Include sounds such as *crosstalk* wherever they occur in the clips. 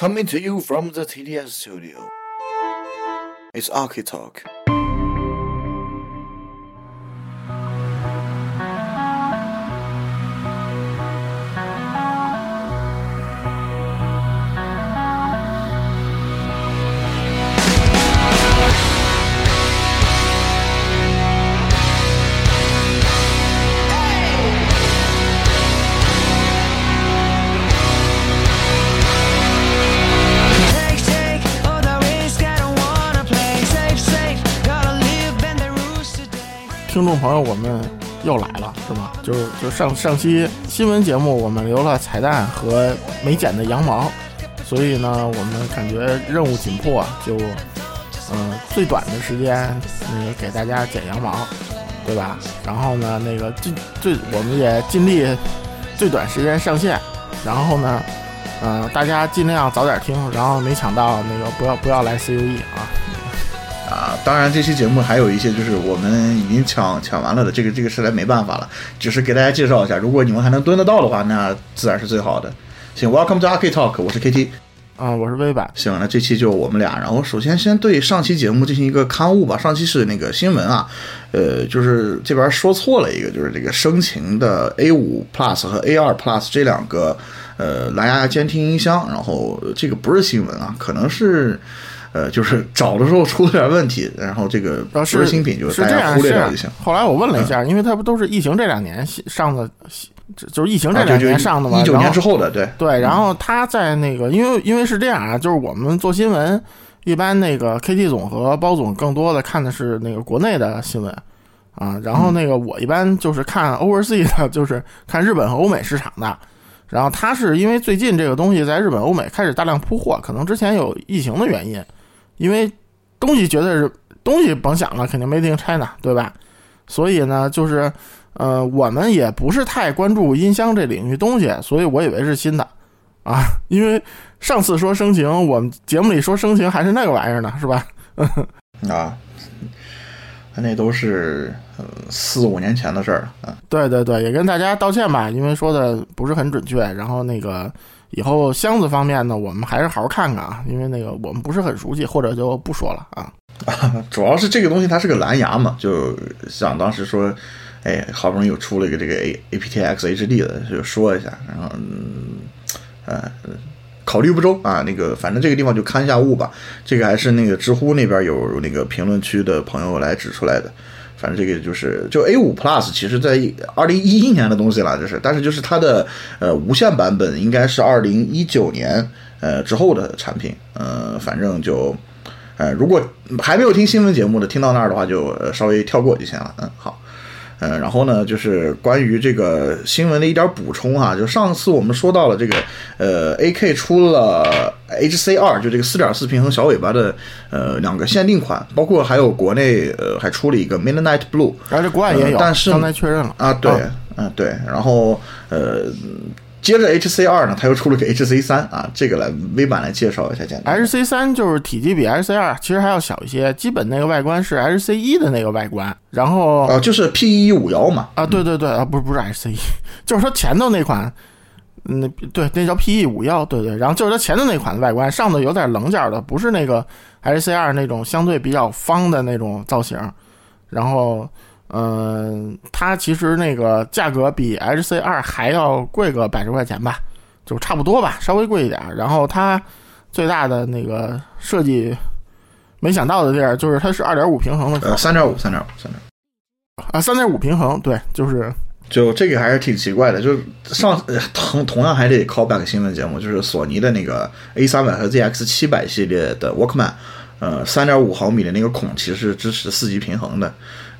Coming to you from the TDS studio. It's Arky 朋友，我们又来了，是吗？就就上上期新闻节目，我们留了彩蛋和没剪的羊毛，所以呢，我们感觉任务紧迫，就嗯最短的时间那个给大家剪羊毛，对吧？然后呢，那个尽最我们也尽力最短时间上线，然后呢，嗯，大家尽量早点听，然后没抢到那个不要不要来 CUE 啊。啊，当然这期节目还有一些就是我们已经抢抢完了的，这个这个实在没办法了，只是给大家介绍一下。如果你们还能蹲得到的话，那自然是最好的。行，Welcome to R K Talk，我是 K T，啊，我是微版。行，那这期就我们俩。然后首先先对上期节目进行一个刊物吧。上期是那个新闻啊，呃，就是这边说错了一个，就是这个声情的 A 五 Plus 和 A 二 Plus 这两个呃蓝牙监听音箱，然后这个不是新闻啊，可能是。呃，就是找的时候出了点问题，然后这个不是新品，就大家忽略掉就行。后来我问了一下，因为它不都是疫情这两年上的，就是疫情这两年上的嘛，一九年之后的，对对。然后他在那个，因为因为是这样啊，就是我们做新闻，一般那个 KT 总和包总更多的看的是那个国内的新闻啊，然后那个我一般就是看 overseas 的，就是看日本和欧美市场的。然后他是因为最近这个东西在日本、欧美开始大量铺货，可能之前有疫情的原因。因为东西绝对是东西，甭想了，肯定没定 China，对吧？所以呢，就是呃，我们也不是太关注音箱这领域东西，所以我以为是新的啊。*laughs* 因为上次说声情，我们节目里说声情还是那个玩意儿呢，是吧？*laughs* 啊，那都是四五年前的事儿了。嗯，对对对，也跟大家道歉吧，因为说的不是很准确。然后那个。以后箱子方面呢，我们还是好好看看啊，因为那个我们不是很熟悉，或者就不说了啊。*laughs* 主要是这个东西它是个蓝牙嘛，就想当时说，哎，好不容易又出了一个这个 A A P T X H D 的，就说一下，然后嗯，呃，考虑不周啊，那个反正这个地方就看一下物吧。这个还是那个知乎那边有那个评论区的朋友来指出来的。反正这个就是就 A 五 Plus，其实在二零一一年的东西了，这是，但是就是它的呃无线版本应该是二零一九年呃之后的产品，呃，反正就呃如果还没有听新闻节目的，听到那儿的话就稍微跳过就行了，嗯，好。嗯，然后呢，就是关于这个新闻的一点补充哈，就上次我们说到了这个，呃，AK 出了 HC 二就这个四点四平衡小尾巴的呃两个限定款，包括还有国内呃还出了一个 Midnight Blue，而且国外也有，但是刚才确认了啊，对，嗯对，然后呃。接着 HC 二呢，它又出了个 HC 三啊，这个来微版来介绍一下，简单。HC 三就是体积比 HC 二其实还要小一些，基本那个外观是 HC 一的那个外观，然后啊，就是 P 一五幺嘛，啊，对对对啊，不是不是 HC 一，*laughs* 就是它前头那款，嗯，对，那叫 PE 五幺，对对，然后就是它前头那款的外观，上头有点棱角的，不是那个 HC 二那种相对比较方的那种造型，然后。嗯，它其实那个价格比 HC 二还要贵个百十块钱吧，就差不多吧，稍微贵一点。然后它最大的那个设计，没想到的地儿就是它是二点五平衡的，呃，三点五，三点五，三点五啊，三点五平衡，对，就是就这个还是挺奇怪的，就是上同同样还得 call back 新闻节目，就是索尼的那个 A 三百和 ZX 七百系列的 Walkman，呃，三点五毫米的那个孔其实是支持四级平衡的。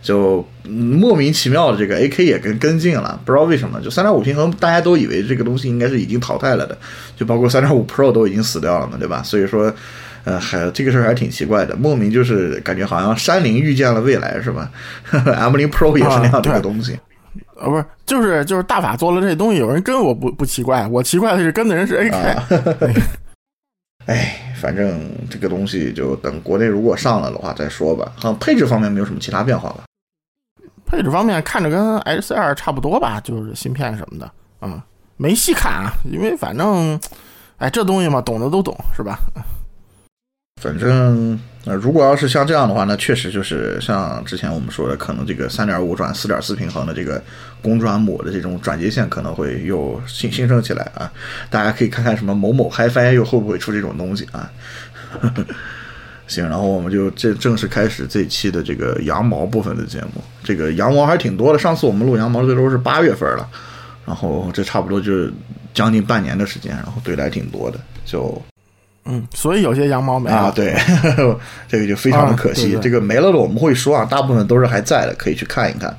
就莫名其妙的这个 A K 也跟跟进了，不知道为什么。就三点五平衡，大家都以为这个东西应该是已经淘汰了的，就包括三点五 Pro 都已经死掉了嘛，对吧？所以说，呃，还这个事儿还挺奇怪的，莫名就是感觉好像山林遇见了未来，是吧？*laughs* M 零 Pro 也是那样的一个东西，啊，不是，就是就是大法做了这东西，有人跟我不不奇怪，我奇怪的是跟的人是 A K。*laughs* 哎，反正这个东西就等国内如果上了的话再说吧。好像配置方面没有什么其他变化吧？配置方面看着跟 H C 二差不多吧，就是芯片什么的啊，没细看啊，因为反正哎，这东西嘛，懂的都懂，是吧？反正呃，如果要是像这样的话，那确实就是像之前我们说的，可能这个三点五转四点四平衡的这个公转母的这种转接线可能会又新兴盛起来啊。大家可以看看什么某某 HiFi 又会不会出这种东西啊？行，然后我们就这正式开始这一期的这个羊毛部分的节目。这个羊毛还挺多的，上次我们录羊毛最多是八月份了，然后这差不多就是将近半年的时间，然后对的还挺多的，就。嗯，所以有些羊毛没了啊，对，*laughs* 这个就非常的可惜。啊对对这个没了的我们会说啊，大部分都是还在的，可以去看一看。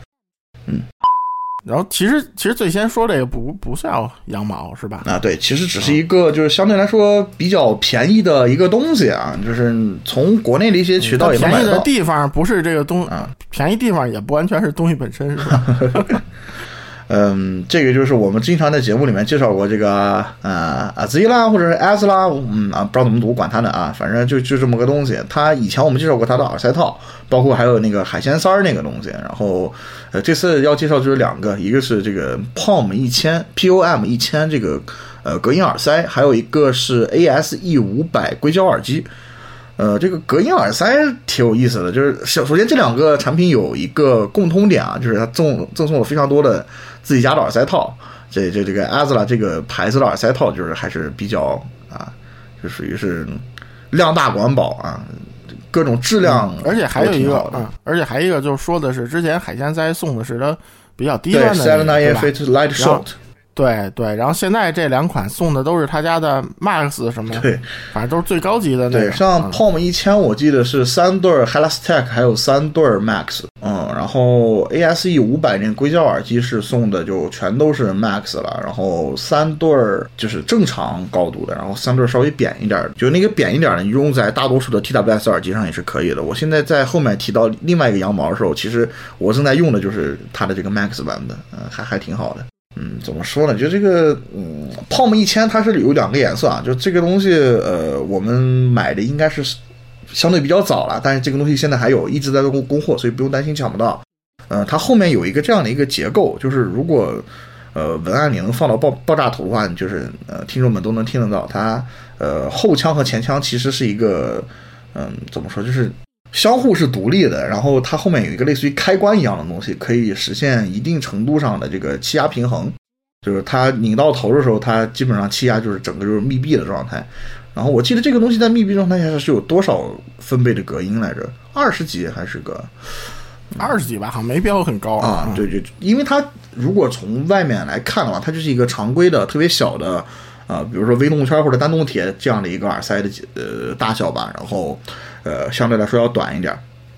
然后其实其实最先说这个不不叫羊毛是吧？啊，对，其实只是一个就是相对来说比较便宜的一个东西啊，就是从国内的一些渠道也能便宜的。地方不是这个东啊，便宜地方也不完全是东西本身是吧？*laughs* *laughs* 嗯，这个就是我们经常在节目里面介绍过这个呃阿兹拉或者是 a 兹拉，嗯啊，不知道怎么读，管它呢啊，反正就就这么个东西。它以前我们介绍过它的耳塞套，包括还有那个海鲜塞儿那个东西。然后呃，这次要介绍就是两个，一个是这个 POM 一千 POM 一千这个呃隔音耳塞，还有一个是 ASE 五百硅胶耳机。呃，这个隔音耳塞挺有意思的，就是首首先这两个产品有一个共通点啊，就是它赠赠送了非常多的自己家的耳塞套。这这这个 a z l a 这个牌子的耳塞套，就是还是比较啊，就属于是量大管饱啊，各种质量而且还有一个。嗯，而且还有一个就是说的是之前海鲜塞送的是它比较低对端的 Seven，Fit Light Short，对对，然后现在这两款送的都是他家的 Max 什么，对反正都是最高级的那对，个。像嗯 POM 一千，我记得是三对儿 Helastech，还有三对儿 Max，嗯，然后 ASE 五百那硅胶耳机是送的，就全都是 Max 了，然后三对儿就是正常高度的，然后三对儿稍微扁一点儿，就那个扁一点儿的，你用在大多数的 TWS 耳机上也是可以的。我现在在后面提到另外一个羊毛的时候，其实我正在用的就是它的这个 Max 版本，嗯，还还挺好的。嗯，怎么说呢？就这个，嗯，POM 一千它是有两个颜色啊，就这个东西，呃，我们买的应该是相对比较早了，但是这个东西现在还有一直在供供货，所以不用担心抢不到。呃，它后面有一个这样的一个结构，就是如果呃文案里能放到爆爆炸图的话，就是呃听众们都能听得到，它呃后腔和前腔其实是一个嗯怎么说，就是相互是独立的，然后它后面有一个类似于开关一样的东西，可以实现一定程度上的这个气压平衡。就是它拧到头的时候，它基本上气压就是整个就是密闭的状态。然后我记得这个东西在密闭状态下是有多少分贝的隔音来着？二十几还是个二十几吧，好像没标很高啊？嗯对对，因为它如果从外面来看的话，它就是一个常规的特别小的啊、比如说微动圈或者单动铁这样的一个耳塞的呃大小吧，然后呃相对来说要短一点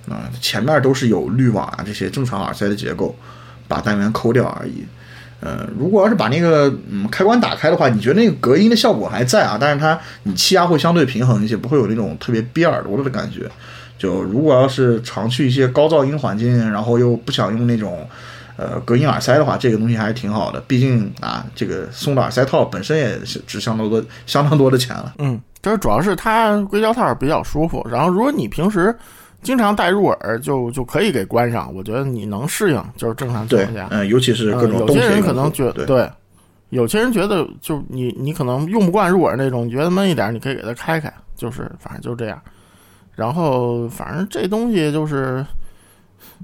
啊、前面都是有滤网啊这些正常耳塞的结构，把单元抠掉而已。呃，如果要是把那个嗯开关打开的话，你觉得那个隔音的效果还在啊？但是它你气压会相对平衡一些，不会有那种特别憋耳朵的感觉。就如果要是常去一些高噪音环境，然后又不想用那种呃隔音耳塞的话，这个东西还是挺好的。毕竟啊，这个送的耳塞套本身也是值相当多相当多的钱了。嗯，这主要是它硅胶套比较舒服，然后如果你平时经常戴入耳，就就可以给关上，我觉得你能适应，就是正常情况下，。嗯，尤其是各种动铁用些人可能觉对，有些人觉得就你你可能用不惯入耳那种，你觉得闷一点，你可以给它开开，就是反正就这样。然后反正这东西就是，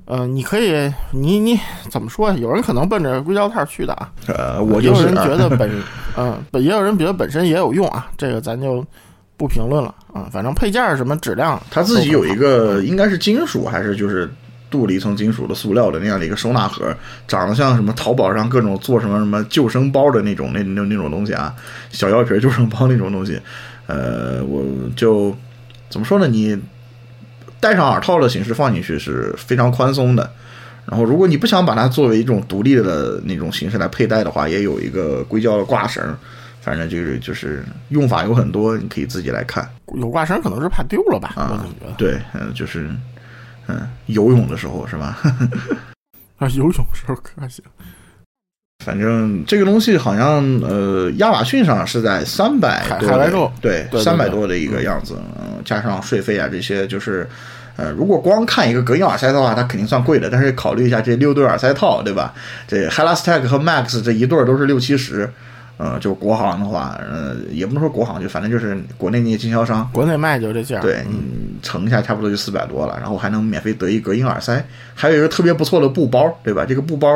呃，你可以你你怎么说呀？有人可能奔着硅胶套去的啊，呃，我就是也有人啊觉得本嗯，本也有人觉得本身也有用啊，这个咱就不评论了啊。反正配件什么质量，它自己有一个应该是金属还是就是镀了一层金属的塑料的那样的一个收纳盒，长得像什么淘宝上各种做什么什么救生包的那种那那那种东西啊，小药瓶救生包那种东西。呃，我就怎么说呢？你戴上耳套的形式放进去是非常宽松的。然后，如果你不想把它作为一种独立的那种形式来佩戴的话，也有一个硅胶的挂绳。反正就是就是用法有很多，你可以自己来看。有挂绳可能是怕丢了吧？我啊总觉得对，嗯，就是，嗯，游泳的时候是吧？*laughs* 啊，游泳时候可行。反正这个东西好像呃，亚马逊上是在三百多海外对，三百多的一个样子，嗯，加上税费啊这些，就是呃，如果光看一个隔音耳塞的话，它肯定算贵的，但是考虑一下这六对耳塞套，对吧？这 Helastech 和 Max 这一对都是六七十，呃，就国行的话，呃，也不能说国行，就反正就是国内那些经销商，国内卖就这价。对，你乘一下差不多就四百多了，然后还能免费得一隔音耳塞，还有一个特别不错的布包，对吧？这个布包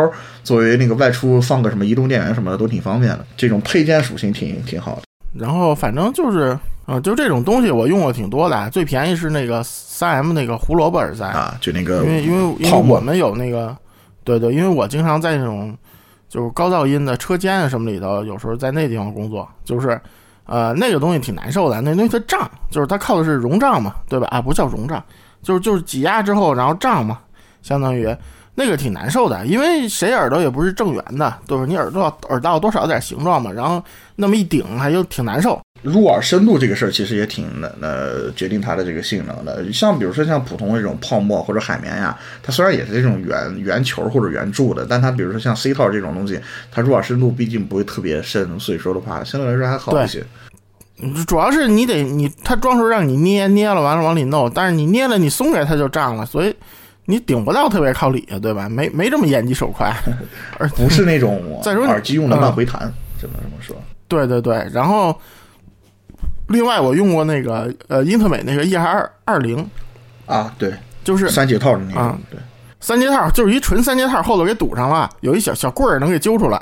作为那个外出放个什么移动电源什么的都挺方便的，这种配件属性挺挺好的。然后反正就是，啊、就这种东西我用过挺多的，最便宜是那个三 M 那个胡萝卜耳塞，啊，就那个因为因为因为我们有那个，对对，因为我经常在那种就是高噪音的车间啊什么里头，有时候在那地方工作，就是呃那个东西挺难受的，那东西它胀，就是它靠的是容胀嘛，对吧？啊，不叫容胀，就是就是挤压之后然后胀嘛，相当于那个挺难受的，因为谁耳朵也不是正圆的，对吧？你耳朵耳道多少有点形状嘛，然后那么一顶还就挺难受。入耳深度这个事儿，其实也挺那那决定它的这个性能的。像比如说像普通的这种泡沫或者海绵呀，它虽然也是这种圆圆球或者圆柱的，但它比如说像 C 套这种东西，它入耳深度毕竟不会特别深，所以说的话相对来说还好一些。嗯主要是你得你它装时候让你捏捏了，完了往里弄，但是你捏了你松开它就胀了，所以你顶不到特别靠里啊，对吧？没没这么眼疾手快，*laughs* 而不是那种 *laughs* 再说耳机用的慢回弹，只能这么说。对对对，然后另外我用过那个呃英特美那个 E R 二零，啊，对，就是三节套的那啊，对，三节套，就是一纯三节套，后头给堵上了，有一小小棍儿能给揪出来。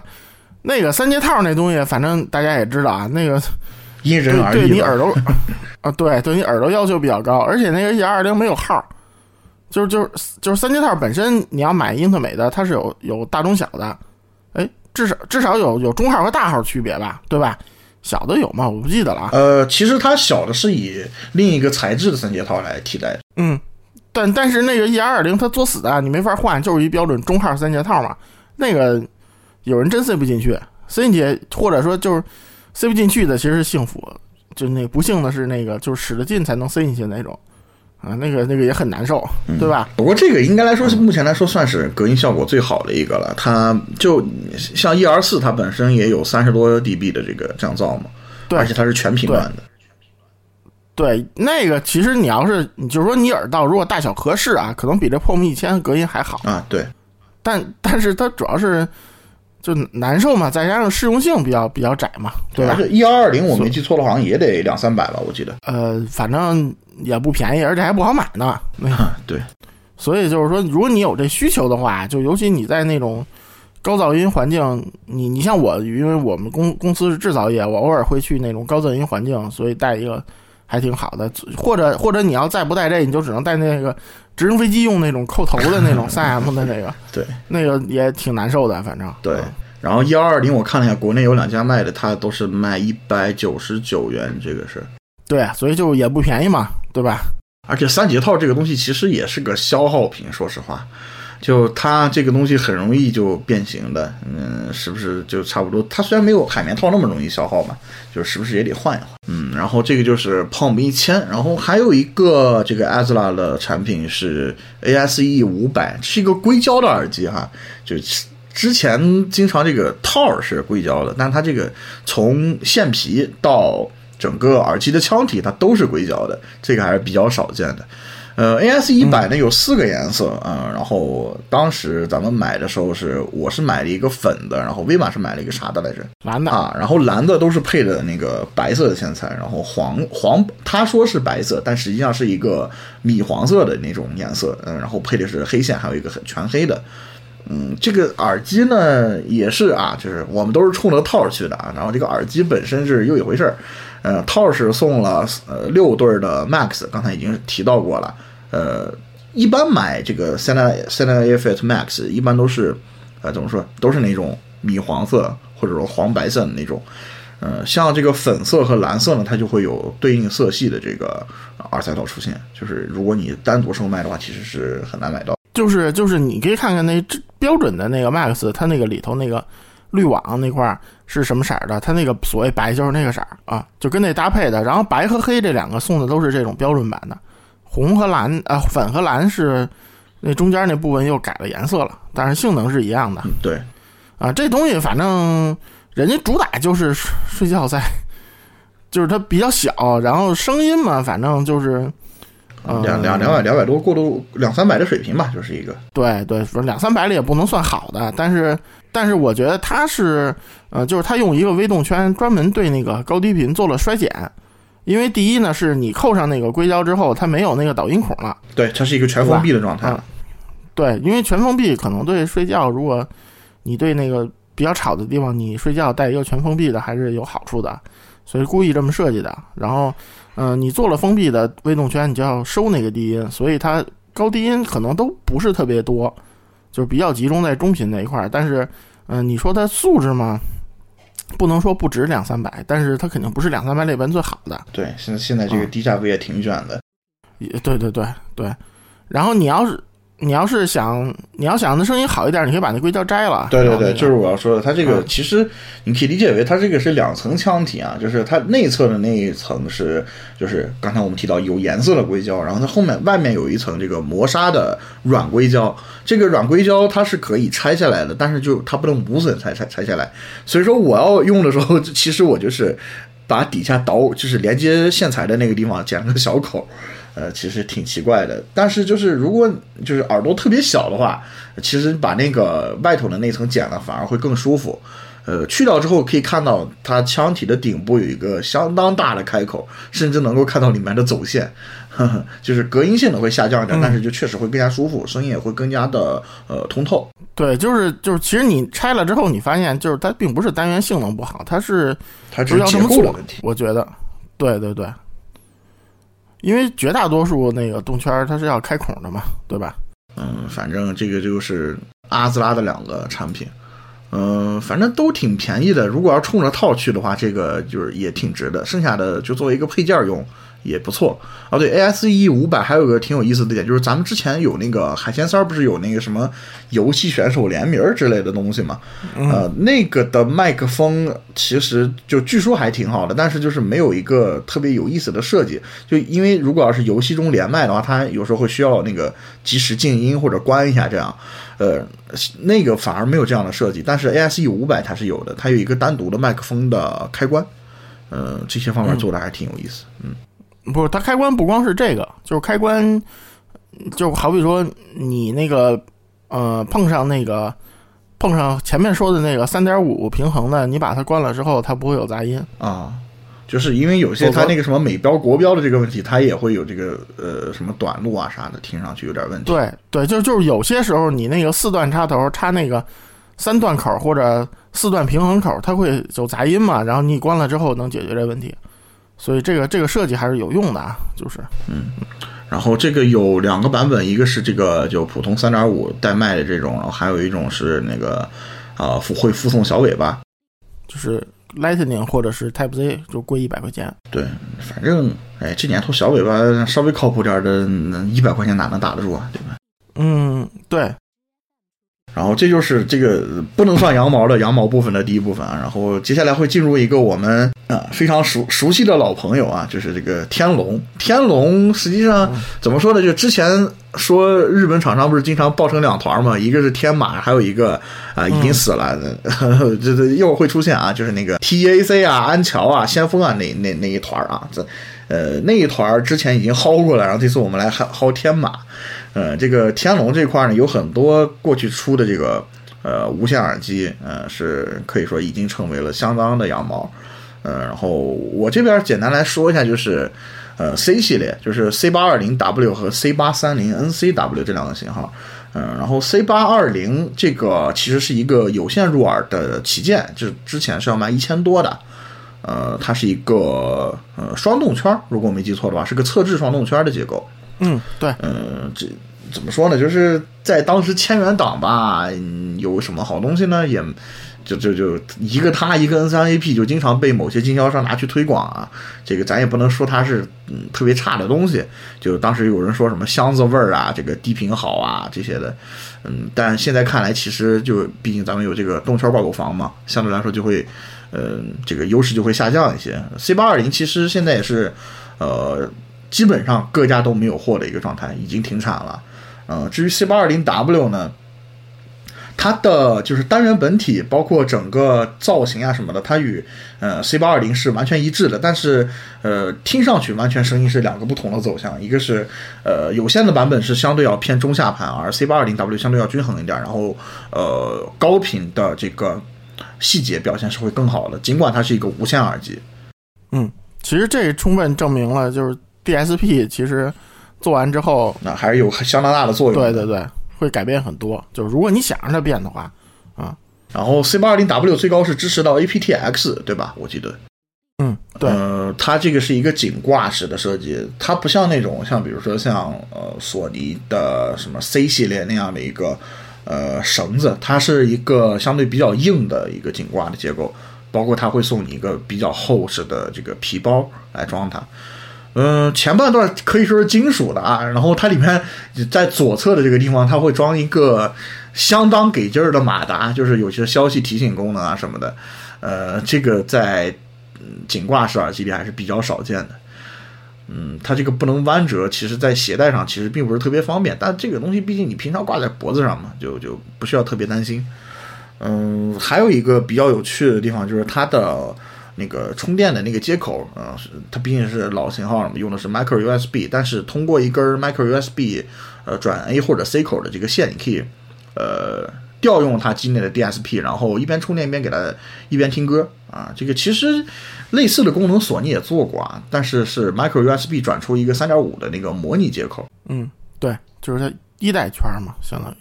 那个三节套那东西，反正大家也知道啊，那个因人而异对异。你耳朵 *laughs* 啊，对对你耳朵要求比较高，而且那个 E R 二零没有号，就是就是就是三节套本身，你要买英特美的，它是有有大中小的，哎，至少至少有有中号和大号区别吧，对吧？小的有吗？我不记得了啊。呃，其实它小的是以另一个材质的三件套来替代的。嗯，但但是那个 E R 二零它作死的，你没法换，就是一标准中号三件套嘛。那个有人真塞不进去，塞进去或者说就是塞不进去的，其实是幸福，就那不幸的是那个就是使了劲才能塞进去那种啊，那个那个也很难受，对吧？不过这个应该来说是目前来说算是隔音效果最好的一个了。它就像 E R 四，它本身也有三十多 dB 的这个降噪嘛，对而且它是全频段的。对，那个其实你要是你就是说你耳道如果大小合适啊，可能比这 POM 一千隔音还好，啊，对，但但是它主要是就难受嘛，再加上适用性比较比较窄嘛，对吧而？且 E R 二零我没记错的，好像也得两三百吧，我记得。呃，反正也不便宜，而且还不好买呢。那对，所以就是说，如果你有这需求的话，就尤其你在那种高噪音环境，你你像我，因为我们公公司是制造业，我偶尔会去那种高噪音环境，所以带一个还挺好的。或者或者你要再不带这，你就只能带那个直升飞机用那种扣头的那种 *laughs* 三 M 的那个，对，那个也挺难受的，反正对嗯。然后幺二零我看了一下，国内有两家卖的，它都是卖一百九十九元，这个是。对，所以就也不便宜嘛，对吧？而且三节套这个东西其实也是个消耗品，说实话，就它这个东西很容易就变形的，嗯，是不是就差不多？它虽然没有海绵套那么容易消耗嘛，就是是不是也得换一换？嗯，然后这个就是 POM 一千，然后还有一个这个 Azla 的产品是 ASE 五百，是一个硅胶的耳机哈，就之前经常这个套儿是硅胶的，但它这个从线皮到整个耳机的腔体，它都是硅胶的，这个还是比较少见的。呃，AS 一百呢有四个颜色啊、然后当时咱们买的时候是我是买了一个粉的，然后威马是买了一个啥的来着？蓝的，啊，然后蓝的都是配的那个白色的线材，然后黄黄他说是白色，但实际上是一个米黄色的那种颜色，嗯，然后配的是黑线，还有一个很全黑的。嗯，这个耳机呢也是啊，就是我们都是冲着套儿去的啊。然后这个耳机本身是又一回事儿，呃，套是送了呃六对的 Max，刚才已经提到过了。呃，一般买这个 Senna Sena AirFit Max 一般都是呃怎么说，都是那种米黄色或者说黄白色的那种。呃，像这个粉色和蓝色呢，它就会有对应色系的这个耳塞套出现。就是如果你单独售卖的话，其实是很难买到。就是就是你可以看看那标准的那个 Max，它那个里头那个滤网那块儿是什么色儿的，它那个所谓白就是那个色儿啊，就跟那搭配的。然后白和黑这两个送的都是这种标准版的，红和蓝啊、粉和蓝是那中间那部分又改了颜色了，但是性能是一样的嗯，对，啊。这东西反正人家主打就是睡睡觉在，就是它比较小，然后声音嘛，反正就是两两两百两百多过渡两三百的水平吧，就是一个。对对，说两三百里也不能算好的，但是但是我觉得它是呃，就是它用一个微动圈专门对那个高低频做了衰减。因为第一呢，是你扣上那个硅胶之后，它没有那个导音孔了。对，它是一个全封闭的状态。对，因为全封闭可能对睡觉，如果你对那个比较吵的地方，你睡觉带一个全封闭的还是有好处的，所以故意这么设计的。然后，嗯，你做了封闭的微动圈，你就要收那个低音，所以它高低音可能都不是特别多，就是比较集中在中频那一块儿。但是，嗯，你说它素质嘛？不能说不值两三百，但是它肯定不是两三百里边最好的。对，现在现在这个低价位也挺卷的。也对对对对，然后你要是。你要是想，你要想那声音好一点，你可以把那硅胶摘了。对对对，就是我要说的，它这个其实你可以理解为它这个是两层腔体啊，就是它内侧的那一层是，就是刚才我们提到有颜色的硅胶，然后它后面外面有一层这个磨砂的软硅胶。这个软硅胶它是可以拆下来的，但是就它不能无损拆拆拆下来。所以说我要用的时候，其实我就是把底下导，就是连接线材的那个地方剪了个小口。呃，其实挺奇怪的，但是就是如果就是耳朵特别小的话，其实把那个外头的那层剪了，反而会更舒服。呃，去掉之后可以看到它腔体的顶部有一个相当大的开口，甚至能够看到里面的走线，呵呵就是隔音性能会下降一点，但是就确实会更加舒服，声音也会更加的呃通透。对，就是就是，其实你拆了之后，你发现就是它并不是单元性能不好，它是它只是结构的问题。我觉得，对对对。因为绝大多数那个动圈它是要开孔的嘛，对吧？嗯，反正这个就是阿兹拉的两个产品，嗯，反正都挺便宜的。如果要冲着套去的话，这个就是也挺值的。剩下的就作为一个配件用。也不错啊，对，ASE 五百还有个挺有意思的点，就是咱们之前有那个海鲜三儿，不是有那个什么游戏选手联名之类的东西嘛？呃，那个的麦克风其实就据说还挺好的，但是就是没有一个特别有意思的设计。就因为如果要是游戏中连麦的话，它有时候会需要那个及时静音或者关一下这样，呃，那个反而没有这样的设计。但是 ASE 五百它是有的，它有一个单独的麦克风的开关，呃，这些方面做的还挺有意思，嗯。不是，它开关不光是这个，就是开关，就好比说你那个呃碰上那个碰上前面说的那个三点五平衡的，你把它关了之后，它不会有杂音啊。就是因为有些它那个什么美标国标的这个问题，它也会有这个呃什么短路啊啥的，听上去有点问题。对对，就就是有些时候你那个四段插头插那个三段口或者四段平衡口，它会有杂音嘛，然后你关了之后能解决这问题。所以这个这个设计还是有用的啊，就是嗯，然后这个有两个版本，一个是这个就普通三点五带麦的这种，然后还有一种是那个啊附会附送小尾巴，就是 Lightning 或者是 Type C 就贵一百块钱。对，反正哎这年头小尾巴稍微靠谱点的，一百块钱哪能打得住啊，对吧？嗯，对。然后这就是这个不能算羊毛的羊毛部分的第一部分啊，然后接下来会进入一个我们啊非常熟熟悉的老朋友啊，就是这个天龙。天龙实际上怎么说呢？就之前说日本厂商不是经常抱成两团嘛，一个是天马，还有一个啊已经死了，*laughs* 这这一会儿会出现啊，就是那个 T A C 啊、安桥啊、先锋啊那那那一团啊，这呃那一团之前已经薅过了，然后这次我们来薅薅天马。呃，这个天龙这块呢，有很多过去出的这个呃无线耳机，呃，是可以说已经成为了相当的羊毛。呃，然后我这边简单来说一下，就是呃 C 系列，就是 C 八二零 W 和 C 八三零 NCW 这两个型号。嗯，然后 C 八二零这个其实是一个有线入耳的旗舰，就是之前是要卖一千多的。呃，它是一个呃双动圈，如果我没记错的话，是个侧置双动圈的结构。嗯，对，嗯，这怎么说呢？就是在当时千元档吧，有什么好东西呢？也就就就一个它一个 N 三 A P 就经常被某些经销商拿去推广啊。这个咱也不能说它是嗯特别差的东西。就当时有人说什么箱子味儿啊，这个低频好啊这些的，嗯，但现在看来，其实就毕竟咱们有这个动圈挂钩房嘛，相对来说就会，嗯，这个优势就会下降一些。C 八二零其实现在也是，呃。基本上各家都没有货的一个状态，已经停产了。嗯，至于 C 八二零 W 呢，它的就是单元本体，包括整个造型啊什么的，它与呃 C 八二零是完全一致的，但是呃听上去完全声音是两个不同的走向，一个是呃有线的版本是相对要偏中下盘，而 C 八二零 W 相对要均衡一点，然后呃高频的这个细节表现是会更好的，尽管它是一个无线耳机。嗯，其实这充分证明了就是 DSP 其实做完之后，那还是有相当大的作用。对对对，会改变很多。就是如果你想让它变的话，啊，然后 C 八二零 W 最高是支持到 aptX，对吧？我记得。嗯，对。呃，它这个是一个颈挂式的设计，它不像那种像比如说像呃索尼的什么 C 系列那样的一个呃绳子，它是一个相对比较硬的一个颈挂的结构，包括它会送你一个比较厚实的这个皮包来装它。嗯，前半段可以说是金属的啊，然后它里面在左侧的这个地方，它会装一个相当给劲儿的马达，就是有些消息提醒功能啊什么的。呃，这个在颈挂式耳机里还是比较少见的。嗯，它这个不能弯折，其实在携带上其实并不是特别方便，但这个东西毕竟你平常挂在脖子上嘛，就就不需要特别担心。嗯，还有一个比较有趣的地方就是它的。那个充电的那个接口，啊，是它毕竟是老型号嘛，用的是 micro USB，但是通过一根 micro USB，呃，转 A 或者 C 口的这个线，你可以，呃，调用它机内的 DSP，然后一边充电一边给它一边听歌，啊，这个其实类似的功能索尼也做过啊，但是是 micro USB 转出一个三点五的那个模拟接口，嗯，对，就是它一代圈嘛，相当于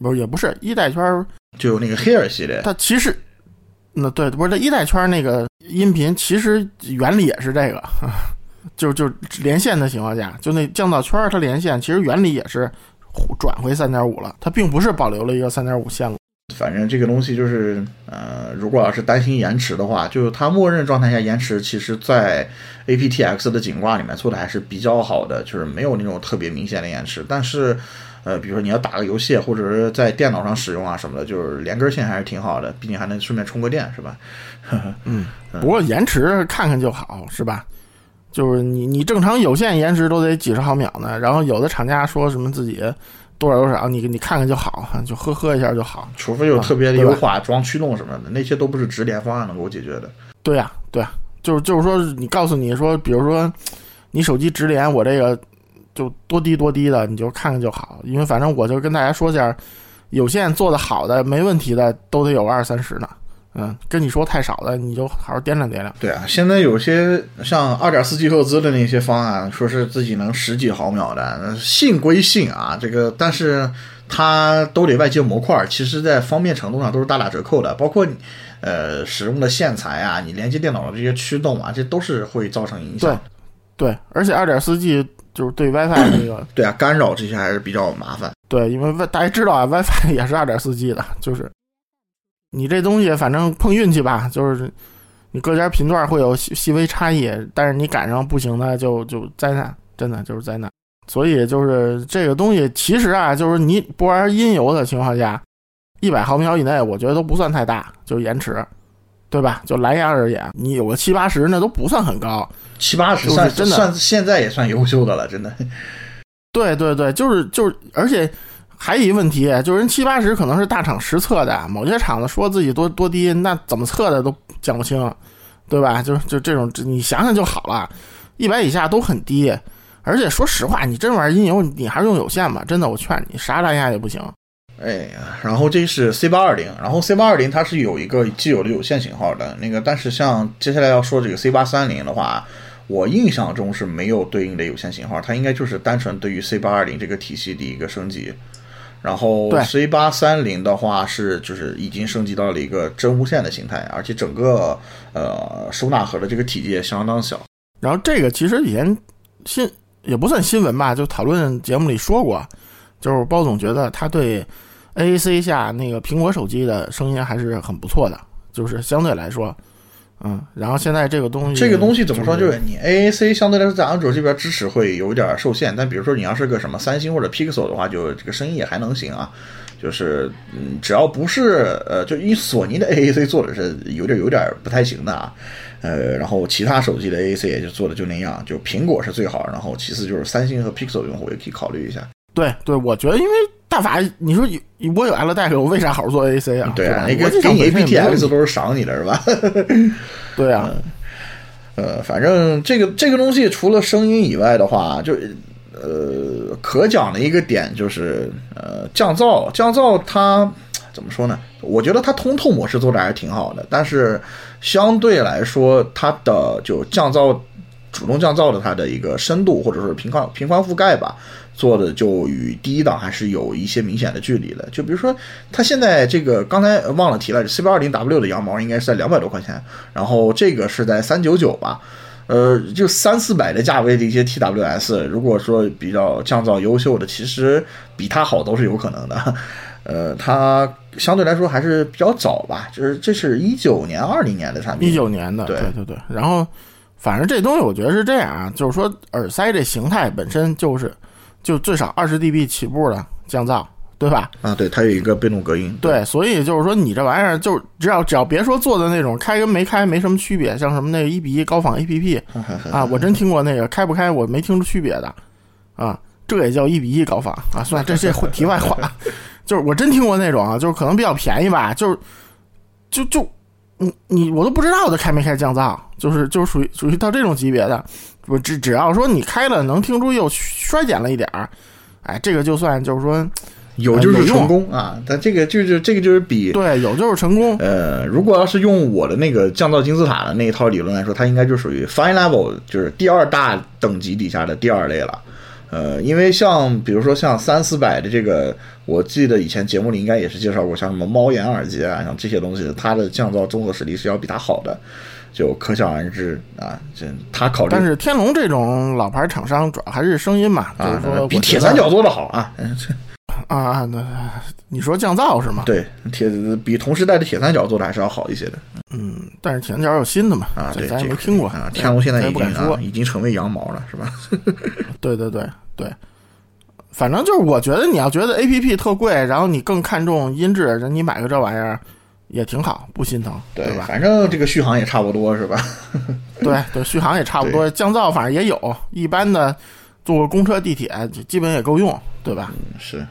不是也不是一代圈，就有那个 Hair 系列，它其实。那对，不是它一代圈那个音频，其实原理也是这个，*laughs* 就就连线的情况下，就那降噪圈它连线，其实原理也是转回三点五了，它并不是保留了一个三点五线路。反正这个东西就是，呃，如果要是担心延迟的话，就是它默认状态下延迟，其实在 aptX 的颈挂里面做的还是比较好的，就是没有那种特别明显的延迟，但是。呃，比如说你要打个游戏，或者是在电脑上使用啊什么的，就是连根线还是挺好的，毕竟还能顺便充个电，是吧？*laughs* 嗯，不过延迟看看就好，是吧？就是你你正常有线延迟都得几十毫秒呢，然后有的厂家说什么自己多少多少，你你看看就好，就呵呵一下就好。除非有特别的优化，装驱动什么的，那些都不是直连方案能够解决的。对呀，对呀，就是就是说，你告诉你说，比如说你手机直连，我这个。就多低多低的，你就看看就好，因为反正我就跟大家说下，有线做的好的没问题的都得有二三十呢。嗯，跟你说太少了，你就好好掂量掂量。对啊，现在有些像二点四 G 赫兹的那些方案，说是自己能十几毫秒的，信归信啊，这个但是它都得外接模块，其实在方便程度上都是大打折扣的，包括呃使用的线材啊，你连接电脑的这些驱动啊，这都是会造成影响。对，对，而且二点四 G。就是对 WiFi 这个，*clears throat* 对啊，干扰这些还是比较麻烦。对，因为大家知道啊，WiFi 也是二点四 G 的，就是你这东西反正碰运气吧，就是你各家频段会有细细微差异，但是你赶上不行的就就灾难，真的就是灾难。所以就是这个东西，其实啊，就是你不玩音游的情况下，一百毫秒以内，我觉得都不算太大，就是延迟。对吧？就蓝牙而言，你有个七八十，那都不算很高。七八十算真的，算现在也算优秀的了，真的。对对对，就是就是，而且还有一个问题，就是人七八十可能是大厂实测的，某些厂子说自己多多低，那怎么测的都讲不清，对吧？就就这种，你想想就好了。一百以下都很低，而且说实话，你真玩音游，你还是用有线吧。真的，我劝你，啥蓝牙也不行。哎呀，然后这是 C 八二零，然后 C 八二零它是有一个既有的有线型号的那个，但是像接下来要说这个 C 八三零的话，我印象中是没有对应的有线型号，它应该就是单纯对于 C 八二零这个体系的一个升级。然后 C 八三零的话是就是已经升级到了一个真无线的形态，而且整个呃收纳盒的这个体积也相当小。然后这个其实以前新也不算新闻吧，就讨论节目里说过，就是包总觉得他对。A A C 下那个苹果手机的声音还是很不错的，就是相对来说，嗯，然后现在这个东西，这个东西怎么说？就是你 A A C 相对来说在安卓这边支持会有点受限，但比如说你要是个什么三星或者 Pixel 的话，就这个声音也还能行啊。就是嗯，只要不是呃，就因为索尼的 A A C 做的是有点有点不太行的啊，呃，然后其他手机的 A A C 也就做的就那样，就苹果是最好，然后其次就是三星和 Pixel 用户也可以考虑一下。对对，我觉得因为。大法，你说有我有 L deck，我为啥好好做 AC 啊？对啊，吧？那个我给你 APTX 都是赏你的是吧？*laughs* 对啊，呃，反正这个这个东西除了声音以外的话，就呃可讲的一个点就是呃降噪，降噪它怎么说呢？我觉得它通透模式做的还是挺好的，但是相对来说，它的就降噪主动降噪的它的一个深度或者是频宽频宽覆盖吧，做的就与第一档还是有一些明显的距离的。就比如说，它现在这个刚才忘了提了，C 八二零 W 的羊毛应该是在两百多块钱，然后这个是在三九九吧。呃，就三四百的价位的一些 TWS，如果说比较降噪优秀的，其实比它好都是有可能的。*laughs* 呃，它相对来说还是比较早吧，就是这是一九年、二零年的产品，一九年的，对对对对。然后，反正这东西我觉得是这样啊，就是说耳塞这形态本身就是就最少二十 dB 起步的降噪，对吧？啊，对，它有一个被动隔音，对，所以就是说你这玩意儿就只要只要别说做的那种开跟没开没什么区别，像什么那个一比一高仿 APP 啊，我真听过那个开不开我没听出区别的啊，这也叫一比一高仿啊。算了，这这题外话，就是我真听过那种啊，*laughs* 就是可能比较便宜吧，就是就就你你我都不知道它开没开降噪，就是就是属于属于到这种级别的，我只只要说你开了能听出又衰减了一点儿，哎，这个就算就是说有就是有成功啊，但这个就是这个就是比对有就是成功。呃，如果要是用我的那个降噪金字塔的那一套理论来说，它应该就属于 fine level，就是第二大等级底下的第二类了。呃，因为像比如说像三四百的这个，我记得以前节目里应该也是介绍过，像什么猫眼耳机啊，像这些东西，它的降噪综合实力是要比它好的，就可想而知啊。这他考虑但是天龙这种老牌厂商主要还是声音嘛，就是啊说，比铁三角做的好啊。嗯 *laughs* 啊啊，那你说降噪是吗？对，铁比同时代的铁三角做的还是要好一些的嗯，但是铁三角有新的嘛，啊。对，这咱也没听过啊。天龙现在也已经啊不敢说。已经成为羊毛了，是吧？*laughs* 对对对对，反正就是我觉得你要觉得 A P P 特贵，然后你更看重音质，人你买个这玩意儿也挺好，不心疼，对吧？反正这个续航也差不多，是吧？*laughs* *laughs* 对对，续航也差不多，降噪反正也有，一般的坐个公车、地铁基本也够用，对吧？是，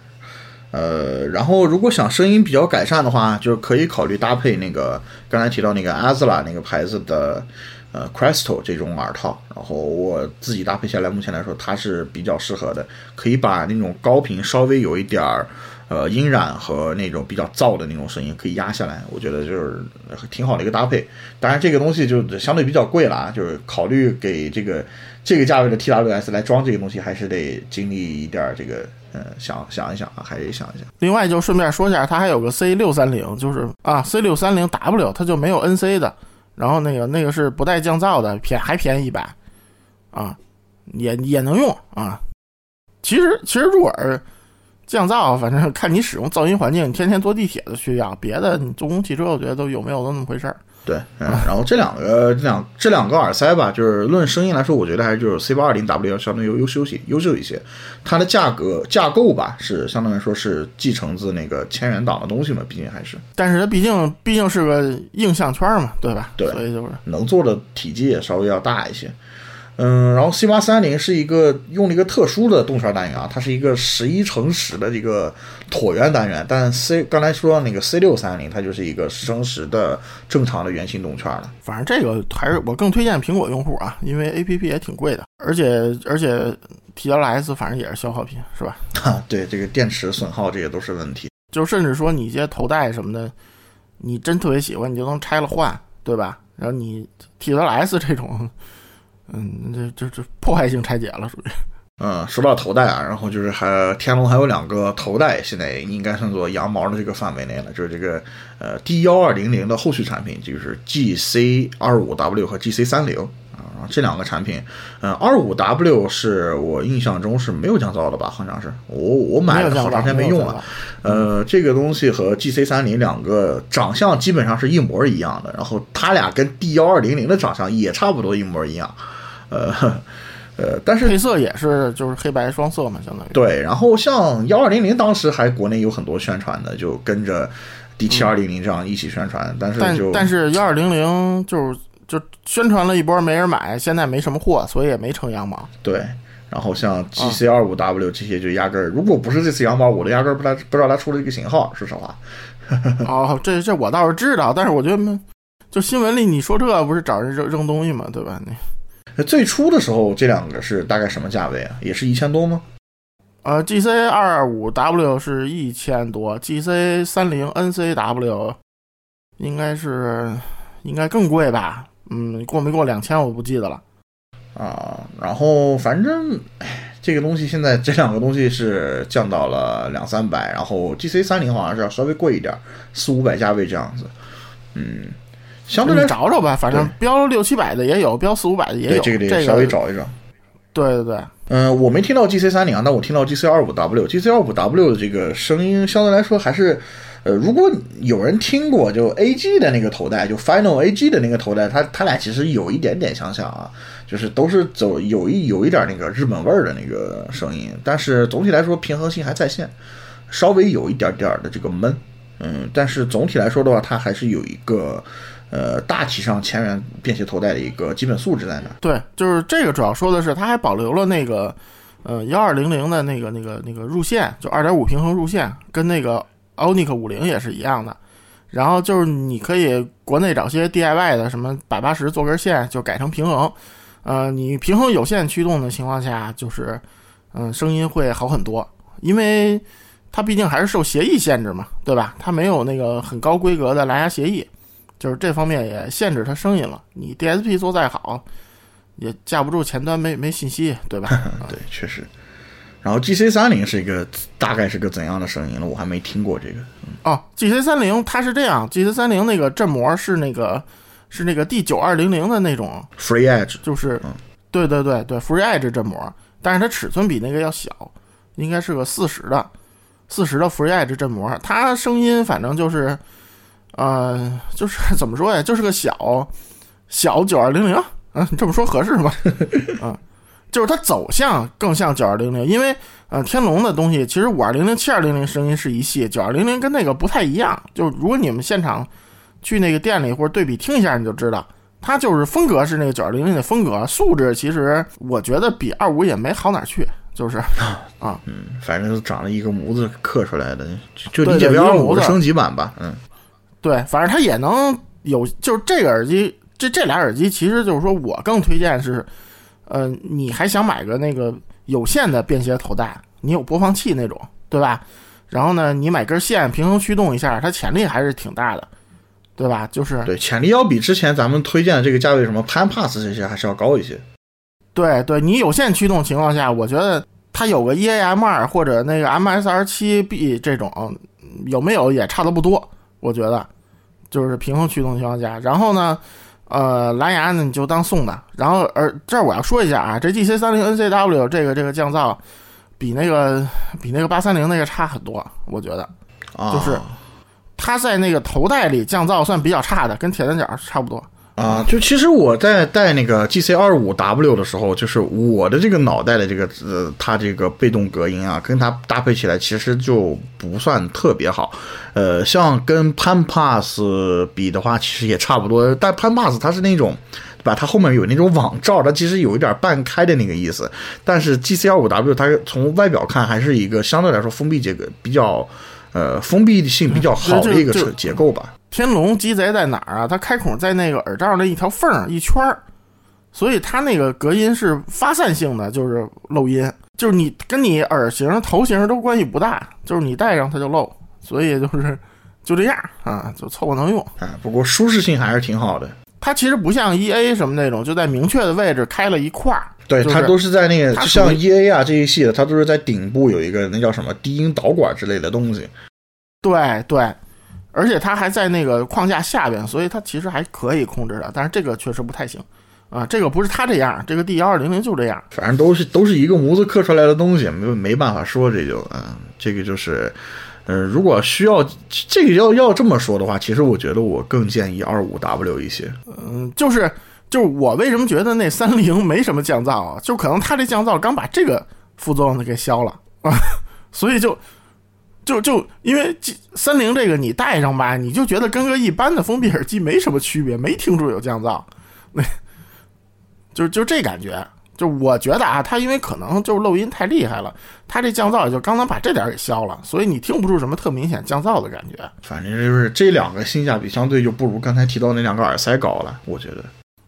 呃，然后如果想声音比较改善的话，就可以考虑搭配那个刚才提到那个 Azla 那个牌子的呃 Crystal 这种耳套，然后我自己搭配下来，目前来说它是比较适合的，可以把那种高频稍微有一点儿。呃，音染和那种比较燥的那种声音可以压下来，我觉得就是挺好的一个搭配。当然，这个东西就相对比较贵了啊，就是考虑给这个这个价位的 TWS 来装这个东西，还是得经历一点这个，呃，想想一想啊，还得想一想。另外就顺便说一下，它还有个 C 六三零，就是啊 C 六三零 W，它就没有 NC 的，然后那个那个是不带降噪的，便还便宜一百，啊，也也能用啊。其实其实入耳降噪，反正看你使用噪音环境，你天天坐地铁的需要，别的你坐公汽车，我觉得都有没有都那么回事儿。对，嗯，然后这两个这两这两个耳塞吧，就是论声音来说，我觉得还是就是 C 八二零 W 要相对优优秀些优秀一些。它的价格架构吧，是相对来说是继承自那个千元档的东西嘛，毕竟还是但是它毕竟毕竟是个硬项圈嘛，对吧？对所以就是能做的体积也稍微要大一些。嗯，然后 C 八三零是一个用了一个特殊的动圈单元啊，它是一个十一乘十的一个椭圆单元，但 C 刚才说那个 C 六三零，它就是一个十乘十的正常的圆形动圈了。反正这个还是我更推荐苹果用户啊，因为 A P P 也挺贵的，而且而且 T L S 反正也是消耗品，是吧？*laughs* 哈，对这个电池损耗这些都是问题。就甚至说你一些头戴什么的，你真特别喜欢，你就能拆了换，对吧？然后你 T L S 这种，嗯，这这这破坏性拆解了，属于。嗯，说到头戴啊，然后就是还天龙还有两个头戴，现在应该算作羊毛的这个范围内了，就是这个呃 D 幺二零零的后续产品，就是 GC 二五 W 和 GC 三零啊，这两个产品，嗯，二五 W 是我印象中是没有降噪的吧？好像是我我买了好长时间没用了。呃，这个东西和 GC 三零两个长相基本上是一模一样的，然后它俩跟 D 幺二零零的长相也差不多一模一样，呃。呃，但是配色也是就是黑白双色嘛，相当于对。然后像幺二零零当时还国内有很多宣传的，就跟着 D 七二零零这样一起宣传，但是就但但是幺二零零就是就宣传了一波没人买，现在没什么货，所以也没成羊毛。对，然后像 GC 二五 W 这些就压根儿，如果不是这次羊毛，我都压根儿不知道不知道它出了一个型号，说实话。哦，这这我倒是知道，但是我觉得，就新闻里你说这不是找人扔扔东西嘛？对吧？你最初的时候，这两个是大概什么价位啊？也是一千多吗？呃，GC 二五 W 是一千多，GC 三零 NCW 应该是应该更贵吧？嗯，过没过两千我不记得了。啊，然后反正，哎，这个东西现在这两个东西是降到了两三百，然后 GC 三零好像是要稍微贵一点，四五百价位这样子。嗯，相对来找找吧，反正标六七百的也有，标四五百的也有，这个得稍微找一找。对对对。嗯，我没听到 G C 三零啊，但我听到 G C 二五 W，G C 二五 W 的这个声音相对来说还是，呃，如果有人听过就 A G 的那个头戴，就 Final A G 的那个头戴，它它俩其实有一点点相像啊，就是都是走有一有一点那个日本味儿的那个声音，但是总体来说平衡性还在线，稍微有一点点的这个闷，嗯，但是总体来说的话，它还是有一个。呃，大体上前缘便携头戴的一个基本素质在那。对，就是这个主要说的是，它还保留了那个，呃，幺二零零的那个那个那个入线，就二点五平衡入线，跟那个 Onic 五零也是一样的。然后就是你可以国内找些 DIY 的，什么百八十做根线就改成平衡。呃，你平衡有线驱动的情况下，就是嗯，声音会好很多，因为它毕竟还是受协议限制嘛，对吧？它没有那个很高规格的蓝牙协议。就是这方面也限制它声音了。你 DSP 做再好，也架不住前端没没信息，对吧？*laughs* 对，确实。然后 GC 三零是一个大概是个怎样的声音呢？我还没听过这个。哦，GC 三零它是这样，GC 三零那个振膜是那个是那个 D 九二零零的那种 Free Edge，就是，对对对对，Free Edge 振膜，但是它尺寸比那个要小，应该是个四十的，四十的 Free Edge 振膜，它声音反正就是。呃，就是 *laughs* 怎么说呀，就是个小小九二零零，嗯，这么说合适吗？啊，就是它走向更像九二零零，因为呃，天龙的东西其实五二零零、七二零零声音是一系，九二零零跟那个不太一样。就如果你们现场去那个店里或者对比听一下，你就知道，它就是风格是那个九二零零的风格，素质其实我觉得比二五也没好哪去，就是啊，嗯，反正长了一个模子刻出来的，就理解为二五的升级版吧，嗯。对，反正它也能有，就是这个耳机，这这俩耳机，其实就是说我更推荐是，呃，你还想买个那个有线的便携头戴，你有播放器那种，对吧？然后呢，你买根线平衡驱动一下，它潜力还是挺大的，对吧？就是对，潜力要比之前咱们推荐的这个价位什么 Pan Pass 这些还是要高一些。对，对你有线驱动情况下，我觉得它有个 EAM 二或者那个 MSR 七 B 这种，有没有也差的不多。我觉得，就是平衡驱动情况下，然后呢，呃，蓝牙呢你就当送的，然后而这儿我要说一下啊，这 G C 三零 N C W 这个这个降噪，比那个比那个八三零那个差很多，我觉得，就是它在那个头戴里降噪算比较差的，跟铁三角差不多。啊，就其实我在带那个 G C 二五 W 的时候，就是我的这个脑袋的这个呃，它这个被动隔音啊，跟它搭配起来其实就不算特别好。呃，像跟 Pan Pass 比的话，其实也差不多。但 Pan Pass 它是那种，对吧？它后面有那种网罩，它其实有一点半开的那个意思。但是 G C 二五 W 它从外表看还是一个相对来说封闭结构比较，呃，封闭性比较好的一个结构吧。天龙鸡贼在哪儿啊？它开孔在那个耳罩那一条缝儿一圈儿，所以它那个隔音是发散性的，就是漏音，就是你跟你耳型、头型都关系不大，就是你戴上它就漏，所以就是就这样啊，就凑合能用啊。不过舒适性还是挺好的。它其实不像 E A 什么那种，就在明确的位置开了一块儿，对，它都是在那个像 E A 啊这一系的，它都是在顶部有一个那叫什么低音导管之类的东西。对对。而且它还在那个框架下边，所以它其实还可以控制的。但是这个确实不太行啊，这个不是它这样，这个 D 幺二零零就这样。反正都是都是一个模子刻出来的东西，没没办法说这就嗯，这个就是，嗯，如果需要这个要要这么说的话，其实我觉得我更建议二五 W 一些。嗯，就是就是我为什么觉得那三零没什么降噪啊？就可能它这降噪刚把这个副作用给消了啊，所以就。就就因为三菱这个你戴上吧，你就觉得跟个一般的封闭耳机没什么区别，没听出有降噪，那就就这感觉。就我觉得啊，它因为可能就是漏音太厉害了，它这降噪也就刚刚把这点给消了，所以你听不出什么特明显降噪的感觉。反正就是这两个性价比相对就不如刚才提到那两个耳塞高了，我觉得。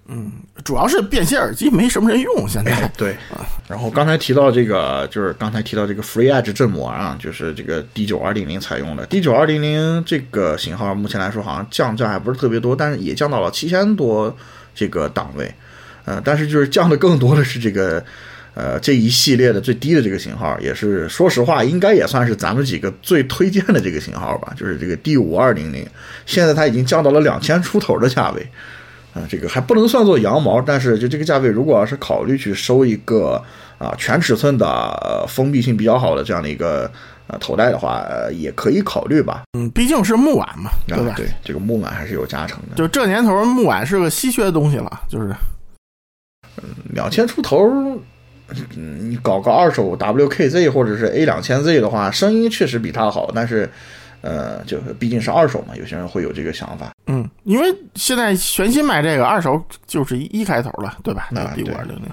嗯，主要是便携耳机没什么人用，现在。对，然后刚才提到这个，就是刚才提到这个 Free Edge 振膜啊，就是这个 D 九二零零采用的 D 九二零零这个型号，目前来说好像降价还不是特别多，但是也降到了七千多这个档位。呃，但是就是降的更多的是这个，呃，这一系列的最低的这个型号，也是说实话，应该也算是咱们几个最推荐的这个型号吧，就是这个 D 五二零零，现在它已经降到了两千出头的价位，啊，这个还不能算作羊毛，但是就这个价位，如果要是考虑去收一个啊全尺寸的封闭性比较好的这样的一个呃头戴的话，也可以考虑吧。嗯，毕竟是木碗嘛，对吧？对，这个木碗还是有加成的。就这年头，木碗是个稀缺的东西了，就是。嗯两千出头，嗯，你搞个二手 WKZ 或者是 A 两千 Z 的话，声音确实比它好，但是，呃，就是毕竟是二手嘛，有些人会有这个想法。嗯，因为现在全新买这个二手就是一开头了，对吧？那 D 五二零零。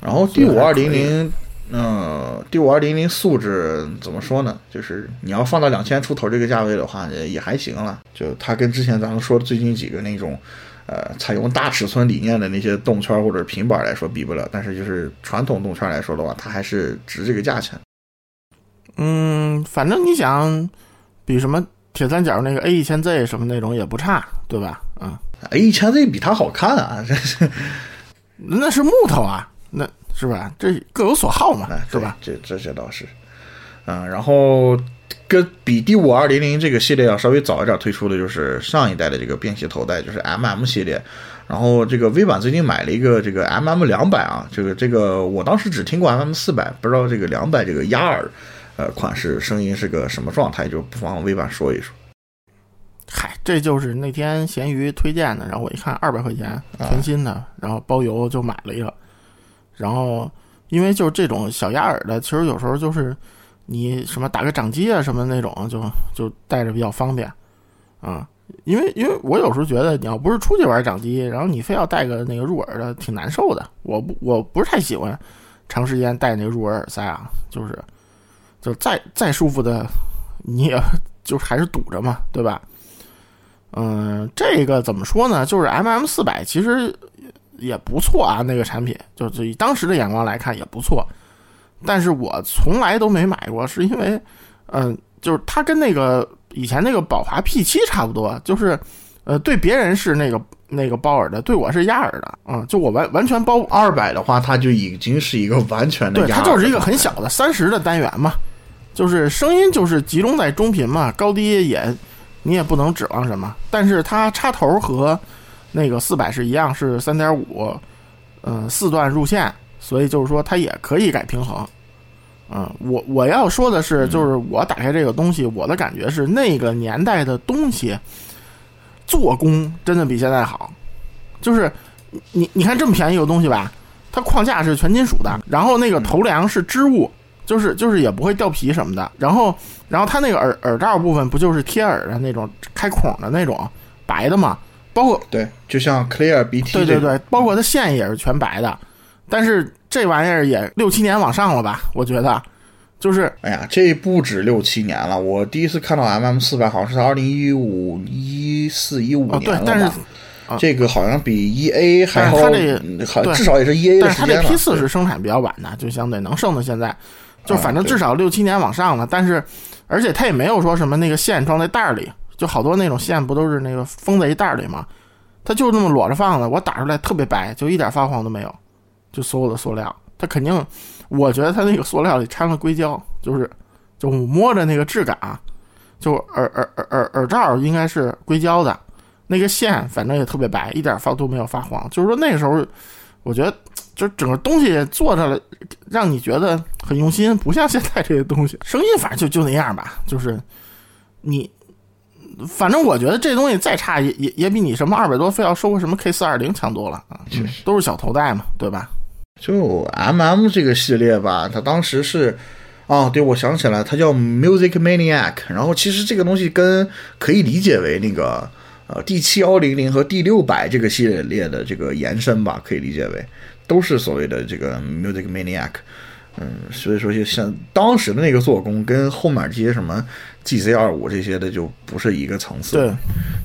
然后 D 五二零零，嗯，D 五二零零素质怎么说呢？就是你要放到两千出头这个价位的话，也还行了。就它跟之前咱们说最近几个那种。呃，采用大尺寸理念的那些动圈或者平板来说比不了，但是就是传统动圈来说的话，它还是值这个价钱。嗯，反正你想比什么铁三角那个 A 一千 Z 什么那种也不差，对吧？嗯，A 一千 Z 比它好看啊，这是那是木头啊，那是吧？这各有所好嘛，是吧？这这些倒是，嗯，然后。跟比 D 五二零零这个系列要稍微早一点推出的就是上一代的这个便携头戴，就是 MM 系列。然后这个 V 版最近买了一个这个 MM 两百啊，这个这个我当时只听过 MM 四百，不知道这个两百这个压耳呃款式声音是个什么状态，就不妨 V 版说一说。嗨，这就是那天闲鱼推荐的，然后我一看二百块钱全新的，然后包邮就买了一个。然后因为就是这种小压耳的，其实有时候就是。你什么打个掌机啊什么那种，就就带着比较方便，啊，因为因为我有时候觉得你要不是出去玩掌机，然后你非要带个那个入耳的，挺难受的。我不我不是太喜欢长时间戴那个入耳耳塞啊，就是就再再舒服的，你也就还是堵着嘛，对吧？嗯，这个怎么说呢？就是 M M 四百其实也不错啊，那个产品，就是以当时的眼光来看也不错。但是我从来都没买过，是因为，嗯，就是它跟那个以前那个宝华 P 七差不多，就是，呃，对别人是那个那个包耳的，对我是压耳的，嗯，就我完完全包二百的话，它就已经是一个完全的，对，它就是一个很小的三十的单元嘛，就是声音就是集中在中频嘛，高低也你也不能指望什么，但是它插头和那个四百是一样，是三点五，嗯，四段入线。所以就是说，它也可以改平衡，嗯，我我要说的是，就是我打开这个东西，我的感觉是那个年代的东西做工真的比现在好。就是你你看这么便宜个东西吧，它框架是全金属的，然后那个头梁是织物，就是就是也不会掉皮什么的。然后然后它那个耳耳罩部分不就是贴耳的那种开孔的那种白的嘛？包括对，就像 Clear BT 对对对，包括它线也是全白的。但是这玩意儿也六七年往上了吧？我觉得，就是，哎呀，这不止六七年了。我第一次看到 M M 四百，好像是在二零一五一四一五年了吧？但是这个好像比 E A 还好，好至少也是 E A 的时间但是它这 P 四是生产比较晚的，就相对能剩到现在，就反正至少六七年往上了。但是，而且它也没有说什么那个线装在袋里，就好多那种线不都是那个封在一袋里吗？它就那么裸着放的，我打出来特别白，就一点发黄都没有。就所有的塑料，它肯定，我觉得它那个塑料里掺了硅胶，就是，就摸着那个质感啊，就耳耳耳耳耳罩应该是硅胶的，那个线反正也特别白，一点发都没有发黄。就是说那个时候，我觉得就整个东西做出来，让你觉得很用心，不像现在这些东西，*laughs* 声音反正就就那样吧。就是你，反正我觉得这东西再差也也也比你什么二百多非要收个什么 K 四二零强多了啊，都是小头戴嘛，对吧？就 M M 这个系列吧，它当时是，啊，对，我想起来，它叫 Music Maniac。然后其实这个东西跟可以理解为那个，呃 D 七幺零零和 D 六百这个系列的这个延伸吧，可以理解为都是所谓的这个 Music Maniac。嗯，所以说就像当时的那个做工，跟后面这些什么 GC 二五这些的就不是一个层次。对，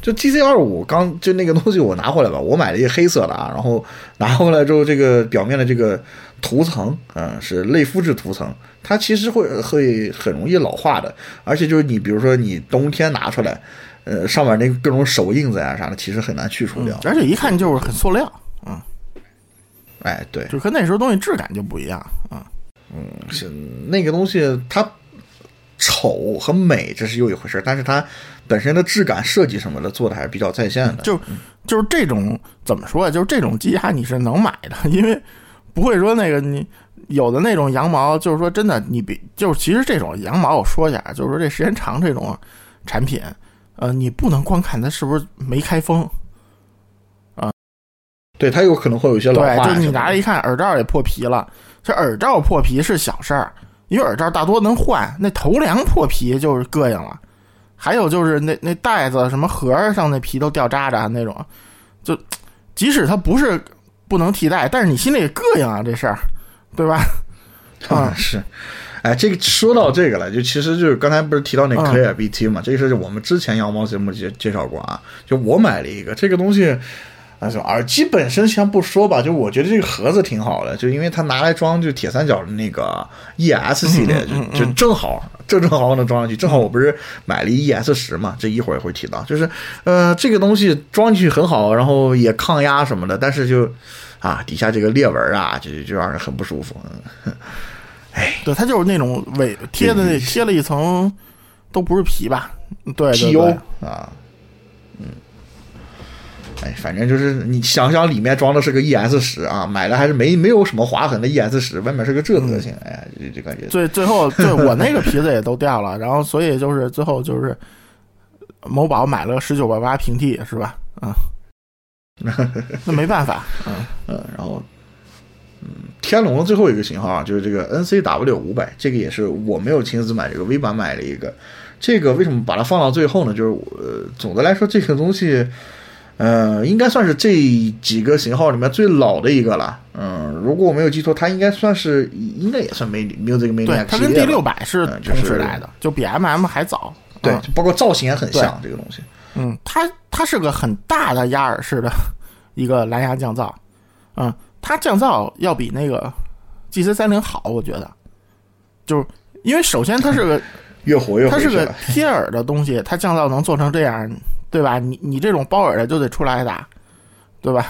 就 GC 二五刚就那个东西我拿回来吧，我买了一个黑色的啊，然后拿回来之后，这个表面的这个涂层，嗯，是类肤质涂层，它其实会会很容易老化的，而且就是你比如说你冬天拿出来，呃，上面那各种手印子呀啥的，其实很难去除掉。而且一看就是很塑料，嗯，哎，对，就跟那时候东西质感就不一样，啊。嗯，是那个东西，它丑和美这是又一回事但是它本身的质感设计什么的做的还是比较在线的。就就是这种怎么说啊？就是这种机甲你是能买的，因为不会说那个你有的那种羊毛，就是说真的你比就是其实这种羊毛我说一下，就是说这时间长这种产品，呃，你不能光看它是不是没开封啊，对，它有可能会有一些老化。对，就你拿着一看耳罩也破皮了。这耳罩破皮是小事儿，因为耳罩大多能换。那头梁破皮就是膈应了，还有就是那那袋子什么盒上那皮都掉渣渣那种，就即使它不是不能替代，但是你心里也膈应啊，这事儿，对吧？啊 *laughs* 是，哎，这个说到这个了，就其实就是刚才不是提到那 Clear BT 嘛，这个是我们之前羊毛节目介介绍过啊，就我买了一个这个东西。耳机本身先不说吧，就我觉得这个盒子挺好的，就因为它拿来装就铁三角的那个 ES 系列，就就正好，正正好好能装上去。正好我不是买了一 ES 十嘛，这一会儿也会提到，就是呃，这个东西装进去很好，然后也抗压什么的，但是就啊，底下这个裂纹啊，就就让人很不舒服。*laughs* 哎，对，它就是那种尾贴的那贴了一层，都不是皮吧？对对对啊，嗯。哎，反正就是你想想，里面装的是个 ES 十啊，买了还是没没有什么划痕的 ES 十，外面是个这德行，哎，就就感觉最最后，对我那个皮子也都掉了，然后所以就是最后就是某宝买了十九块八平替，是吧？啊，*laughs* 那没办法，嗯嗯，然后嗯，天龙的最后一个型号啊，就是这个 NCW 五百，这个也是我没有亲自买这个 V 版买了一个，这个为什么把它放到最后呢？就是呃，总的来说这个东西。呃，应该算是这几个型号里面最老的一个了。嗯，如果我没有记错，它应该算是，应该也算没没有这个没对，它跟 D 六百是同时代的，就比 M M 还早。对，包括造型也很像这个东西。嗯，它它是个很大的压耳式的 *laughs* 一个蓝牙降噪。嗯，它降噪要比那个 G C 三零好，我觉得。就是因为首先它是个 *laughs* 越活越，它是个贴耳的东西，它降噪能做成这样。对吧？你你这种包耳的就得出来打，对吧？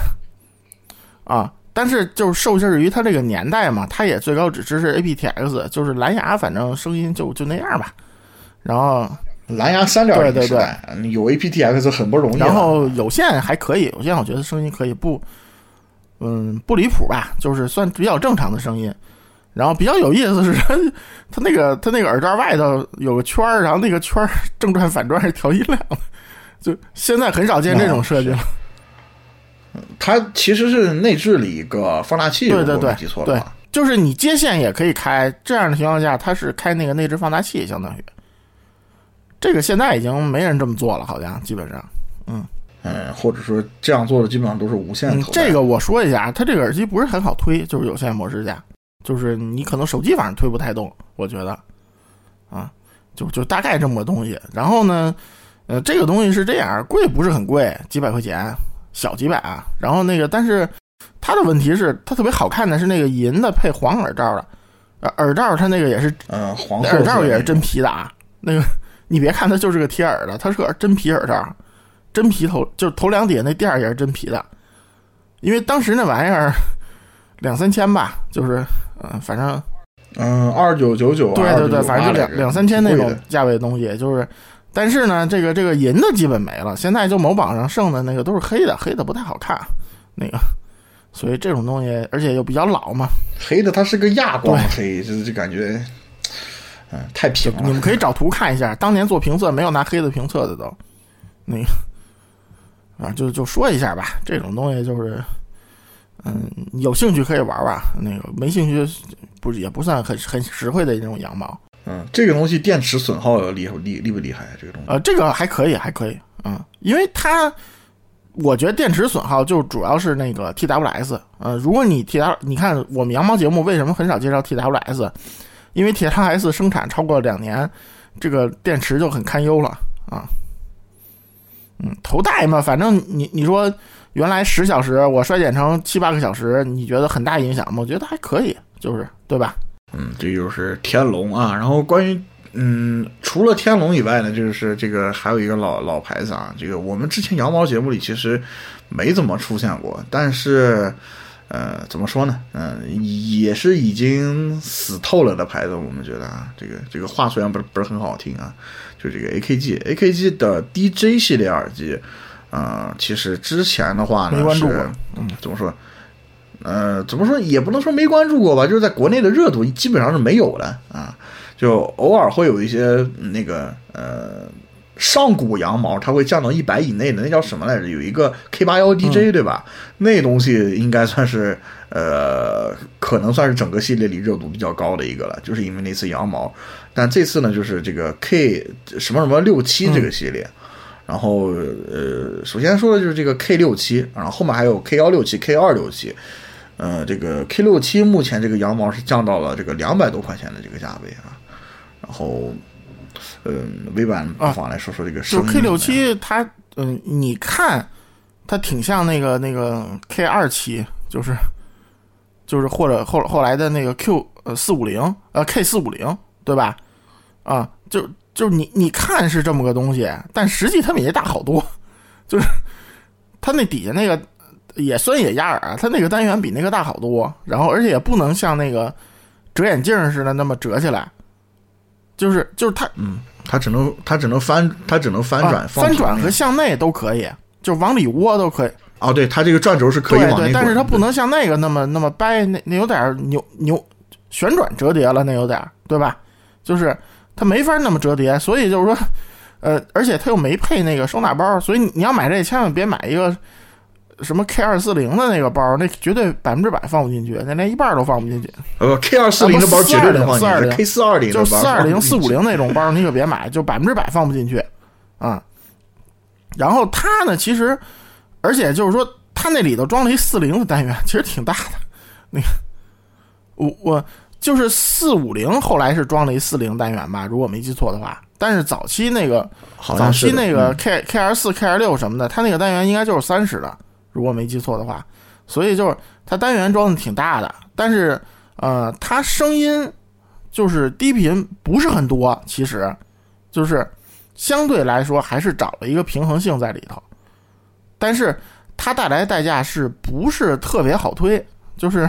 啊，但是就是受制于它这个年代嘛，它也最高只支持 aptX，就是蓝牙，反正声音就就那样吧。然后蓝牙三点零对对对，有 aptX 很不容易。然后有线还可以，有线我觉得声音可以，不，嗯，不离谱吧？就是算比较正常的声音。然后比较有意思是，它那个它那个耳罩外头有个圈儿，然后那个圈儿正转反转是调音量的。就现在很少见这种设计了。它其实是内置了一个放大器，对对对，记错了，对，就是你接线也可以开。这样的情况下，它是开那个内置放大器，相当于。这个现在已经没人这么做了，好像基本上，嗯嗯，或者说这样做的基本上都是无线。这个我说一下，它这个耳机不是很好推，就是有线模式下，就是你可能手机反正推不太动，我觉得，啊，就就大概这么个东西。然后呢？呃，这个东西是这样，贵不是很贵，几百块钱，小几百啊。然后那个，但是它的问题是，它特别好看的是那个银的配黄耳罩的，耳罩它那个也是，嗯，黄耳罩也是真皮的啊。那个你别看它就是个贴耳的，它是个真皮耳罩，真皮头，就是头两底下那垫儿也是真皮的。因为当时那玩意儿两三千吧，就是嗯，反正嗯，二九九九，对对对，反正就两两三千那种价位的东西，就是。但是呢，这个这个银的基本没了，现在就某宝上剩的那个都是黑的，黑的不太好看，那个，所以这种东西，而且又比较老嘛，黑的它是个亚光黑，就就感觉，嗯，太平了。你们可以找图看一下，当年做评测没有拿黑的评测的都，那个，啊，就就说一下吧，这种东西就是，嗯，有兴趣可以玩玩，那个没兴趣不也不算很很实惠的那种羊毛。嗯，这个东西电池损耗厉厉厉不厉害？这个东西呃，这个还可以，还可以，嗯，因为它，我觉得电池损耗就主要是那个 TWS。呃，如果你 T W，你看我们羊毛节目为什么很少介绍 TWS？因为 TWS 生产超过两年，这个电池就很堪忧了啊。嗯，头戴嘛，反正你你说原来十小时，我衰减成七八个小时，你觉得很大影响吗？我觉得还可以，就是对吧？嗯，这就是天龙啊。然后关于嗯，除了天龙以外呢，就是这个还有一个老老牌子啊。这个我们之前羊毛节目里其实没怎么出现过，但是呃，怎么说呢？嗯，也是已经死透了的牌子。我们觉得啊，这个这个话虽然不是不是很好听啊，就这个 AKG，AKG 的 DJ 系列耳机，呃，其实之前的话呢是嗯，怎么说？呃，怎么说也不能说没关注过吧，就是在国内的热度基本上是没有的啊，就偶尔会有一些那个呃上古羊毛，它会降到一百以内的，那叫什么来着？有一个 K 八幺 DJ 对吧？那东西应该算是呃，可能算是整个系列里热度比较高的一个了，就是因为那次羊毛。但这次呢，就是这个 K 什么什么六七这个系列，然后呃，首先说的就是这个 K 六七，然后后面还有 K 幺六七、K 二六七。呃，这个 K 六七目前这个羊毛是降到了这个两百多块钱的这个价位啊，然后，嗯，微版不妨来说说这个声音。就 K 六七，它嗯，你看它挺像那个那个 K 二七，就是就是或者后后来的那个 Q 呃四五零呃 K 四五零，对吧？啊，就就是你你看是这么个东西，但实际它比那大好多，就是它那底下那个。也算也压耳啊，它那个单元比那个大好多，然后而且也不能像那个折眼镜似的那么折起来，就是就是它，嗯，它只能它只能翻，它只能翻转，翻转和向内都可以，就往里窝都可以。哦，对，它这个转轴是可以往内，但是它不能像那个那么那么掰，那那有点扭扭旋转折叠了，那有点对吧？就是它没法那么折叠，所以就是说，呃，而且它又没配那个收纳包，所以你要买这千万别买一个。什么 K 二四零的那个包，那绝对百分之百放不进去，那连一半都放不进去。呃，K 二四零的包绝对能放进去。K 四二零就四二零、四五零那种包，你可别买，就百分之百放不进去啊。然后它呢，其实，而且就是说，它那里头装了一四零的单元，其实挺大的。那个，我我就是四五零，后来是装了一四零单元吧，如果没记错的话。但是早期那个，早期那个 K K 二四、K 二六什么的，它那个单元应该就是三十的。如果没记错的话，所以就是它单元装的挺大的，但是呃，它声音就是低频不是很多，其实就是相对来说还是找了一个平衡性在里头，但是它带来的代价是不是特别好推？就是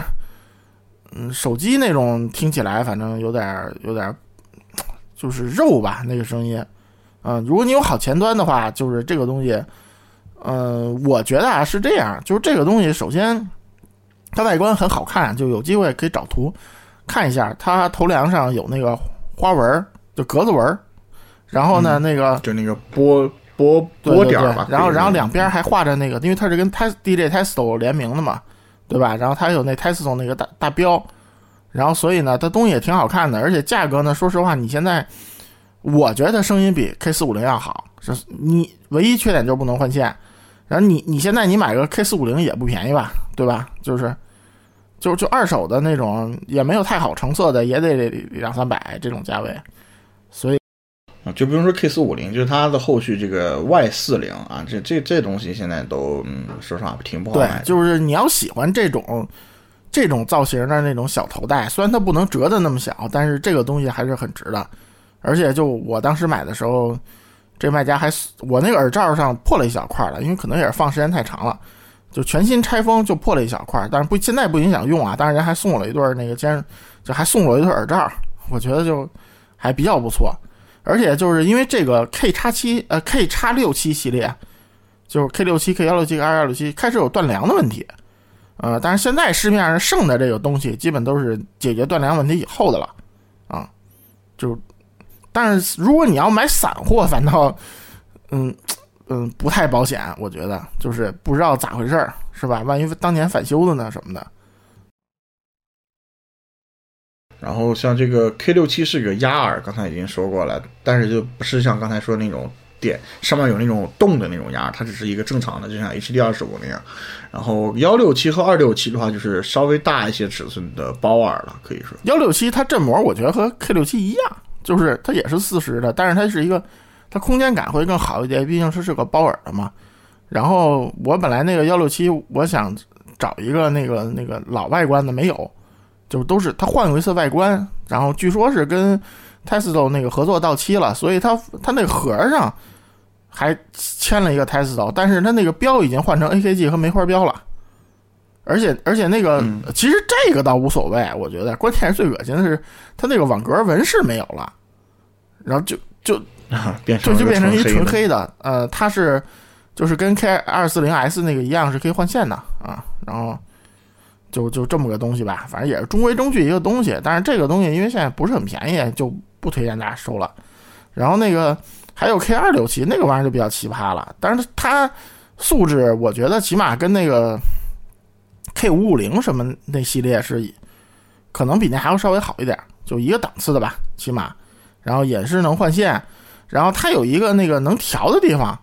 嗯，手机那种听起来反正有点有点就是肉吧，那个声音，嗯，如果你有好前端的话，就是这个东西。嗯，我觉得啊是这样，就是这个东西，首先它外观很好看，就有机会可以找图看一下。它头梁上有那个花纹，就格子纹，然后呢，那个就那个波波波点吧。然后，然后两边还画着那个，因为它是跟 Test DJ Testo 联名的嘛，对吧？然后它有那 Testo 那个大大标，然后所以呢，它东西也挺好看的，而且价格呢，说实话，你现在我觉得声音比 K 四五零要好，是你唯一缺点就是不能换线。然后你你现在你买个 K 四五零也不便宜吧，对吧？就是，就就二手的那种也没有太好成色的，也得两三百这种价位。所以啊，就不用说 K 四五零，就是它的后续这个 Y 四零啊，这这这东西现在都嗯，说实话挺不好买。对，就是你要喜欢这种这种造型的那种小头戴，虽然它不能折的那么小，但是这个东西还是很值的。而且就我当时买的时候。这卖家还我那个耳罩上破了一小块了，因为可能也是放时间太长了，就全新拆封就破了一小块，但是不现在不影响用啊。但是人还送我了一对那个兼，就还送我一对耳罩，我觉得就还比较不错。而且就是因为这个 K 叉七呃 K 叉六七系列，就是 K 六七 K 幺六七 K 二幺六七开始有断梁的问题，呃，但是现在市面上剩的这个东西基本都是解决断梁问题以后的了，啊，就。但是如果你要买散货，反倒，嗯嗯不太保险，我觉得就是不知道咋回事儿，是吧？万一当年返修的呢什么的。然后像这个 K 六七是个压耳，刚才已经说过了，但是就不是像刚才说那种点上面有那种洞的那种压，它只是一个正常的，就像 HD 二十五那样。然后幺六七和二六七的话，就是稍微大一些尺寸的包耳了，可以说。幺六七它振膜我觉得和 K 六七一样，就是它也是四十的，但是它是一个它空间感会更好一点，毕竟它是个包耳的嘛。然后我本来那个幺六七我想找一个那个那个老外观的没有，就都是它换过一次外观，然后据说是跟 Testo 那个合作到期了，所以它它那个盒上还签了一个 Testo，但是它那个标已经换成 AKG 和梅花标了。而且而且那个、其实这个倒无所谓，我觉得关键是最恶心的是它那个网格纹饰没有了，然后就就啊，*laughs* 变成就就变成一纯黑黑的，呃，它是就是跟 K 二四零 S 那个一样是可以换线的啊，然后就就这么个东西吧，反正也是中规中矩一个东西，但是这个东西因为现在不是很便宜，就不推荐大家收了。然后那个还有 K 二六七那个玩意儿就比较奇葩了，但是它素质我觉得起码跟那个 K 五五零什么那系列是可能比那还要稍微好一点，就一个档次的吧，起码。然后也是能换线，然后它有一个那个能调的地方，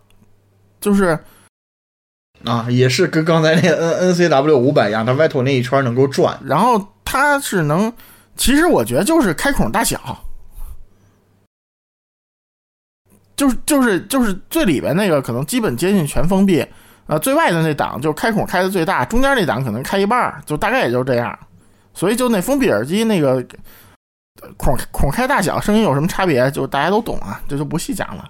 就是啊，也是跟刚才那个 N N C W 五百一样，它外头那一圈能够转。然后它是能，其实我觉得就是开孔大小，就是就是就是最里边那个可能基本接近全封闭，呃，最外的那档就开孔开的最大，中间那档可能开一半儿，就大概也就这样。所以就那封闭耳机那个孔孔开大小，声音有什么差别，就大家都懂啊，这就不细讲了。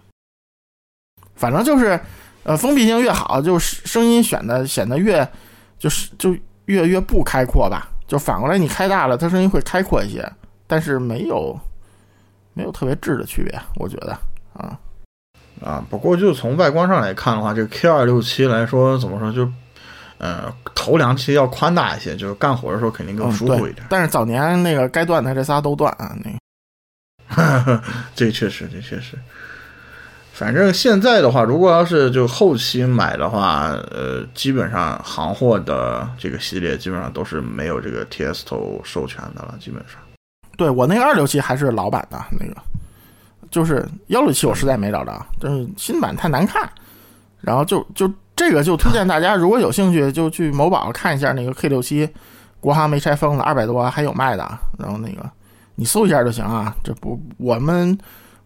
反正就是，呃，封闭性越好，就是声音选的显得越就是就越越不开阔吧。就反过来你开大了，它声音会开阔一些，但是没有没有特别质的区别，我觉得啊。啊，不过就从外观上来看的话，这个 K 二六七来说，怎么说就，呃，头梁其实要宽大一些，就是干活的时候肯定更嗯，舒服一对点。。但是早年那个该断的这仨都断啊，那个 *laughs* 这确实，这确实。反正现在的话，如果要是就后期买的话，呃，基本上行货的这个系列基本上都是没有这个 Tiesto 授权的了，基本上。对我那个二六七还是老版的那个，就是幺六七我实在没找着，就是新版太难看。然后就就这个就推荐大家，如果有兴趣就去某宝看一下那个 K 六七，国行没拆封的，二百多还有卖的。然后那个你搜一下就行啊，这不我们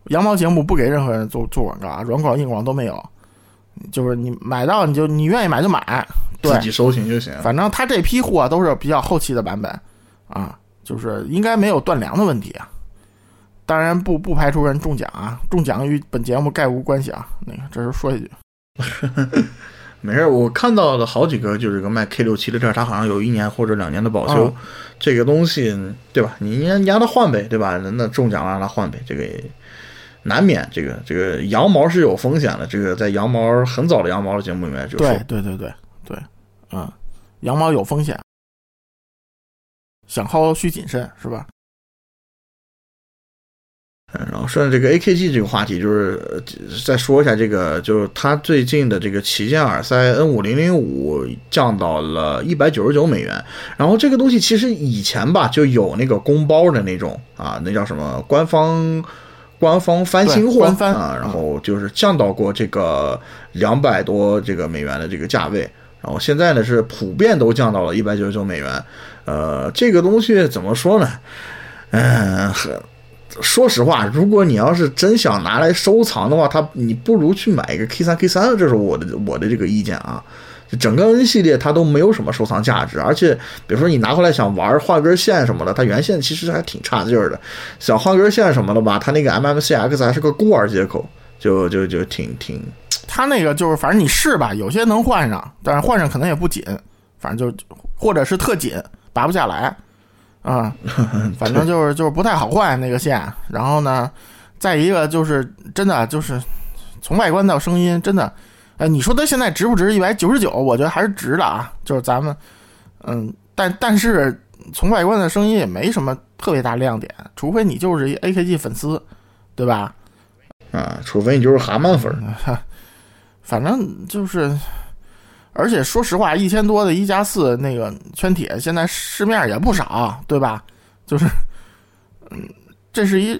羊毛节目不给任何人做做广告啊，软广硬广都没有。就是你买到你就你愿意买就买，对自己收行就行。反正他这批货都是比较后期的版本啊，就是应该没有断粮的问题啊。当然不不排除人中奖啊，中奖与本节目概无关系啊。那个这是说一句，*laughs* 没事，我看到的好几个就是个卖 K 六七的这儿，它好像有一年或者两年的保修。嗯这个东西，对吧？你你让它换呗，对吧？那中奖了让它换呗，这个也难免。这个这个羊毛是有风险的，这个在羊毛很早的羊毛的节目里面就说对对对对对，嗯，羊毛有风险，想薅需谨慎，是吧？嗯，然后顺着这个 AKG 这个话题，就是呃再说一下这个，就是它最近的这个旗舰耳塞 N 五零零五降到了一百九十九美元。然后这个东西其实以前吧就有那个公包的那种啊，那叫什么官方官方翻新货啊，然后就是降到过这个两百多这个美元的这个价位。然后现在呢是普遍都降到了一百九十九美元。呃，这个东西怎么说呢？嗯，很。说实话，如果你要是真想拿来收藏的话，它你不如去买一个 K 三 K 三，这是我的我的这个意见啊。就整个 N 系列它都没有什么收藏价值，而且比如说你拿回来想玩换根线什么的，它原线其实还挺差劲儿的。想换根线什么的吧，它那个 MMCX 还是个孤儿接口，就就就挺挺 *tsk* 它那个就是反正你试吧，有些能换上，但是换上可能也不紧，反正就或者是特紧，拔不下来啊、*laughs* 反正就是就是不太好换那个线。然后呢，再一个就是真的就是从外观到声音，真的，呃，你说它现在值不值一百九十九？我觉得还是值的啊。就是咱们，嗯，但但是从外观的声音也没什么特别大亮点，除非你就是一 AKG 粉丝，对吧？啊，除非你就是蛤蟆粉儿。*laughs* 反正就是，而且说实话，一千多的一加四那个圈铁，现在市面也不少，对吧？就是，嗯，这是一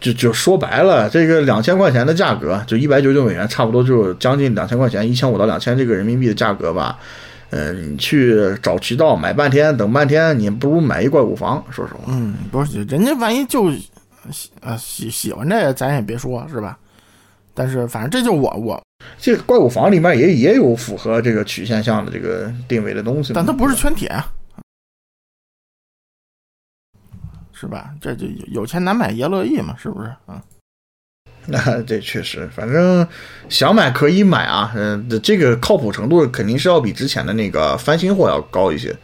就就说白了，这个两千块钱的价格，就一百九十九美元，差不多就将近两千块钱，一千五到两千这个人民币的价格吧。嗯，你去找渠道买半天，等半天，你不如买一怪物房。说实话，嗯，不是，人家万一就喜啊喜喜欢这个，咱也别说是吧？但是反正这就我我，这个怪物房里面也也有符合这个曲线向的这个定位的东西，但它不是圈铁啊，是吧？这就有钱难买爷乐意嘛，是不是啊？那这确实，反正想买可以买啊，嗯，这个靠谱程度肯定是要比之前的那个翻新货要高一些，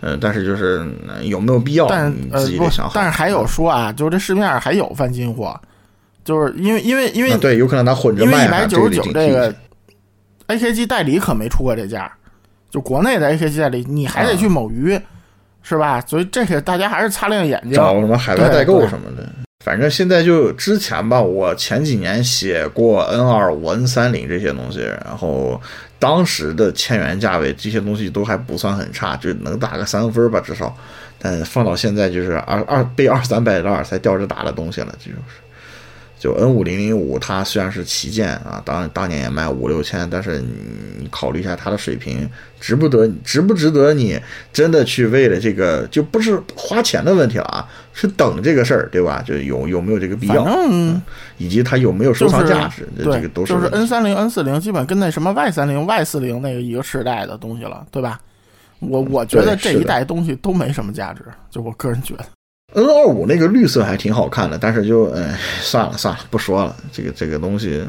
嗯，但是就是有没有必要，但自己得想好。但是还有说啊，就这市面上还有翻新货，就是因为因为因为对，有可能他混着卖。因为一百九十九这个 AKG 代理可没出过这价，就国内的 AKG 代理，你还得去某鱼，是吧？所以这个大家还是擦亮眼睛，找什么海外代购什么的。反正现在就之前吧，我前几年写过 N 二五、N 三零这些东西，然后当时的千元价位，这些东西都还不算很差，就能打个三分吧，至少。但放到现在就是二二被二三百的耳塞吊着打的东西了，这就是。就 N 五零零五，它虽然是旗舰啊，当当年也卖五六千，但是你考虑一下它的水平，值不得，值不值得你真的去为了这个，就不是花钱的问题了啊，是等这个事儿，对吧？就有有没有这个必要，嗯以及它有没有收藏价值，这个都是。就是 N 三零、N 四零，基本跟那什么 Y 三零、Y 四零那个一个时代的东西了，对吧？我我觉得这一代东西都没什么价值，就我个人觉得。N 二五那个绿色还挺好看的，但是就哎算了算了，不说了。这个这个东西，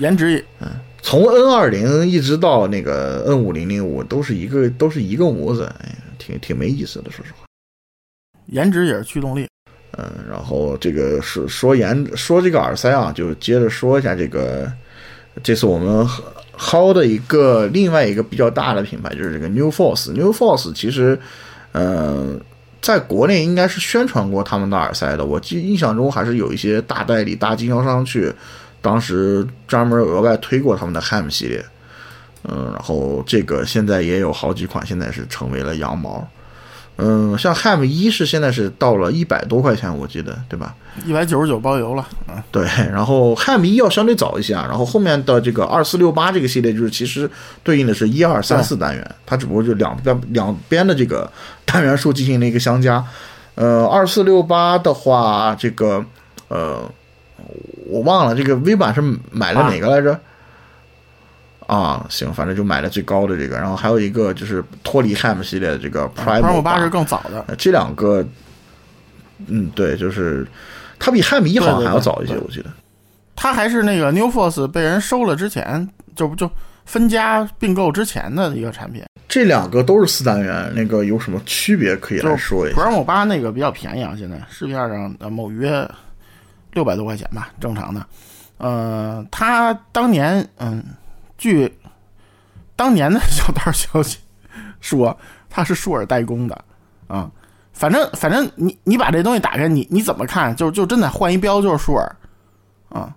颜值也嗯，从 N 二零一直到那个 N 五零零五都是一个都是一个模子，哎，挺挺没意思的，说实话。颜值也是驱动力，嗯，然后这个是说颜说这个耳塞啊，就接着说一下这个，这次我们薅的一个另外一个比较大的品牌就是这个 New Force。New Force 其实，嗯。在国内应该是宣传过他们的耳塞的，我记印象中还是有一些大代理、大经销商去，当时专门额外推过他们的 Ham 系列，嗯，然后这个现在也有好几款，现在是成为了羊毛。嗯，像 Ham 一是现在是到了一百多块钱，我记得对吧？一百九十九包邮了，嗯，对。然后 Ham 一要相对早一些啊，然后后面的这个二四六八这个系列就是其实对应的是一二三四单元，它只不过就两边两边的这个 *laughs* 单元数进行了一个相加。呃，二四六八的话，这个呃，我忘了这个 V 版是买了哪个来着？啊，行，反正就买了最高的这个，然后还有一个就是脱离 Ham 系列的这个 Prime 八是更早的。这两个，嗯，对，就是它比 Ham 一好像还要早一些，我记得。它还是那个 New Force 被人收了之前，就就分家并购之前的一个产品。这两个都是四单元，那个有什么区别可以来说一下？Prime 八那个比较便宜啊，现在市面上呃某约六百多块钱吧，正常的。呃，它当年嗯。据当年的 *laughs* 小道消息说，他是舒尔代工的啊。反正反正你你把这东西打开，你你怎么看？就就真的换一标就是舒尔啊。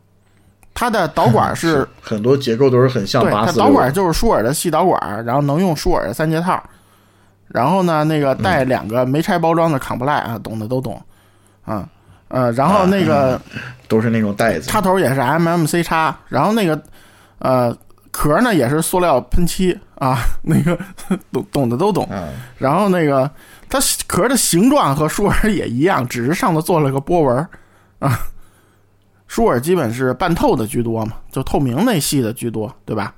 它的导管是很多结构都是很像八四导管就是舒尔的细导管，然后能用舒尔的三节套。然后呢，那个带两个没拆包装的康布赖啊，懂的都懂啊。呃，然后那个 *laughs* 都是那种袋子，插头也是 MMC 插，然后那个呃。壳呢也是塑料喷漆啊，*laughs* 那个懂懂的都懂。然后那个它壳的形状和舒尔也一样，只是上头做了个波纹啊。舒尔基本是半透的居多嘛，就透明那系的居多，对吧？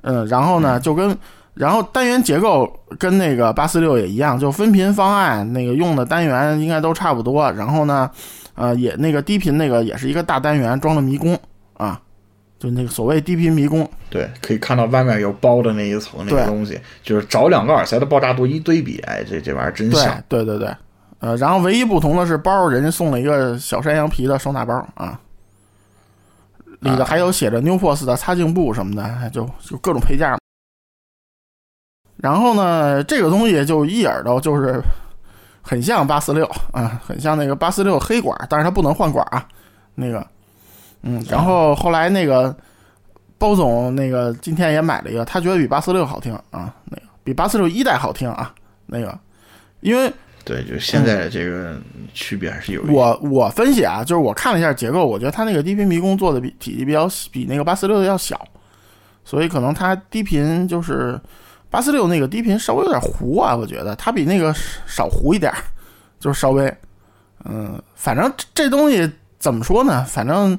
嗯，然后呢就跟然后单元结构跟那个八四六也一样，就分频方案那个用的单元应该都差不多。然后呢，呃，也那个低频那个也是一个大单元装了迷宫啊。就那个所谓低频迷宫，对，可以看到外面有包的那一层那个东西，就是找两个耳塞的爆炸度一对比，哎，这这玩意儿真像。对对对，呃，然后唯一不同的是包，人家送了一个小山羊皮的收纳包啊，里头还有写着 New Force 的擦镜布什么的，就就各种配件。然后呢，这个东西就一耳朵就是很像八四六啊，很像那个八四六黑管，但是它不能换管啊，那个。嗯，然后后来那个包总那个今天也买了一个，他觉得比八四六好听啊，那个比八四六一代好听啊，那个因为对，就现在这个区别还是有。我我分析啊，就是我看了一下结构，我觉得它那个低频迷宫做的比体积比较比那个八四六的要小，所以可能它低频就是八四六那个低频稍微有点糊啊，我觉得它比那个少糊一点，就是稍微，嗯，反正这这东西怎么说呢？反正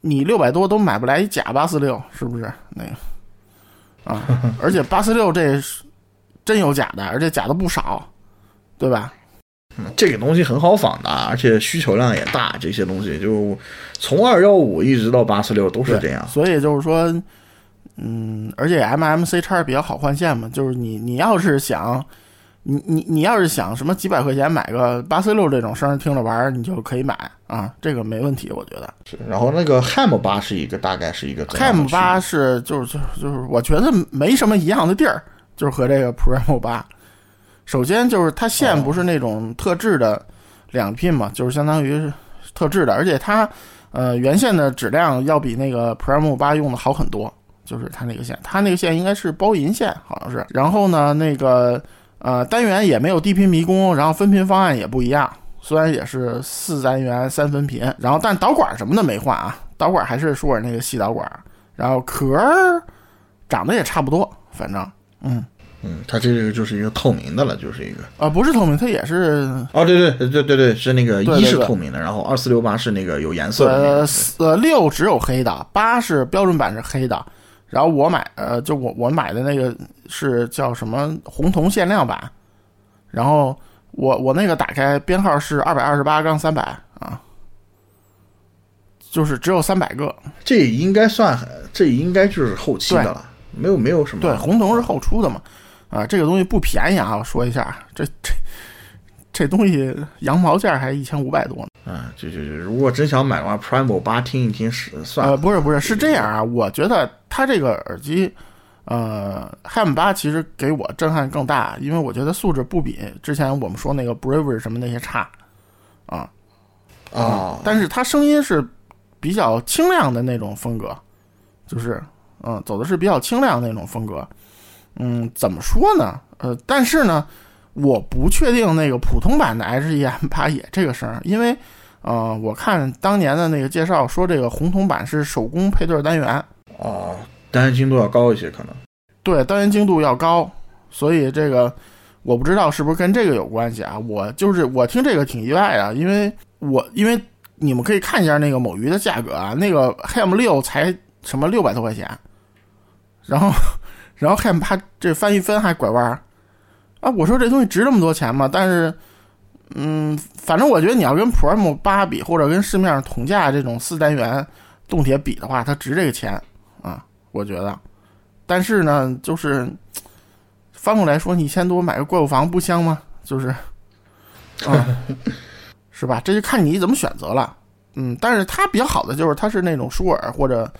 你六百多都买不来一假八四六，是不是那个啊？而且八四六这真有假的，而且假的不少，对吧？嗯这个东西很好仿的，而且需求量也大，这些东西就从二幺五一直到八四六都是这样。所以就是说，嗯，而且 MMC 叉比较好换线嘛，就是你你要是想，你你你要是想什么几百块钱买个八 C 六这种声听着玩儿，你就可以买啊，这个没问题，我觉得。是，然后那个 Ham 八是一个大概是一个 Ham 八是就是就是就是，我觉得没什么一样的地儿，就是和这个 Primo 八。首先就是它线不是那种特制的两 pin 嘛，就是相当于是特制的，而且它呃原线的质量要比那个 Primo 八用的好很多。就是它那个线，它那个线应该是包银线，好像是。然后呢，那个呃单元也没有低频迷宫，然后分频方案也不一样，虽然也是四单元三分频，然后但导管什么的没换啊，导管还是舒尔那个细导管，然后壳儿长得也差不多，反正嗯嗯，它这个就是一个透明的了，就是一个。啊不是透明，它也是哦，对对对对对，是那个一是透明的，然后二四六八是那个有颜色的那呃个。四呃六只有黑的，八是标准版是黑的，然后我买呃就我我买的那个是叫什么红铜限量版，然后我我那个打开编号是二百二十八杠三百啊，就是只有三百个，这应该算，这应该就是后期的了，没有没有什么。对，红铜是后出的嘛，啊，这个东西不便宜啊，我说一下，这这这东西羊毛价还一千五百多呢。啊，就就就，如果真想买的话，Primo 八听一听是算呃，了。不是不是，是这样啊，我觉得它这个耳机，呃，Ham 八其实给我震撼更大，因为我觉得素质不比之前我们说那个 Braver 什么那些差啊，啊，但是它声音是比较清亮的那种风格，就是嗯，走的是比较清亮的那种风格。嗯，怎么说呢？呃，但是呢，我不确定那个普通版的 HEM 八也这个声儿，因为呃，我看当年的那个介绍说，这个红铜版是手工配对单元，哦，单元精度要高一些，可能。对，单元精度要高，所以这个我不知道是不是跟这个有关系啊？我就是我听这个挺意外的，因为我因为你们可以看一下那个某鱼的价格啊，那个 Ham 六才什么六百多块钱，然后然后 Ham 八这翻一分还拐弯儿啊！我说这东西值这么多钱吗？但是嗯，反正我觉得你要跟 Primo 八比，或者跟市面上同价这种四单元动铁比的话，它值这个钱啊，我觉得。但是呢，就是翻过来说，你一千多买个怪物房不香吗？就是啊，*laughs* 是吧？这就看你怎么选择了。嗯，但是它比较好的就是它是那种舒尔或者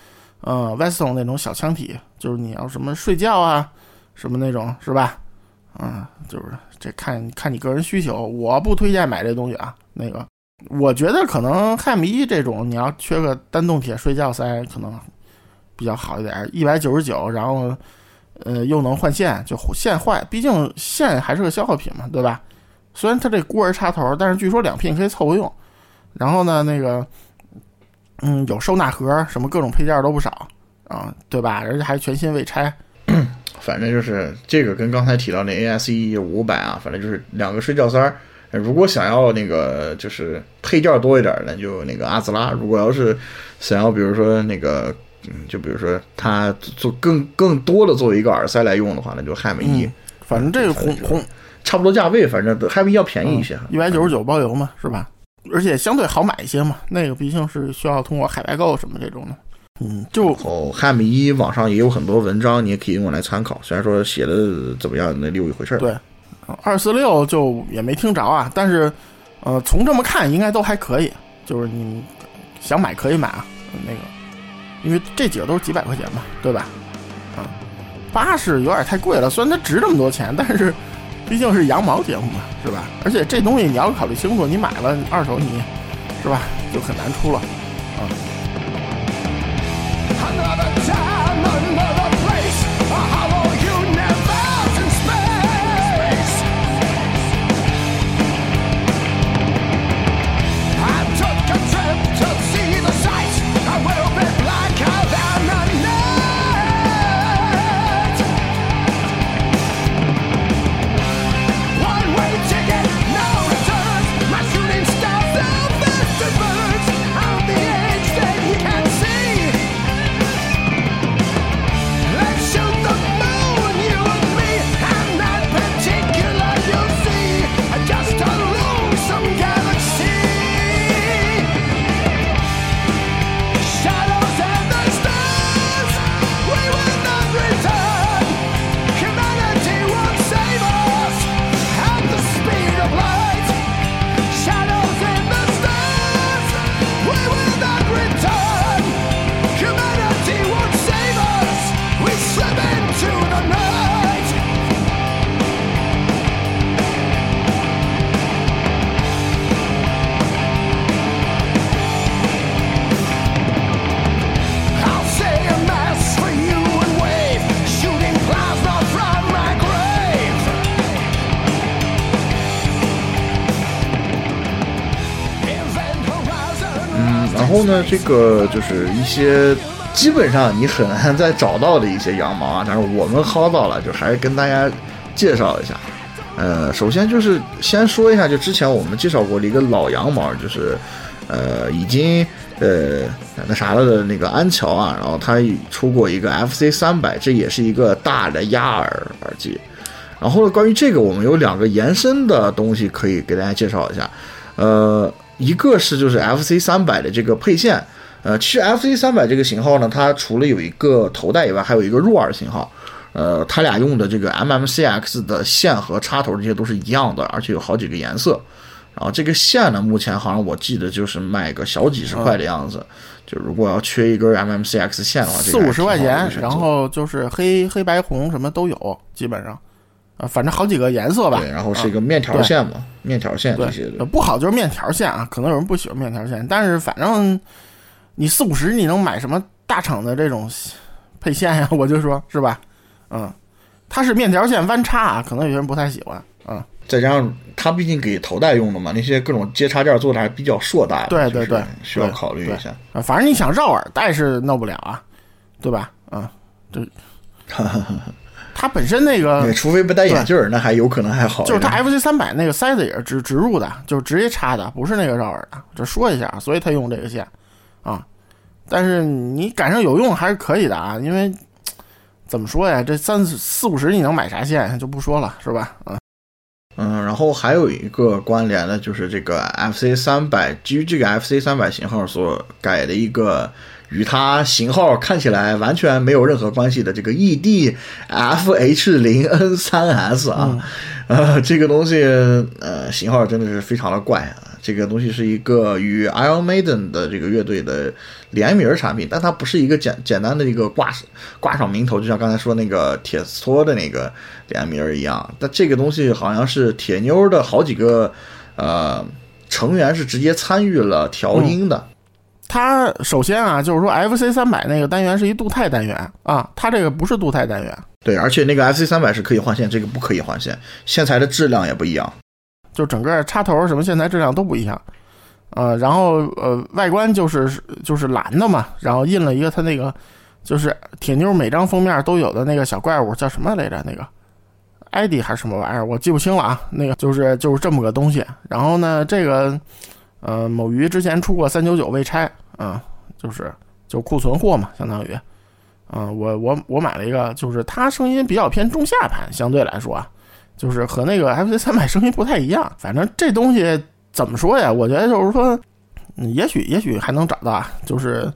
呃 Weston 那种小腔体，就是你要什么睡觉啊什么那种是吧？嗯，就是这看看你个人需求，我不推荐买这东西啊。那个，我觉得可能汉米这种，你要缺个单动铁睡觉塞，可能比较好一点，一百九十九，然后呃又能换线，就线坏，毕竟线还是个消耗品嘛，对吧？虽然它这孤儿插头，但是据说两片可以凑合用。然后呢，那个嗯有收纳盒，什么各种配件都不少啊，对吧？而且还全新未拆。反正就是这个跟刚才提到那 ASE 五百啊，反正就是两个睡觉塞儿。如果想要那个就是配件多一点的，就那个阿兹拉；如果要是想要比如说那个，嗯，就比如说它做更更多的作为一个耳塞来用的话，那就汉美一，嗯反正这个红红差不多价位，反正汉美一要便宜一些。一百九十九包邮嘛，是吧？而且相对好买一些嘛，那个毕竟是需要通过海外购什么这种的。嗯，就哦，汉米一网上也有很多文章，你也可以用来参考。虽然说写的怎么样，那另一回事儿。对二四六就也没听着啊，但是呃，从这么看应该都还可以，就是你想买可以买啊，那个，因为这几个都是几百块钱嘛，对吧？啊，八是有点太贵了，虽然它值这么多钱，但是毕竟是羊毛节目嘛，是吧？而且这东西你要考虑清楚，你买了二手你是吧就很难出了啊。Another time, 然后呢，这个就是一些基本上你很难再找到的一些羊毛啊，但是我们薅到了，就还是跟大家介绍一下。呃，首先就是先说一下，就之前我们介绍过的一个老羊毛，就是呃已经呃那啥了的那个安乔啊，然后他出过一个 FC 三百，这也是一个大的压耳耳机。然后，关于这个，我们有两个延伸的东西可以给大家介绍一下。呃，一个是就是 FC 三百的这个配线，呃，其实 FC 三百这个型号呢，它除了有一个头戴以外，还有一个入耳型号。呃，它俩用的这个 MMCX 的线和插头这些都是一样的，而且有好几个颜色。然后这个线呢，目前好像我记得就是卖个小几十块的样子。就如果要缺一根 MMCX 线的话，四五十块钱，然然后就是黑黑白红什么都有，基本上，啊，反正好几个颜色吧。对，然后是一啊个面条线嘛，面条线这些的。不好就是面条线啊，可能有人不喜欢面条线，但是反正你四五十你能买什么大厂的这种配线呀？*laughs* 我就说是吧，嗯，它是面条线弯插啊，可能有些人不太喜欢，嗯，再加上它毕竟给头戴用的嘛，那些各种接插件做的还比较硕大对对对需要对对考虑一下。啊，反正你想绕耳戴是弄不了啊，对吧？嗯，这 *laughs* 它本身那个对，除非不戴眼镜儿，那还有可能还好。就是它 FC 三百那个塞子也是直植入的，就是直接插的，不是那个绕耳的。这说一下，所以它用这个线啊。但是你赶上有用还是可以的啊，因为怎么说呀，这三四五十你能买啥线就不说了，是吧？嗯，嗯，然后还有一个关联的就是这个 FC 三百，基于这个 FC 三百型号所改的一个与它型号看起来完全没有任何关系的这个 ED FH 零 N 三 S 啊，呃，这个东西呃型号真的是非常的怪啊。这个东西是一个与 Iron Maiden 的这个乐队的联名产品，但它不是一个简简单的一个挂挂上名头，就像刚才说那个铁托的那个联名一样。但这个东西好像是铁妞的好几个呃成员是直接参与了调音的。它首先啊，就是说 FC 三百那个单元是一镀钛单元啊，它这个不是镀钛单元，对，而且那个 FC 三百是可以换线，这个不可以换线，线材的质量也不一样。就整个插头什么线材质量都不一样。呃，然后呃，外观就是就是蓝的嘛，然后印了一个它那个就是铁妞每张封面都有的那个小怪物叫什么来着？那个艾迪还是什么玩意儿？我记不清了啊。那个就是就是这么个东西。然后呢，这个呃，某鱼之前出过三九九未拆啊、就是就库存货嘛，相当于。嗯、我我我买了一个，就是它声音比较偏中下盘，相对来说啊，就是和那个 FC 三百声音不太一样。反正这东西怎么说呀？我觉得就是说，也许也许还能找到。就是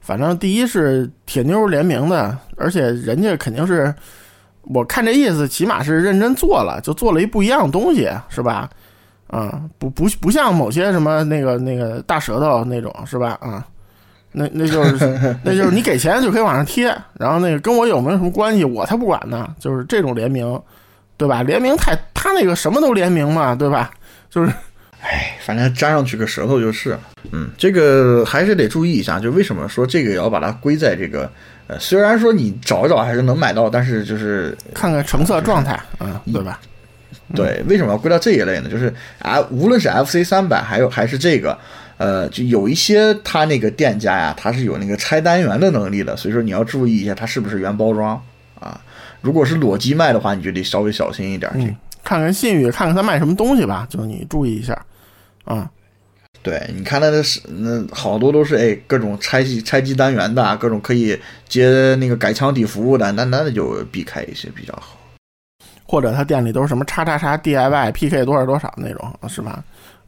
反正第一是铁妞联名的，而且人家肯定是，我看这意思，起码是认真做了，就做了一不一样的东西，是吧？啊、不不不像某些什么那个那个大舌头那种，是吧？啊、那那就是 *laughs* 那就是你给钱就可以往上贴，然后那个跟我有没有什么关系，我才不管呢。就是这种联名，对吧？联名太他那个什么都联名嘛，对吧？就是哎，反正粘上去个舌头就是。嗯，这个还是得注意一下，就为什么说这个也要把它归在这个呃，虽然说你找一找还是能买到，但是就是看看成色状态，嗯，对吧？对，为什么要归到这一类呢？就是啊，无论是 FC 三百，还有还是这个，呃，就有一些它那个店家呀，它是有那个拆单元的能力的，所以说你要注意一下它是不是原包装啊。如果是裸机卖的话，你就得稍微小心一点。看看信誉，看看他卖什么东西吧，就你注意一下，啊、对，你看它的是那好多都是哎各种拆机拆机单元的，各种可以接那个改枪底服务的，那那就避开一些比较好。或者他店里都是什么叉叉叉 DIY PK 多少多少那种，是吧？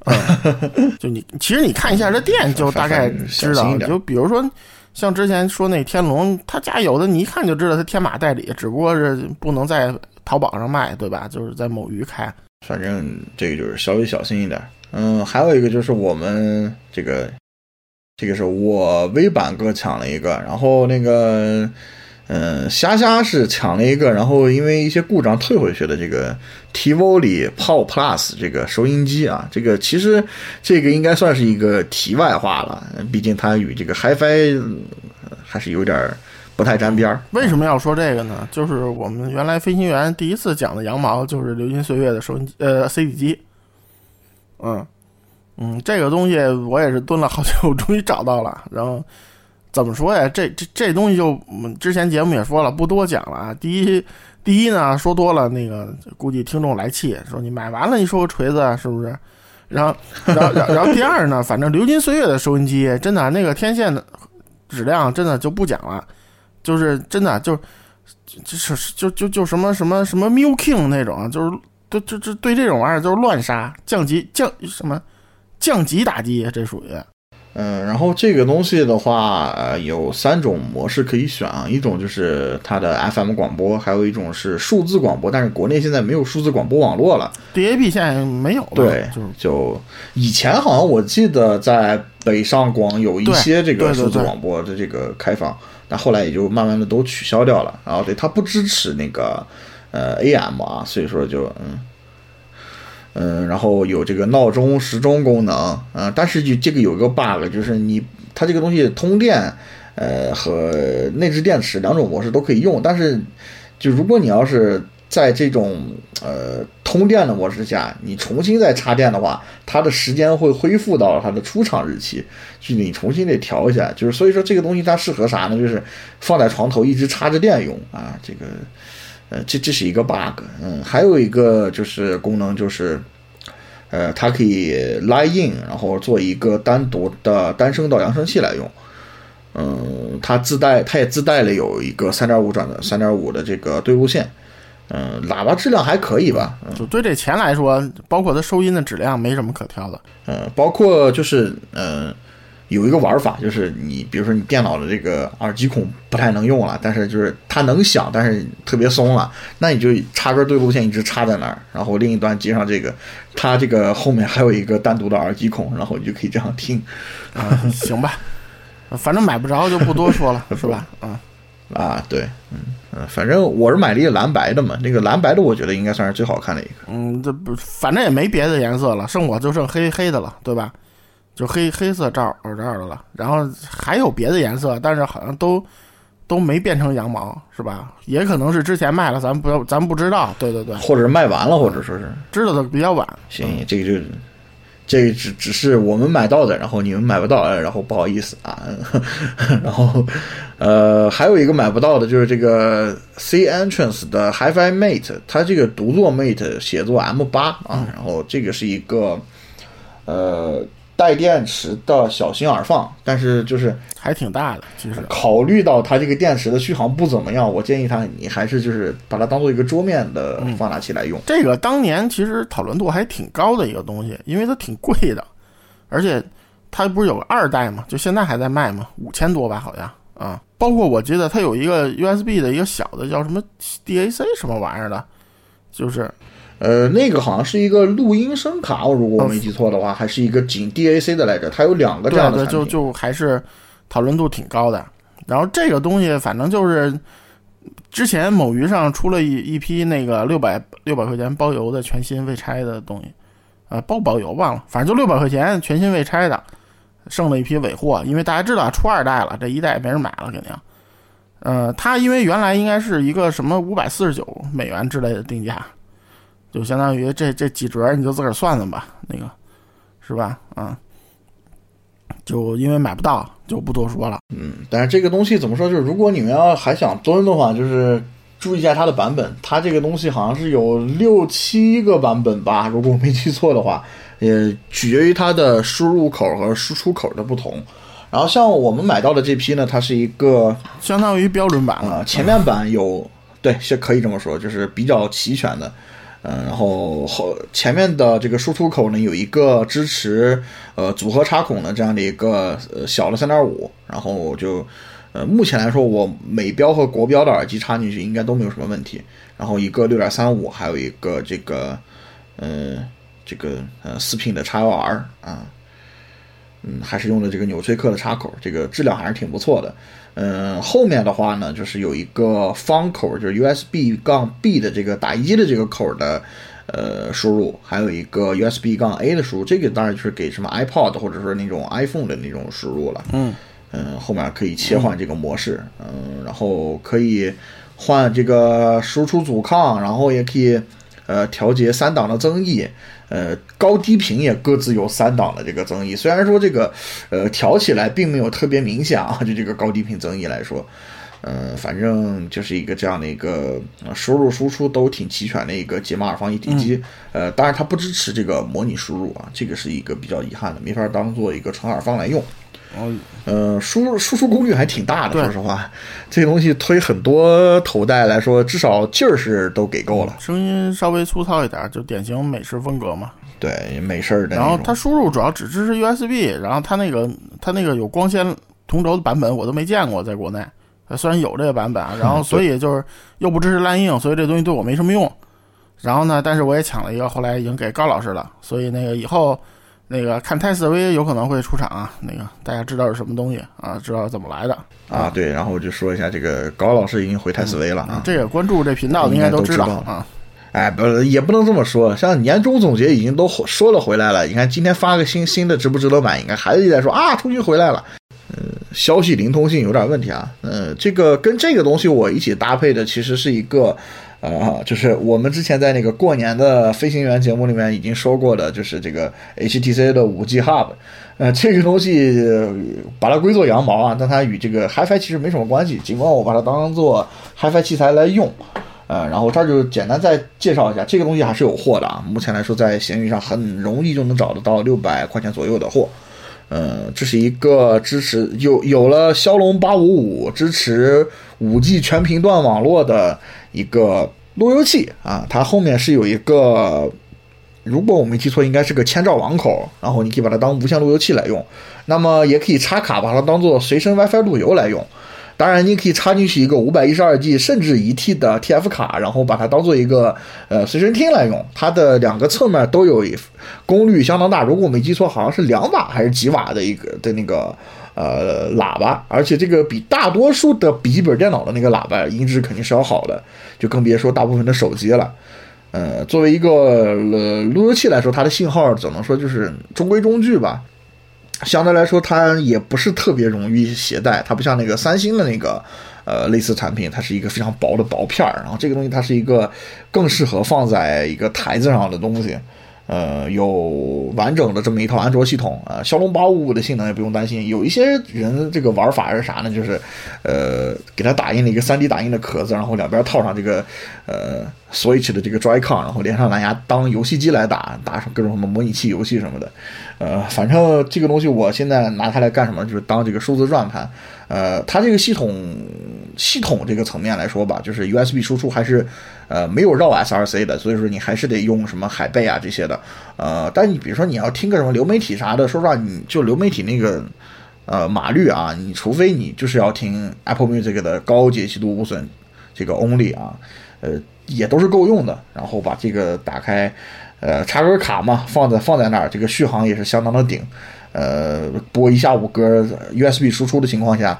嗯，*laughs* 就你其实你看一下这店，就大概知道。就比如说像之前说那天龙，他家有的你一看就知道他天马代理，只不过是不能在淘宝上卖，对吧？就是在某鱼开。反正这个就是稍微小心一点。嗯，还有一个就是我们这个，这个是我微版哥抢了一个，然后那个，嗯，虾虾是抢了一个，然后因为一些故障退回去的这个 Tivoli Pow Plus 这个收音机啊，这个其实这个应该算是一个题外话了，毕竟它与这个 HiFi 还是有点不太沾边儿。为什么要说这个呢？就是我们原来飞行员第一次讲的羊毛就是流金岁月的收音机，呃，CD 机。嗯，嗯，这个东西我也是蹲了好久，终于找到了。然后怎么说呀？这这这东西就之前节目也说了，不多讲了啊。第一，第一呢，说多了那个估计听众来气，说你买完了你说个锤子，是不是？然后，然后，然后第二呢，反正流金岁月的收音机真的那个天线的质量真的就不讲了，就是真的就就是就就就什么什么什么 Miu King 那种，就是对就就对这种玩意儿就是乱杀降级降什么降级打击，这属于嗯，然后这个东西的话，呃，有三种模式可以选啊，一种就是它的 FM 广播，还有一种是数字广播，但是国内现在没有数字广播网络了。DAB 现在没有了，对，就是就以前好像我记得在北上广有一些这个数字广播的这个开放，但后来也就慢慢的都取消掉了。然后对它不支持那个呃 AM 啊，所以说就嗯。嗯，然后有这个闹钟、时钟功能，嗯、但是就这个有一个 bug，就是你它这个东西通电，呃和内置电池两种模式都可以用，但是就如果你要是在这种呃通电的模式下，你重新再插电的话，它的时间会恢复到它的出厂日期，就你重新得调一下。就是所以说这个东西它适合啥呢？就是放在床头一直插着电用啊，这个呃这这是一个 bug。嗯，还有一个就是功能就是。呃，它可以 line in，然后做一个单独的单声道扬声器来用。嗯，它自带，它也自带了有一个三点五转的三点五的这个对路线。嗯，喇叭质量还可以吧？嗯就对这钱来说，包括它收音的质量没什么可挑的。嗯，包括就是呃，有一个玩法，就是你比如说你电脑的这个耳机孔不太能用了，但是就是它能响，但是特别松了，那你就插根对路线一直插在那儿，然后另一端接上这个，它这个后面还有一个单独的耳机孔，然后你就可以这样听。啊，行吧，反正买不着就不多说了，是吧？啊，啊，对，嗯嗯，反正我是买了一个蓝白的嘛，那个蓝白的我觉得应该算是最好看的一个。嗯，这不，反正也没别的颜色了，剩我就剩黑黑的了，对吧？就黑黑色罩耳罩的了，然后还有别的颜色，但是好像都都没变成羊毛，是吧？也可能是之前卖了，咱不咱不知道。对对对，或者是卖完了，或者说是知道的比较晚。行，这个就这个只只是我们买到的，然后你们买不到，呃然后不好意思啊。*laughs* 然后呃，还有一个买不到的就是这个 C Entrance 的 HiFi Mate，它这个独坐 Mate 写作 M 八啊，然后这个是一个呃带电池的小心耳放，但是就是还挺大的，其实考虑到它这个电池的续航不怎么样，我建议它你还是就是把它当做一个桌面的放大器来用。这个当年其实讨论度还挺高的一个东西，因为它挺贵的，而且它不是有个二代嘛，就现在还在卖嘛，五千多吧，好像啊。包括我记得它有一个 USB 的一个小的叫什么 DAC 什么玩意儿的，就是呃，那个好像是一个录音声卡，我如果我没记错的话，还是一个仅 DAC 的来着。它有两个这样的。就就还是讨论度挺高的。然后这个东西反正就是之前某鱼上出了一一批那个六百六百块钱包邮的全新未拆的东西，呃，包不包邮忘了，反正就六百块钱全新未拆的，剩了一批尾货，因为大家知道出二代了，这一代没人买了肯定。呃，它因为原来应该是一个什么五百四十九美元之类的定价，就相当于这这几折你就自个儿算算吧，那个是吧？啊、就因为买不到，就不多说了。嗯，但是这个东西怎么说？就是如果你们要还想蹲的话，就是注意一下它的版本。它这个东西好像是有六七个版本吧，如果我没记错的话，也取决于它的输入口和输出口的不同。然后像我们买到的这批呢，它是一个相当于标准版了。啊，前面版有对，是可以这么说，就是比较齐全的。嗯，然后后前面的这个输出口呢，有一个支持呃组合插孔的这样的一个呃小的三点五，然后就呃目前来说，我美标和国标的耳机插进去应该都没有什么问题。然后一个六点三五，还有一个这个呃这个呃四 pin 的 XLR 啊，嗯，还是用的这个纽崔克的插口，这个质量还是挺不错的。嗯，后面的话呢，就是有一个方口，就是 USB 杠 B 的这个打印机的这个口的呃输入，还有一个 USB 杠 A 的输入，这个当然就是给什么 iPod 或者说那种 iPhone 的那种输入了。嗯嗯，后面可以切换这个模式，嗯，然后可以换这个输出阻抗，然后也可以呃调节三档的增益，呃高低频也各自有三档的这个增益。虽然说这个呃调起来并没有特别明显啊，就这个高低频增益来说。呃，反正就是一个这样的一个输入输出都挺齐全的一个解码耳放一体机，呃，当然它不支持这个模拟输入啊，这个是一个比较遗憾的，没法当做一个纯耳放来用。哦，呃，输入输出功率还挺大的，说实话，这个东西推很多头戴来说，至少劲儿是都给够了。声音稍微粗糙一点，就典型美式风格嘛。对，没事儿的。然后它输入主要只支持 USB，然后它那个它那个有光纤同轴的版本我都没见过，在国内。呃虽然有这个版本啊，然后 *laughs* 所以就是又不支持蓝硬，所以这东西对我没什么用。然后呢，但是我也抢了一个，后来已经给高老师了，所以那个以后那个看泰四 V 有可能会出场啊，那个大家知道是什么东西啊，知道怎么来的。啊，对，然后我就说一下，这个高老师已经回泰斯威了啊。这个关注这频道的应该都知道啊。哎，不是，也不能这么说。像年终总结已经都说了回来了，你看今天发个新新的值不值得买，应该还是在说啊，终于回来了。嗯，消息灵通性有点问题啊。嗯，这个跟这个东西我一起搭配的，其实是一个，呃，就是我们之前在那个过年的飞行员节目里面已经说过的，就是这个 HTC 的五 G Hub。呃，这个东西把它归作羊毛啊，但它与这个 HiFi 其实没什么关系，尽管我把它当做 HiFi 器材来用。呃，然后这儿就简单再介绍一下，这个东西还是有货的啊。目前来说，在闲鱼上很容易就能找得到六百块钱左右的货。呃，这是一个支持有有了骁龙八五五支持五 G 全频段网络的一个路由器啊，它后面是有一个，如果我没记错，应该是个千兆网口，然后你可以把它当无线路由器来用。那么也可以插卡把它当做随身 WiFi 路由来用。当然，你可以插进去一个五百一十二 G 甚至一 T 的 TF 卡，然后把它当做一个呃随身听来用。它的两个侧面都有一功率相当大，如果我没记错，好像是两瓦还是几瓦的一个的那个呃喇叭，而且这个比大多数的笔记本电脑的那个喇叭音质肯定是要好的，就更别说大部分的手机了。呃，作为一个呃路由器来说，它的信号只能说就是中规中矩吧。相对来说，它也不是特别容易携带，它不像那个三星的那个呃类似产品，它是一个非常薄的薄片儿，然后这个东西它是一个更适合放在一个台子上的东西。呃，有完整的这么一套安卓系统啊，骁龙八五五的性能也不用担心。有一些人这个玩法是啥呢？就是呃，给它打印了一个 3D 打印的壳子，然后两边套上这个呃 Switch 的这个 Joy-Con，然后连上蓝牙当游戏机来打，打各种什么模拟器游戏什么的。呃，反正这个东西我现在拿它来干什么？就是当这个数字转盘。呃，它这个系统系统这个层面来说吧，就是 USB 输出还是呃没有绕 SRC 的，所以说你还是得用什么海贝啊这些的。呃，但你比如说你要听个什么流媒体啥的，说实话，你就流媒体那个呃码率啊，你除非你就是要听 Apple Music 的高解析度无损这个 Only 啊，呃也都是够用的。然后把这个打开，呃插根卡嘛，放在放在那儿，这个续航也是相当的顶。呃，播一下午歌，USB 输出的情况下，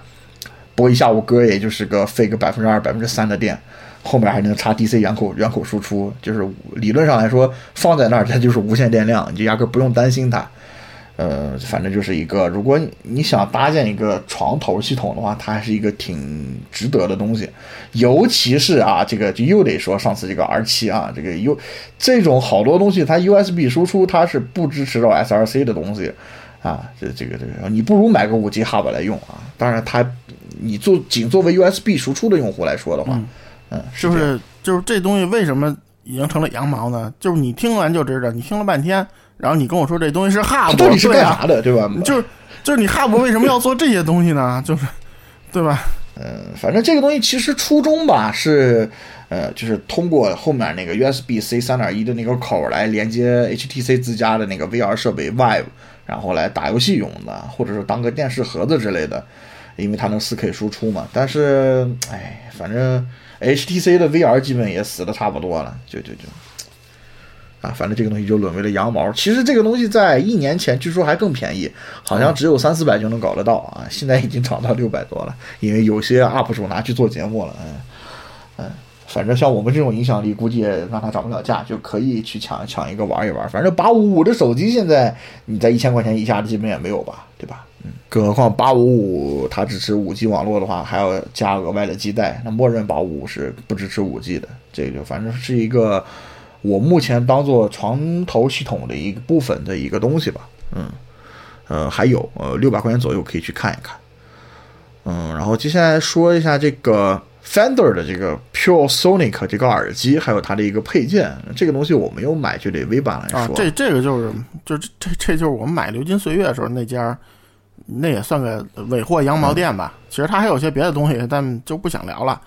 播一下午歌也就是个费个百分之二、百分之三的电，后面还能插 DC 原口原口输出，就是理论上来说放在那儿它就是无线电量，你就压根不用担心它。呃，反正就是一个，如果你想搭建一个床头系统的话，它还是一个挺值得的东西。尤其是啊，这个就又得说上次这个 R 七啊，这个又这种好多东西，它 USB 输出它是不支持到 SRC 的东西啊，这这个这个，你不如买个五 G Hub 来用啊。当然，它你做仅作为 USB 输出的用户来说的话，嗯，是不是就是这东西为什么已经成了羊毛呢？就是你听完就知道，你听了半天，然后你跟我说这东西是它 hub，到底是干啥的，对吧？就是就是你 hub 为什么要做这些东西呢？就是对吧？嗯，反正这个东西其实初衷吧是，呃，就是通过后面那个 USB C 三点一的那个口来连接 HTC 自家的那个 VR 设备 Vive，然后来打游戏用的，或者是当个电视盒子之类的，因为它能 4K 输出嘛。但是，哎，反正 HTC 的 VR 基本也死的差不多了，就就就。啊，反正这个东西就沦为了羊毛。其实这个东西在一年前据说还更便宜，好像只有三四百就能搞得到啊。现在已经涨到六百多了，因为有些 UP 主拿去做节目了。嗯嗯，反正像我们这种影响力，估计也让它涨不了价，就可以去抢抢一个玩一玩。反正八五五的手机现在你在一千块钱以下的基本也没有吧，对吧？嗯，更何况八五五它支持五 G 网络的话，还要加额外的基带，那默认八五五是不支持五 G 的。这个反正是一个。我目前当做床头系统的一部分的一个东西吧。嗯，呃，还有呃六百块钱左右可以去看一看。嗯，然后接下来说一下这个 Fender 的这个 Pure Sonic 这个耳机，还有它的一个配件。这个东西我没有买，就得 V 版来说。，啊这这个就是就这这这就是我们买《流金岁月》的时候那家，那也算个尾货羊毛店吧。其实它还有些别的东西，但就不想聊了。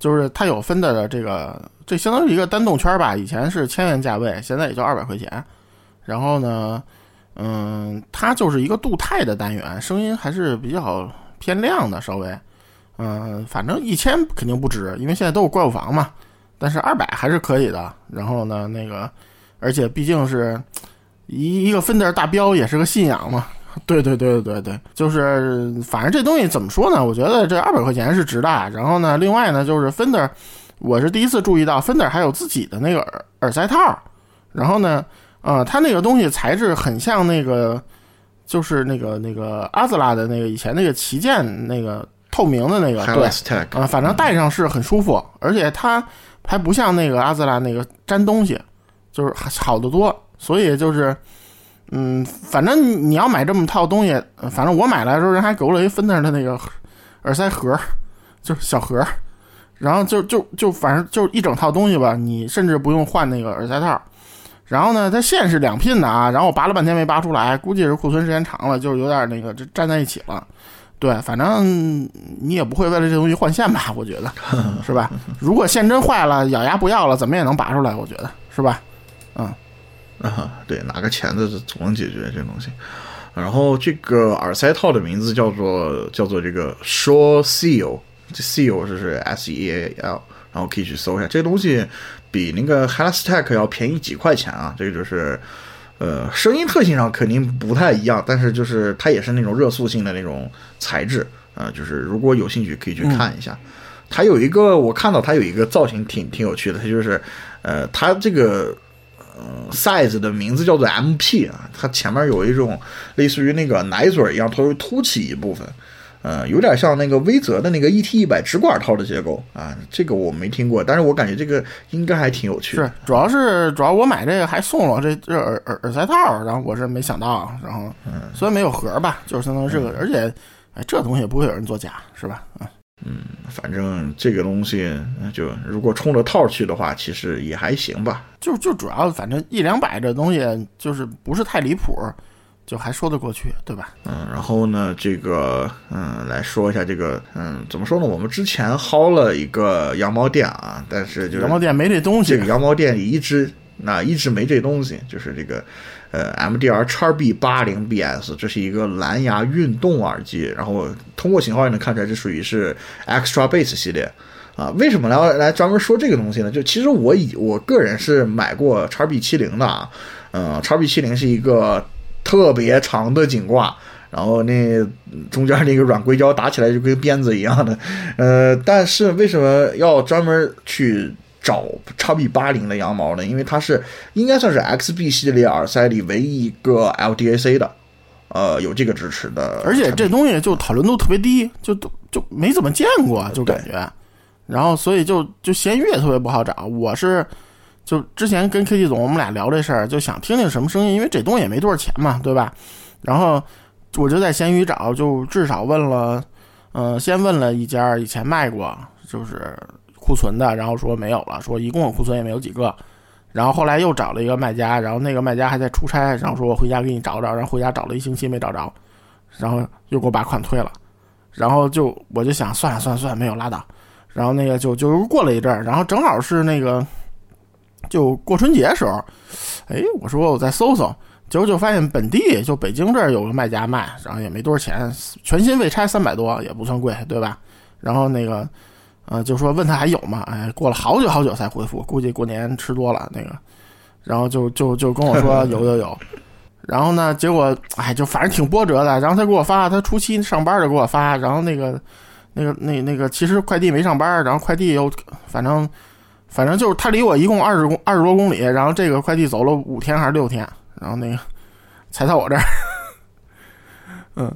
就是它有分的这个，这相当于一个单动圈吧。以前是千元价位，现在也就二百块钱。然后呢，嗯，它就是一个镀钛的单元，声音还是比较偏亮的，稍微。嗯，反正一千肯定不止，因为现在都有怪物房嘛。但是二百还是可以的。然后呢，那个，而且毕竟是一一个芬德大标，也是个信仰嘛。对对对对对，就是反正这东西怎么说呢？我觉得这二百块钱是值的。然后呢，另外呢，就是芬德，我是第一次注意到芬德还有自己的那个耳耳塞套。然后呢，呃，它那个东西材质很像那个，就是那个那个阿兹拉的那个以前那个旗舰那个透明的那个，对啊、反正戴上是很舒服，而且它还不像那个阿兹拉那个粘东西，就是好得多。所以就是，嗯，反正你要买这么套东西，呃反正我买来的时候人还给我了一芬德的那个耳塞盒，就是小盒，然后就就就反正就一整套东西吧，你甚至不用换那个耳塞套。然后呢，它线是两拼的啊，然后我拔了半天没拔出来，估计是库存时间长了，就是有点那个这粘在一起了。对，反正你也不会为了这东西换线吧？我觉得是吧？如果线真坏了，咬牙不要了，怎么也能拔出来，我觉得是吧？啊，对，拿个钳子总能解决这东西。然后这个耳塞套的名字叫做叫做这个 Sure Seal，这 Seal 就是 S E A L，然后可以去搜一下。这东西比那个 h a l s t e c 要便宜几块钱啊，这个就是。呃，声音特性上肯定不太一样，但是就是它也是那种热塑性的那种材质啊、呃就是如果有兴趣可以去看一下。它有一个我看到它有一个造型挺挺有趣的，它就是呃，它这个 size 的名字叫做 MP 啊，它前面有一种类似于那个奶嘴一样，它会凸起一部分，呃，有点像那个威泽的那个 ET 一百直管套的结构啊。这个我没听过，但是我感觉这个应该还挺有趣的。是，主要是主要我买这个还送了这这耳耳耳塞套，然后我是没想到，然后虽然没有盒吧，就是相当于这个，而且哎，这东西也不会有人作假，是吧？嗯，反正这个东西呃就如果冲着套去的话，其实也还行吧。就就主要反正一两百这东西就是不是太离谱，就还说得过去，对吧？嗯，然后呢，这个嗯，来说一下这个嗯，怎么说呢？我们之前薅了一个羊毛店啊，但是就是羊毛店没这东西这个，羊毛店里一直那一直没这东西，就是这个呃 MDR 叉 B 八零 BS，这是一个蓝牙运动耳机，然后通过型号也能看出来，这属于是 Extra Bass 系列。啊，为什么来来专门说这个东西呢？就其实我以我个人是买过叉 B 七零的啊，嗯叉 B 七零是一个特别长的颈挂，然后那中间那个软硅胶打起来就跟鞭子一样的，呃，但是为什么要专门去找 x B 八零的羊毛呢？因为它是应该算是 XB 系列耳塞里唯一一个 LDAC 的，呃，有这个支持的，而且这东西就讨论度特别低，就都就没怎么见过，就感觉，然后所以就就闲鱼也特别不好找。我是就之前跟 KT 总我们俩聊这事儿，就想听听什么声音，因为这东西也没多少钱嘛，对吧？然后我就在闲鱼找，就至少问了，呃，先问了一家以前卖过，就是库存的，然后说没有了，说一共有库存也没有几个。然后后来又找了一个卖家，然后那个卖家还在出差，然后说我回家给你找找，然后回家找了一星期没找着，然后又给我把款退了，然后就我就想算了算了算了，没有拉倒，然后那个就就过了一阵儿，然后正好是那个就过春节时候，哎，我说我再搜搜，结果就发现本地就北京这儿有个卖家卖，然后也没多少钱，全新未拆三百多，也不算贵，对吧？然后那个呃就说问他还有吗？哎，过了好久好久才回复，估计过年吃多了那个，然后就就就跟我说 *laughs* 有有有。然后呢，结果哎，就反正挺波折的。然后他给我发，他初七上班就给我发，然后那个、那个、那、那个，其实快递没上班，然后快递又反正反正就是他离我一共二十公二十多公里，然后这个快递走了五天还是六天，然后那个才到我这儿。*laughs* 嗯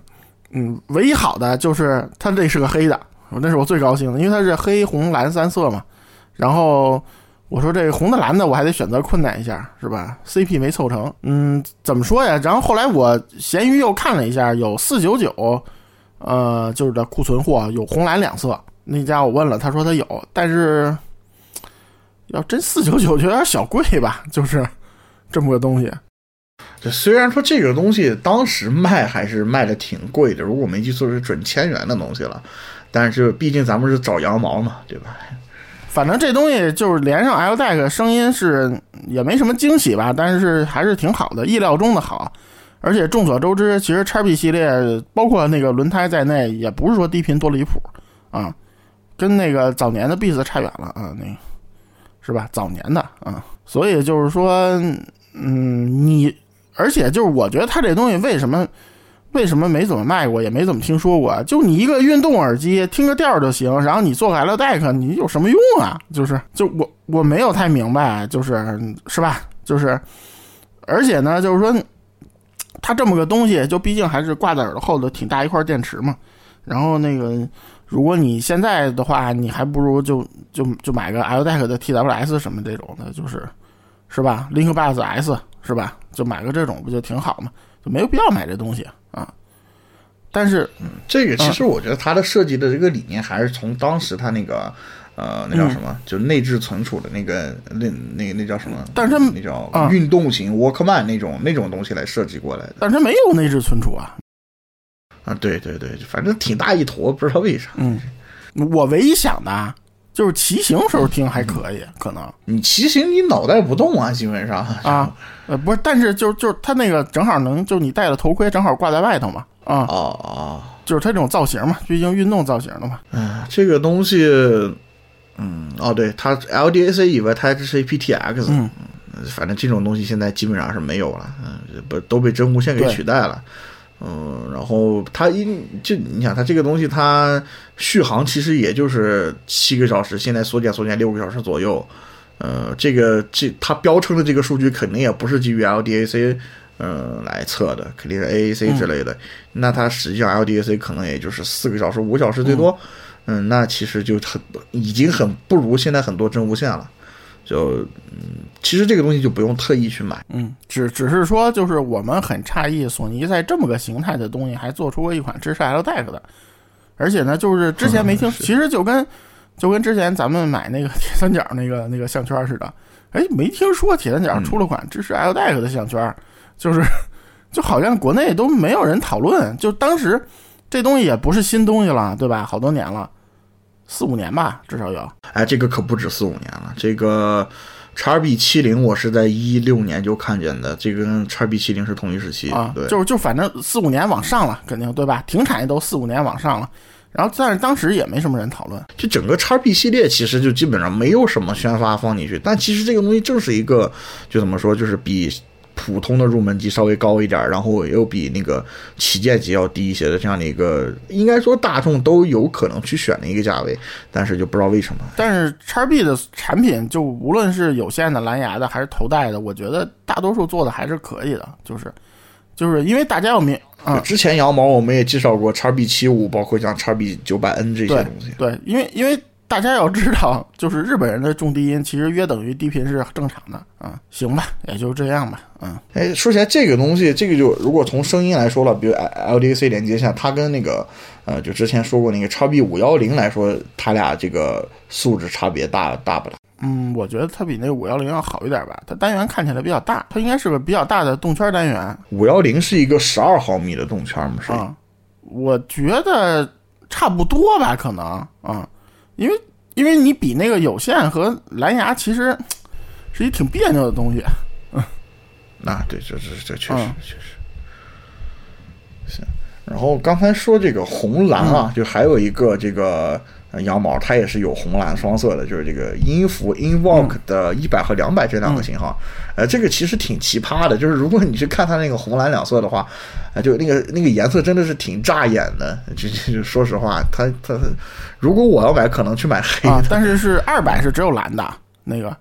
嗯，唯一好的就是它这是个黑的，那是我最高兴的，因为它是黑红蓝三色嘛。然后我说这红的蓝的，我还得选择困难一下，是吧？CP 没凑成，嗯，怎么说呀？然后后来我闲鱼又看了一下，有四九九，呃，就是的库存货有红蓝两色。那家我问了，他说他有，但是要真四九九就有点小贵吧，就是这么个东西。这虽然说这个东西当时卖还是卖的挺贵的，如果没记错是准千元的东西了，但是毕竟咱们是找羊毛嘛，对吧？*laughs* 反正这东西就是连上 L deck，声音是也没什么惊喜吧，但是还是挺好的，意料中的好。而且众所周知，其实 XP 系列包括那个轮胎在内，也不是说低频多离谱啊，跟那个早年的 Beats 差远了啊，那是吧？早年的啊，所以就是说，嗯，你而且就是我觉得它这东西为什么为什么没怎么卖过，也没怎么听说过？就你一个运动耳机，听个调儿就行，然后你做个 L deck，你有什么用啊？就是就我我没有太明白，就是是吧？就是而且呢，就是说它这么个东西，就毕竟还是挂在耳朵后头挺大一块电池嘛。然后那个，如果你现在的话，你还不如就就就买个 L deck 的 TWS 什么这种的，就是是吧？Link Bass S 是吧？就买个这种不就挺好吗？就没有必要买这东西啊。但是嗯这个其实我觉得它的设计的这个理念还是从当时它那个呃那叫什么，就内置存储的那个那那那叫什么？但是它那叫啊运动型 Walkman 那种那种东西来设计过来的但是它没有内置存储啊。啊，对对对，反正挺大一坨，不知道为啥。嗯，我唯一想的啊就是骑行时候听还可以，可能。你骑行你脑袋不动啊，基本上。啊，呃，不是，但是就就是它那个正好能，就你戴的头盔正好挂在外头嘛，啊，哦哦，就是它这种造型嘛，毕竟运动造型的嘛，嗯，这个东西，嗯，哦，对，它 LDAC 以外，它还支持 aptX，嗯，反正这种东西现在基本上是没有了，嗯，不都被真无线给取代了。嗯，然后它因就你想，它这个东西它续航其实也就是七个小时，现在缩减缩减六个小时左右。呃，这个这它标称的这个数据肯定也不是基于 LDAC 呃来测的，肯定是 AAC 之类的。那它实际上 LDAC 可能也就是四个小时、五小时最多。嗯，那其实就很已经很不如现在很多真无线了。就嗯，其实这个东西就不用特意去买。嗯，只只是说就是我们很诧异，索尼在这么个形态的东西还做出过一款支持 L deck 的，而且呢，就是之前没听，嗯其实就跟就跟之前咱们买那个铁三角那个那个项圈似的，哎，没听说铁三角出了款支持 L deck 的项圈，就是就好像国内都没有人讨论，就当时这东西也不是新东西了，对吧？好多年了，四五年吧，至少有。哎，这个可不止四五年了。这个叉 B 七零我是在一六年就看见的，这个跟叉 B 七零是同一时期。啊，对，就是就反正四五年往上了，肯定对吧？停产也都四五年往上了，然后但是当时也没什么人讨论，就整个叉 B 系列其实就基本上没有什么宣发放进去，但其实这个东西正是一个，就怎么说，就是比普通的入门级稍微高一点，然后又比那个旗舰级要低一些的这样的一个，应该说大众都有可能去选的一个价位，但是就不知道为什么。但是叉 B 的产品就无论是有线的、蓝牙的还是头戴的，我觉得大多数做的还是可以的，就是就是因为大家要明啊，之前羊毛我们也介绍过叉 B 七五，包括像叉 B 九百 N 这些东西。对，因为因为大家要知道，就是日本人的重低音其实约等于低频是正常的啊，行吧，也就这样吧，嗯哎，说起来这个东西，这个就如果从声音来说了，比如 LDAC 连接下，它跟那个呃，就之前说过那个叉 B 五幺零来说，它俩这个素质差别大大不大？嗯，我觉得它比那个五幺零要好一点吧，它单元看起来比较大，它应该是个比较大的动圈单元五幺零是一个十二毫米的动圈嘛，是吧？啊，我觉得差不多吧，可能啊，因为因为你比那个有线和蓝牙其实是一挺别扭的东西，嗯那对，这这这确实、嗯确实。行，然后刚才说这个红蓝啊，嗯就还有一个这个呃羊毛，它也是有红蓝双色的，就是这个音符 Invoke 的一百和两百这两个型号。呃，这个其实挺奇葩的，就是如果你去看它那个红蓝两色的话，啊、就那个那个颜色真的是挺扎眼的。就就就说实话，它它如果我要买，可能去买黑的。啊，但是是二百是只有蓝的那个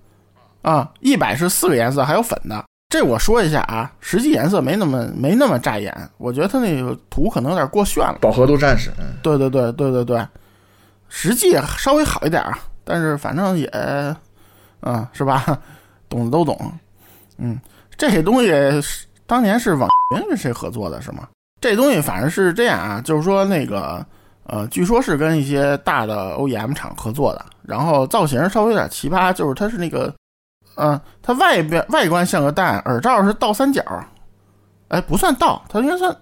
啊，一百是四个颜色还有粉的。这我说一下啊，实际颜色没那么没那么扎眼，我觉得它那个图可能有点过炫了。饱和度战士，嗯，对对对对对对，实际稍微好一点啊，但是反正也，啊，是吧？懂的都懂。嗯，这东西是当年是网云跟谁合作的，是吗？这东西反正是这样啊，就是说那个呃，据说是跟一些大的 OEM 厂合作的，然后造型稍微有点奇葩，就是它是那个，嗯、它外边外观像个蛋，耳罩是倒三角，哎，不算倒，它应该算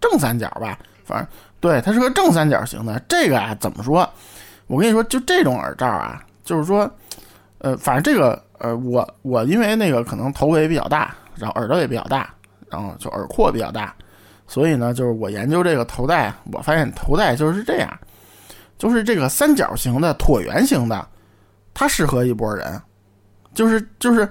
正三角吧，反正对，它是个正三角形的。这个啊，怎么说？我跟你说，就这种耳罩啊，就是说，呃，反正这个呃，我我因为那个可能头围比较大，然后耳朵也比较大，然后就耳廓比较大，所以呢，就是我研究这个头戴，我发现头戴就是这样，就是这个三角形的、椭圆形的，它适合一波人，就是就是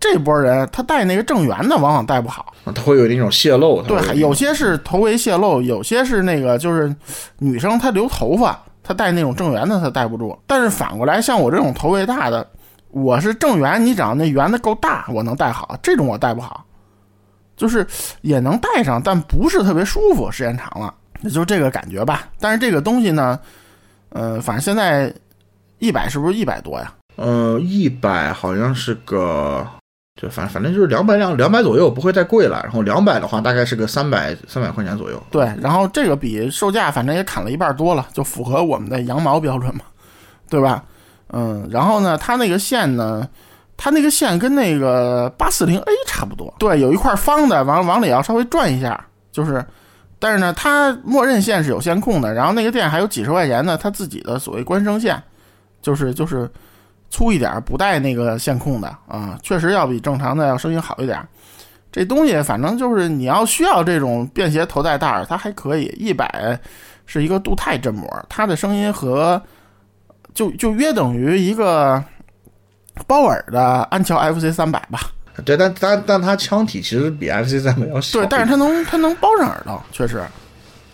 这波人他戴那个正圆的，往往戴不好。它会有那种泄露，对，有些是头围泄露，有些是那个就是女生她留头发，他戴那种正圆的他戴不住。但是反过来，像我这种头围大的，我是正圆，你只要那圆的够大，我能戴好。这种我戴不好，就是也能戴上，但不是特别舒服，时间长了，也就这个感觉吧。但是这个东西呢，呃，反正现在一百是不是一百多呀？呃，一百好像是个，就反反正就是两百两两百左右，不会再贵了。然后两百的话，大概是个三百三百块钱左右。对，然后这个比售价反正也砍了一半多了，就符合我们的羊毛标准嘛，对吧？嗯，然后呢，它那个线呢，它那个线跟那个八四零 A 差不多，对，有一块方的，往往里要稍微转一下，就是，但是呢，它默认线是有线控的，然后那个店还有几十块钱的它自己的所谓官声线，就是就是粗一点，不带那个线控的啊，确实要比正常的要声音好一点。这东西反正就是你要需要这种便携头戴戴儿，它还可以。一百是一个镀钛振膜，它的声音和就就约等于一个包尔的安桥 FC 三百吧。对，但但但它腔体其实比 FC 三百要小对，但是它能它能包上耳朵，确实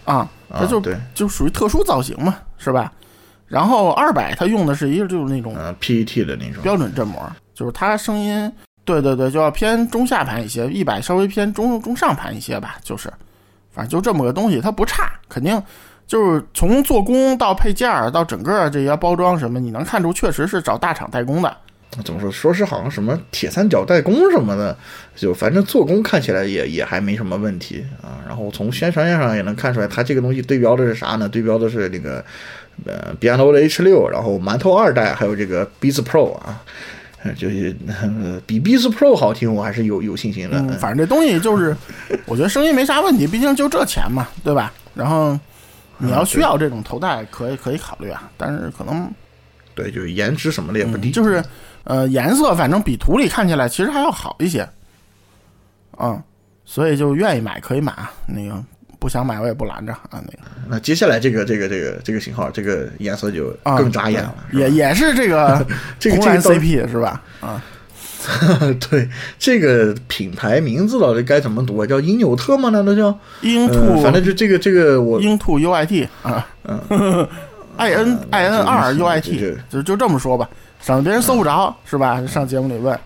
啊，它就、就属于特殊造型嘛，是吧？然后二百它用的是一个就是那种呃 PET 的那种。标准振膜，就是它声音，对对对，就要偏中下盘一些，一百稍微偏中中上盘一些吧，就是，反正就这么个东西，它不差，肯定就是从做工到配件儿到整个这些包装什么，你能看出确实是找大厂代工的。怎么说？说是好像什么铁三角代工什么的，就反正做工看起来也也还没什么问题啊。然后从宣传页上也能看出来，它这个东西对标的是啥呢？对标的是那个呃 b i a n o 的 H 六，然后馒头二代，还有这个 Beats Pro 啊。呃就是、呃、比 Beats Pro 好听，我还是有有信心的。嗯，反正这东西就是，我觉得声音没啥问题，毕竟就这钱嘛，对吧？然后你要需要这种头戴，可以可以考虑啊，但是可能对，就是颜值什么的也不低。嗯就是呃颜色，反正比图里看起来其实还要好一些，嗯，所以就愿意买可以买啊，那个不想买我也不拦着啊，那个那接下来这个这个这个这个型号，这个颜色就啊更扎眼了，对也也是这个 *laughs* 这个红蓝这个到 CP 是吧？啊，*laughs* 对这个品牌名字到底该怎么读啊？叫英纽特吗？难道叫？英呃，兔反正就这个这个我英兔 UIT 啊，嗯，I N I N 二 U I T 就就这么说吧，省得别人搜不着是吧？上节目里问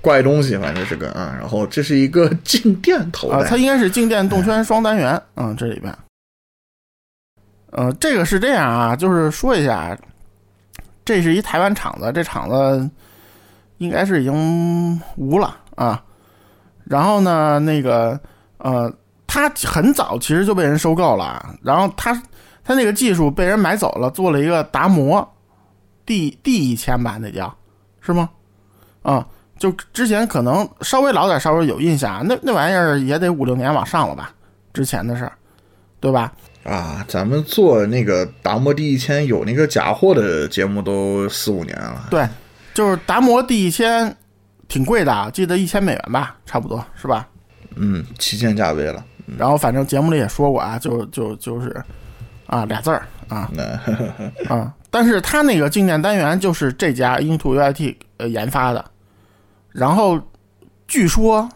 怪东西，反正是个啊。然后这是一个静电头啊，它应该是静电动圈双单元，嗯，这里边，呃，这个是这样啊，就是说一下，这是一台湾厂子，这厂子应该是已经无了啊。然后呢，那个呃，它很早其实就被人收购了，然后它它那个技术被人买走了，做了一个达摩 D D 一千吧，那叫是吗？啊，就之前可能稍微老点，稍微有印象，那那玩意儿也得五六年往上了吧？之前的事儿，对吧？啊，咱们做那个达摩第一千有那个假货的节目都四五年了。对，就是达摩第一千，挺贵的，记得一千美元吧，差不多是吧？嗯，旗舰价位了。然后反正节目里也说过啊，就就就是啊俩字儿啊那 *laughs* 啊，但是他那个静电单元就是这家英图 UIT 呃研发的，然后据说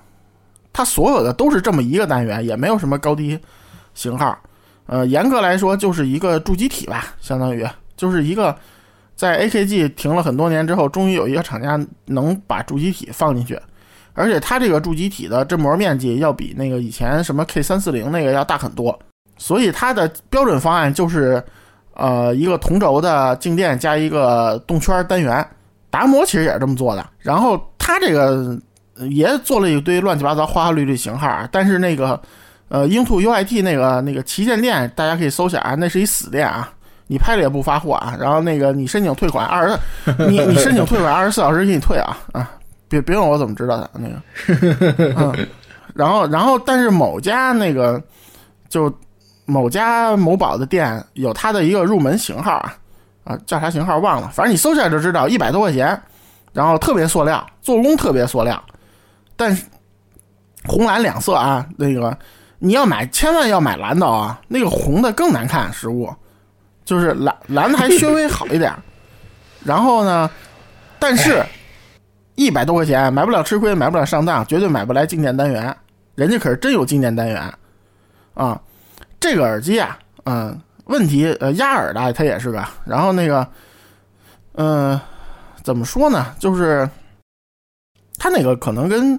它所有的都是这么一个单元，也没有什么高低型号。呃，严格来说就是一个筑基体吧，相当于就是一个在 AKG 停了很多年之后，终于有一个厂家能把筑基体放进去，而且它这个筑基体的振膜面积要比那个以前什么 K 三四零那个要大很多，所以它的标准方案就是呃一个同轴的静电加一个动圈单元，达摩其实也是这么做的。然后他这个呃也做了一堆乱七八糟、花花绿绿型号啊，但是那个呃英兔 UIT 那个那个旗舰店，大家可以搜下啊，那是一死店啊。你拍了也不发货啊，然后那个你申请退款二十，你 *laughs* 你申请退款二十四小时给你退啊啊！别别问我怎么知道的那个，*laughs* 嗯，然后然后但是某家那个就某家某宝的店有它的一个入门型号啊啊叫啥型号忘了，反正你搜下就知道，一百多块钱，然后特别塑料，做工特别塑料，但是红蓝两色啊，那个你要买千万要买蓝的啊，那个红的更难看，实物。就是蓝蓝的还稍微好一点，然后呢，但是一百多块钱买不了吃亏，买不了上当，绝对买不来静电单元，人家可是真有静电单元啊。这个耳机啊，嗯，问题呃压耳的它也是个，然后那个，嗯、怎么说呢？就是它那个可能跟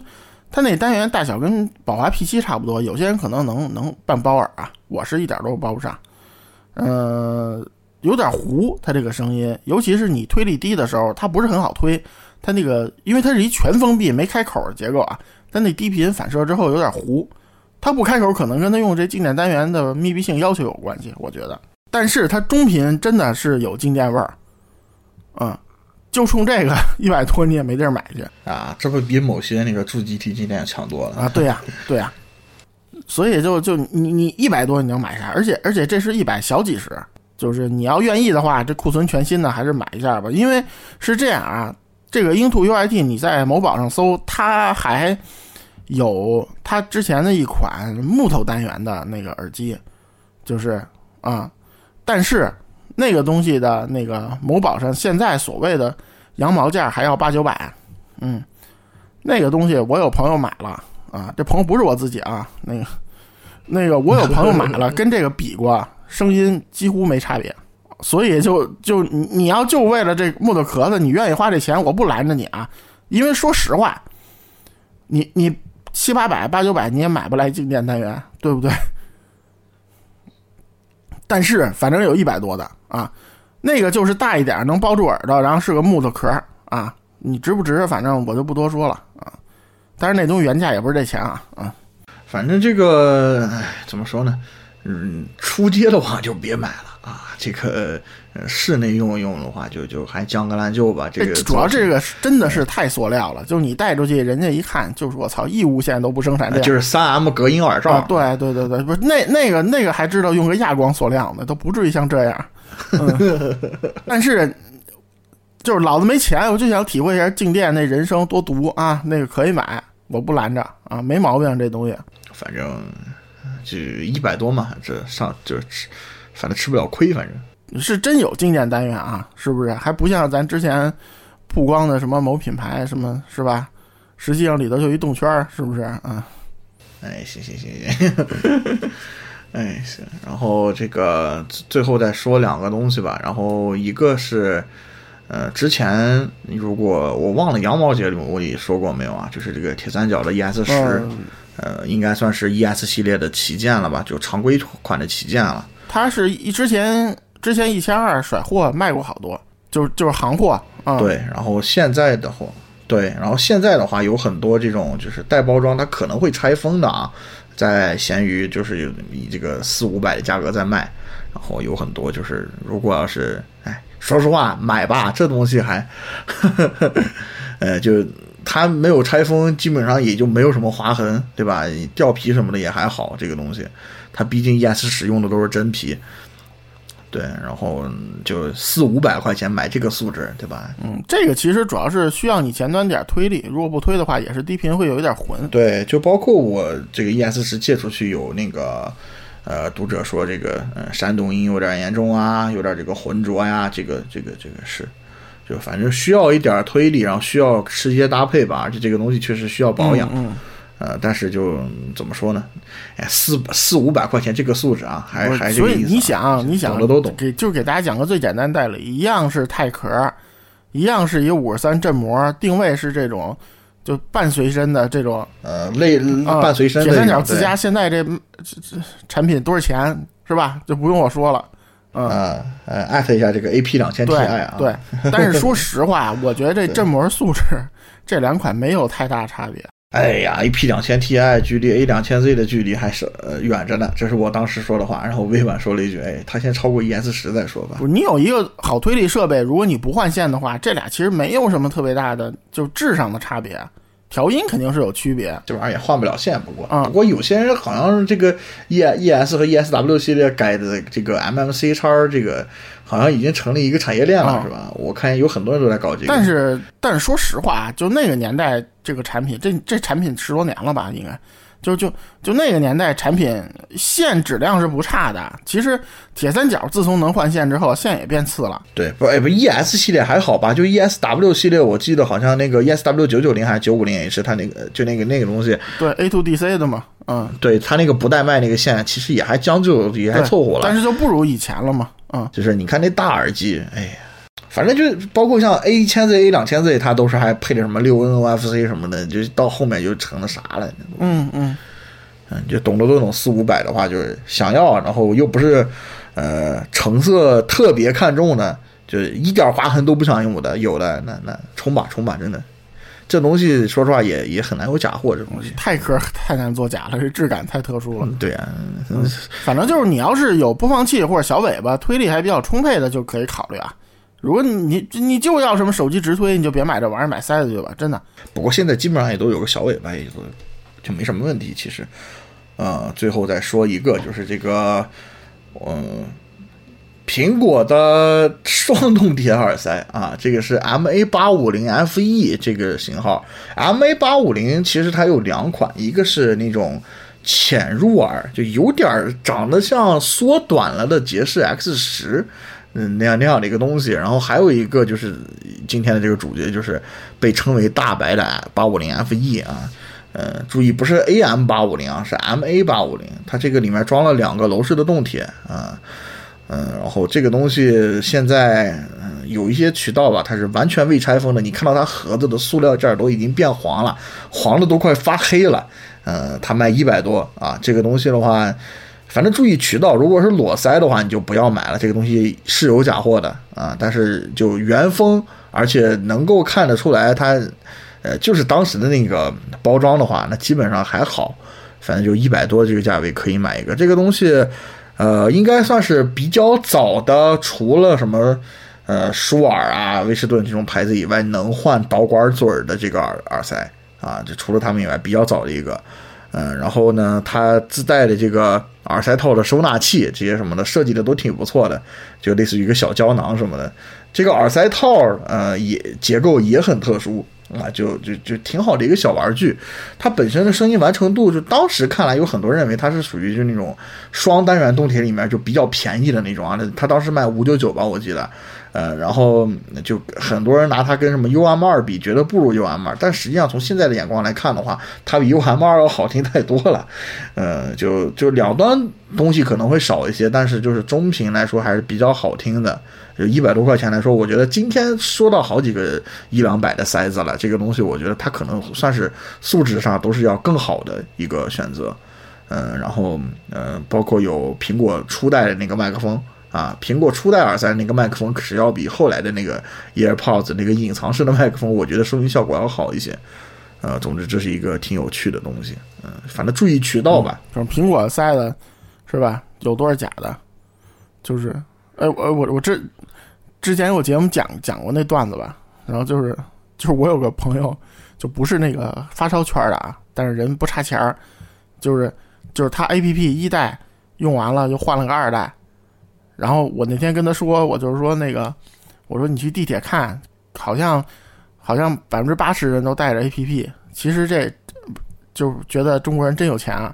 它那单元大小跟宝华 P 7差不多，有些人可能能能半包耳啊，我是一点都包不上。呃，有点糊，它这个声音，尤其是你推力低的时候，它不是很好推。它那个，因为它是一全封闭没开口的结构啊，它那低频反射之后有点糊。它不开口，可能跟它用这静电单元的密闭性要求有关系，我觉得。但是它中频真的是有静电味儿，嗯，就冲这个 *laughs* 一百多你也没地儿买去啊，这不比某些那个助记体静电强多了啊！对呀、对呀、所以就就你你一百多你能买啥？而且而且这是一百小几十，就是你要愿意的话，这库存全新的还是买一下吧。因为是这样啊，这个英兔 UIT 你在某宝上搜，它还有它之前的一款木头单元的那个耳机，就是啊，但是那个东西的那个某宝上现在所谓的羊毛价还要八九百，嗯，那个东西我有朋友买了啊，这朋友不是我自己啊，那个那个我有朋友买了，*laughs* 跟这个比过，声音几乎没差别。所以就就你你要就为了这木头壳子，你愿意花这钱，我不拦着你啊。因为说实话，你你七八百八九百你也买不来静电单元，对不对？但是反正有一百多的啊，那个就是大一点，能包住耳朵，然后是个木头壳啊。你值不值？反正我就不多说了啊。但是那东西原价也不是这钱啊啊。反正这个，唉，怎么说呢？嗯，出街的话就别买了啊。这个呃室内用用的话就，就还将个烂就吧。这个主要这个真的是太塑料了，就是你带出去，人家一看就是我操，义乌现在都不生产这样，就是三 M 隔音耳罩。啊，对对对对，不是那那个那个还知道用个亚光塑料呢，都不至于像这样。嗯、*laughs* 但是就是老子没钱，我就想体会一下静电那人生多毒啊，那个可以买，我不拦着啊，没毛病这东西。反正就一百多嘛，这上就吃，反正吃不了亏，反正是真有静电单元啊，是不是？还不像咱之前曝光的什么某品牌什么，是吧？实际上里头就一动圈儿，是不是啊？哎，行行行行，哎行，然后这个最后再说两个东西吧，然后一个是。呃，之前如果我忘了羊毛节里我也说过没有啊？就是这个铁三角的 ES 十、嗯呃，应该算是 ES 系列的旗舰了吧，就常规款的旗舰了。它是一之前之前一千二甩货卖过好多，就是就是行货啊。对，然后现在的话，对，然后现在的话有很多这种就是带包装，它可能会拆封的啊，在闲鱼就是以这个四五百的价格在卖，然后有很多就是如果要是哎。说实话，买吧，这东西还，*laughs* 呃，就它没有拆封，基本上也就没有什么划痕，对吧？掉皮什么的也还好。这个东西，它毕竟 ES 使用的都是真皮，对，然后就四五百块钱买这个素质，对吧？嗯，这个其实主要是需要你前端点推力，如果不推的话，也是低频会有一点混。对，就包括我这个 ES 十借出去有那个。呃，读者说这个呃山东音有点严重啊，有点这个浑浊呀，这个这个这个是，就反正需要一点推力，然后需要吃一些搭配吧，而且这个东西确实需要保养。嗯,嗯，呃，但是就怎么说呢？哎，四四五百块钱这个素质啊，还还这所以。你想，你想懂的都懂。给就给大家讲个最简单代理，一样是钛壳，一样是一五十三振膜，定位是这种。就半随身的这种，呃，类半随身的、铁三角自家现在这这这产品多少钱是吧？就不用我说了，嗯啊呃艾特一下这个 AP 两千 Ti 对啊，对，*laughs* 但是说实话，我觉得这振膜素质这两款没有太大差别。哎呀，AP 两千 Ti 距离 A 两千 Z 的距离还是呃远着呢，这是我当时说的话。然后微软说了一句：“哎，它先超过 ES 十再说吧。不你有一个好推力设备，如果你不换线的话，这俩其实没有什么特别大的就质上的差别，调音肯定是有区别。这玩意儿也换不了线，不过、嗯不过有些人好像是这个 E ES 和 ESW 系列改的这个 MMC 叉，这个好像已经成立一个产业链了，嗯是吧？我看有很多人都在搞这个。但是但是说实话，就那个年代这个产品，这这产品十多年了吧，应该。就就就那个年代，产品线质量是不差的。其实铁三角自从能换线之后，线也变次了。对，不，哎，不，ES 系列还好吧？就 ESW 系列，我记得好像那个 ESW 九九零还是九五零 H，它那个就那个那个东西，对 A to DC 的嘛，嗯，对它那个不带卖那个线，其实也还将就，也还凑合了。但是就不如以前了嘛，嗯，就是你看那大耳机，哎呀，反正就包括像 A 一千 Z、A 两千 Z，它都是还配着什么六 NFC 什么的，就到后面就成了啥了？嗯嗯，嗯，就懂得都懂四五百的话，就是想要，然后又不是呃成色特别看重的，就是一点划痕都不想用的，有的那那冲吧冲吧，真的。这东西说实话也也很难有假货，这东西。钛壳太难做假了，这质感太特殊了。对啊，反正就是你要是有播放器或者小尾巴，推力还比较充沛的，就可以考虑啊。如果你你就要什么手机直推，你就别买这玩意儿，买塞子去吧，真的。不过现在基本上也都有个小尾巴，也都就没什么问题。其实，呃，最后再说一个，就是这个，嗯、苹果的双动铁耳塞啊，这个是 MA 八五零 FE 这个型号。MA 八五零其实它有两款，一个是那种浅入耳，就有点长得像缩短了的杰士 X 十。嗯，那样那样的一个东西，然后还有一个就是今天的这个主角，就是被称为大白的八五零 FE 啊，呃，注意不是 AM 八五零啊，是 MA 八五零，它这个里面装了两个楼式的动铁啊，嗯，然后这个东西现在嗯有一些渠道吧，它是完全未拆封的，你看到它盒子的塑料件都已经变黄了，黄的都快发黑了，呃，它卖一百多啊，这个东西的话。反正注意渠道，如果是裸塞的话，你就不要买了。这个东西是有假货的啊，但是就原封，而且能够看得出来它，呃，就是当时的那个包装的话，那基本上还好。反正就一百多这个价位可以买一个。这个东西，呃，应该算是比较早的，除了什么呃舒尔啊、威士顿这种牌子以外，能换导管嘴儿的这个耳耳塞啊，就除了他们以外比较早的一个。嗯，然后呢，它自带的这个耳塞套的收纳器这些什么的设计的都挺不错的，就类似于一个小胶囊什么的。这个耳塞套，呃，也结构也很特殊啊，就就就挺好的一个小玩具。它本身的声音完成度，就当时看来有很多认为它是属于就那种双单元动铁里面就比较便宜的那种啊。它当时卖五九九吧，我记得。呃，然后就很多人拿它跟什么 UM 二比，觉得不如 UM 二，但实际上从现在的眼光来看的话，它比 UM 二要好听太多了。呃，就就两端东西可能会少一些，但是就是中频来说还是比较好听的。就一百多块钱来说，我觉得今天说到好几个一两百的塞子了，这个东西我觉得它可能算是素质上都是要更好的一个选择。嗯，然后呃，包括有苹果初代的那个麦克风。啊，苹果初代耳塞那个麦克风可是要比后来的那个 EarPods 那个隐藏式的麦克风，我觉得收音效果要好一些。呃，总之这是一个挺有趣的东西。嗯、反正注意渠道吧。就是苹果塞的，是吧？有多少假的？就是，哎，我我我之之前有节目讲讲过那段子吧，然后就是就是我有个朋友，就不是那个发烧圈的啊，但是人不差钱儿，就是就是他 A P P 一代用完了，就换了个二代。然后我那天跟他说，我就是说那个，我说你去地铁看，好像好像百分之八十人都带着 A P P，其实这就觉得中国人真有钱啊。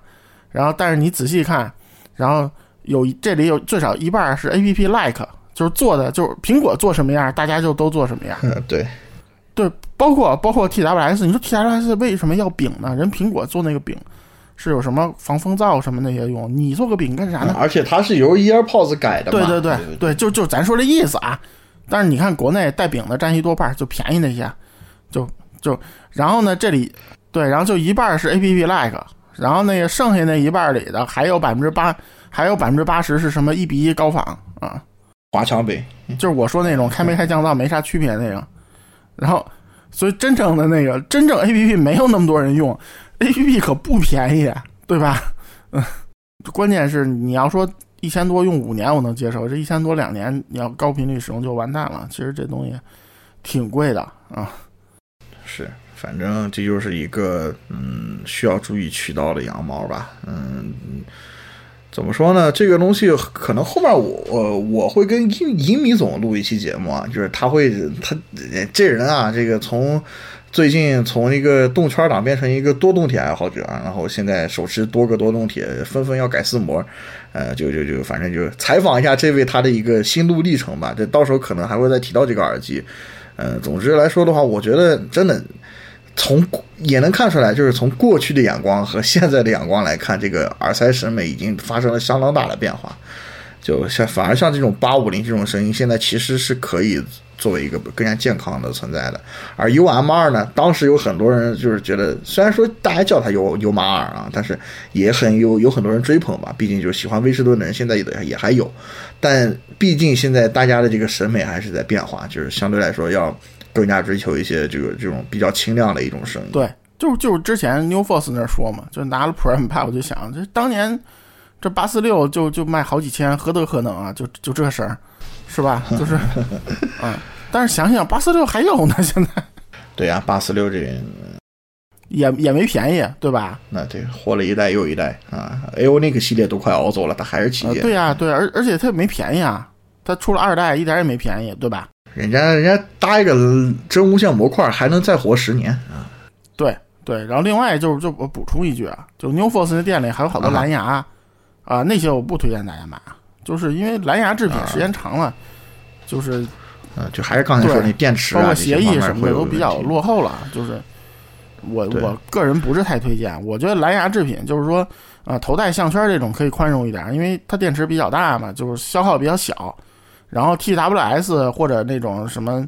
然后，但是你仔细看，然后有这里有最少一半是 A P P like，就是做的就是苹果做什么样，大家就都做什么样。嗯，*laughs* 对，对，包括包括 T W S，你说 T W S 为什么要饼呢？人苹果做那个饼是有什么防风噪什么那些用，你做个饼干啥呢？而且它是由 EarPods 改的嘛。对对对对对，就就咱说这意思啊。但是你看国内带饼的占一多半，就便宜那些，就就然后呢这里对，然后就一半是 A P P like，然后那个剩下那一半里的还有百分之八，还有百分之八十是什么一比一高仿啊？华强北，就是我说那种开没开降噪没啥区别那个。然后，所以真正的那个真正 A P P 没有那么多人用，A P P 可不便宜，对吧？嗯，关键是你要说一千多用五年我能接受，这一千多两年你要高频率使用就完蛋了。其实这东西挺贵的啊。是，反正这就是一个嗯需要注意渠道的羊毛吧。嗯，怎么说呢？这个东西可能后面我我我会跟银银米总录一期节目啊，就是他会他这人啊，这个从最近从一个动圈党变成一个多动铁爱好者，然后现在手持多个多动铁，纷纷要改四模，呃，就就就反正就采访一下这位他的一个心路历程吧。这到时候可能还会再提到这个耳机。呃，总之来说的话，我觉得真的从也能看出来，就是从过去的眼光和现在的眼光来看，这个耳塞审美已经发生了相当大的变化。就像反而像这种八五零这种声音，现在其实是可以作为一个更加健康的存在的。而 U M 二呢，当时有很多人就是觉得，虽然说大家叫它 U U 马二啊，但是也很有有很多人追捧吧。毕竟就是喜欢威士顿的人现在也也还有，但毕竟现在大家的这个审美还是在变化，就是相对来说要更加追求一些这个这种比较清亮的一种声音。对，就就是之前 New Force 那说嘛，就拿了 Prime 派，我就想，这当年这八四六就就卖好几千，何德何能啊？就就这事儿，是吧？就是，嗯，但是想想八四六还有呢，现在 *laughs* 对呀、八四六这也也没便宜，对吧？那对活了一代又一代啊，A O 那个系列都快熬走了，它还是旗呃，舰。对呀、对，而而且它也没便宜啊，它出了二代，一点也没便宜，对吧？人家人家搭一个真无线模块还能再活十年啊！对对，然后另外就是就我补充一句啊，就 New Force 那店里还有好多啊蓝牙啊、那些我不推荐大家买，就是因为蓝牙制品啊时间长了，就是呃，就还是刚才说对那电池啊，包括协议什么的都比较落后了，就是我我个人不是太推荐。我觉得蓝牙制品就是说，呃，头戴项圈这种可以宽容一点，因为它电池比较大嘛，就是消耗比较小。然后 TWS 或者那种什么，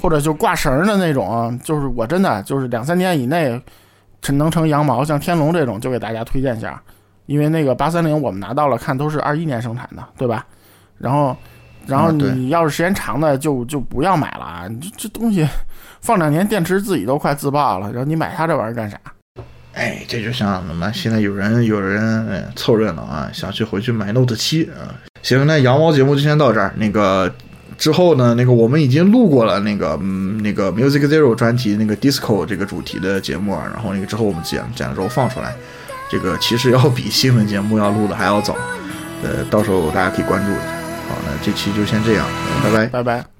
或者就挂绳的那种，就是我真的就是两三天以内成能成羊毛，像天龙这种就给大家推荐一下，因为那个八三零我们拿到了，看都是二一年生产的，对吧？然后，然后你要是时间长的就就不要买了啊！这这东西放两年电池自己都快自爆了，然后你买它这玩意儿干啥？哎，这就像什么？现在有人有人哎凑热闹啊，想去回去买 Note 七啊。行，那羊毛节目就先到这儿。那个之后呢，那个我们已经录过了那个嗯那个 Music Zero 专题那个 Disco 这个主题的节目啊，然后那个之后我们剪剪了之后放出来，这个其实要比新闻节目要录的还要早。呃，到时候大家可以关注一下。好，那这期就先这样，拜拜。拜拜。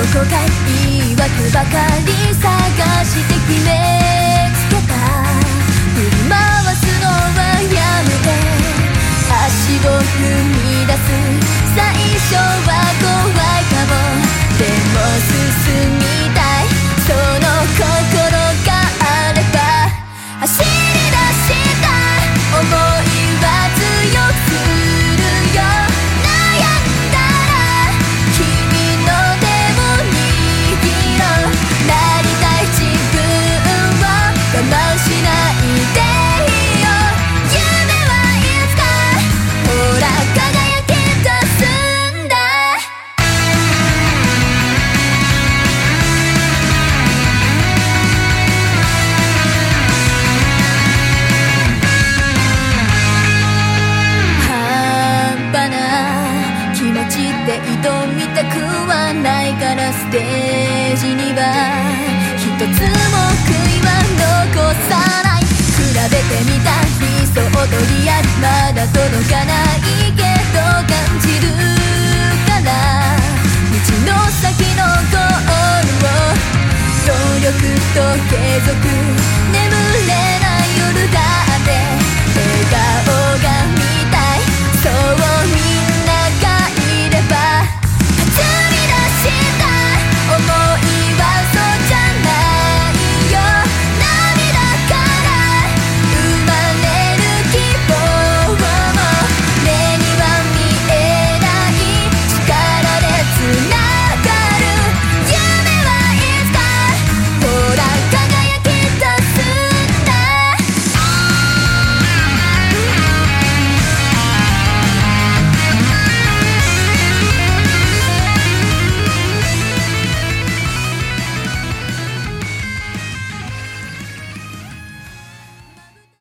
スクと後悔言い訳ばかり探して決めつけた。振り回すのはやめて。足を踏み出す。最初は怖いかも。でも進みたい。その心があれば。走り理想とリアルまだ届かないけど感じるから。道の先のゴールを努力と継続。眠れない夜だって。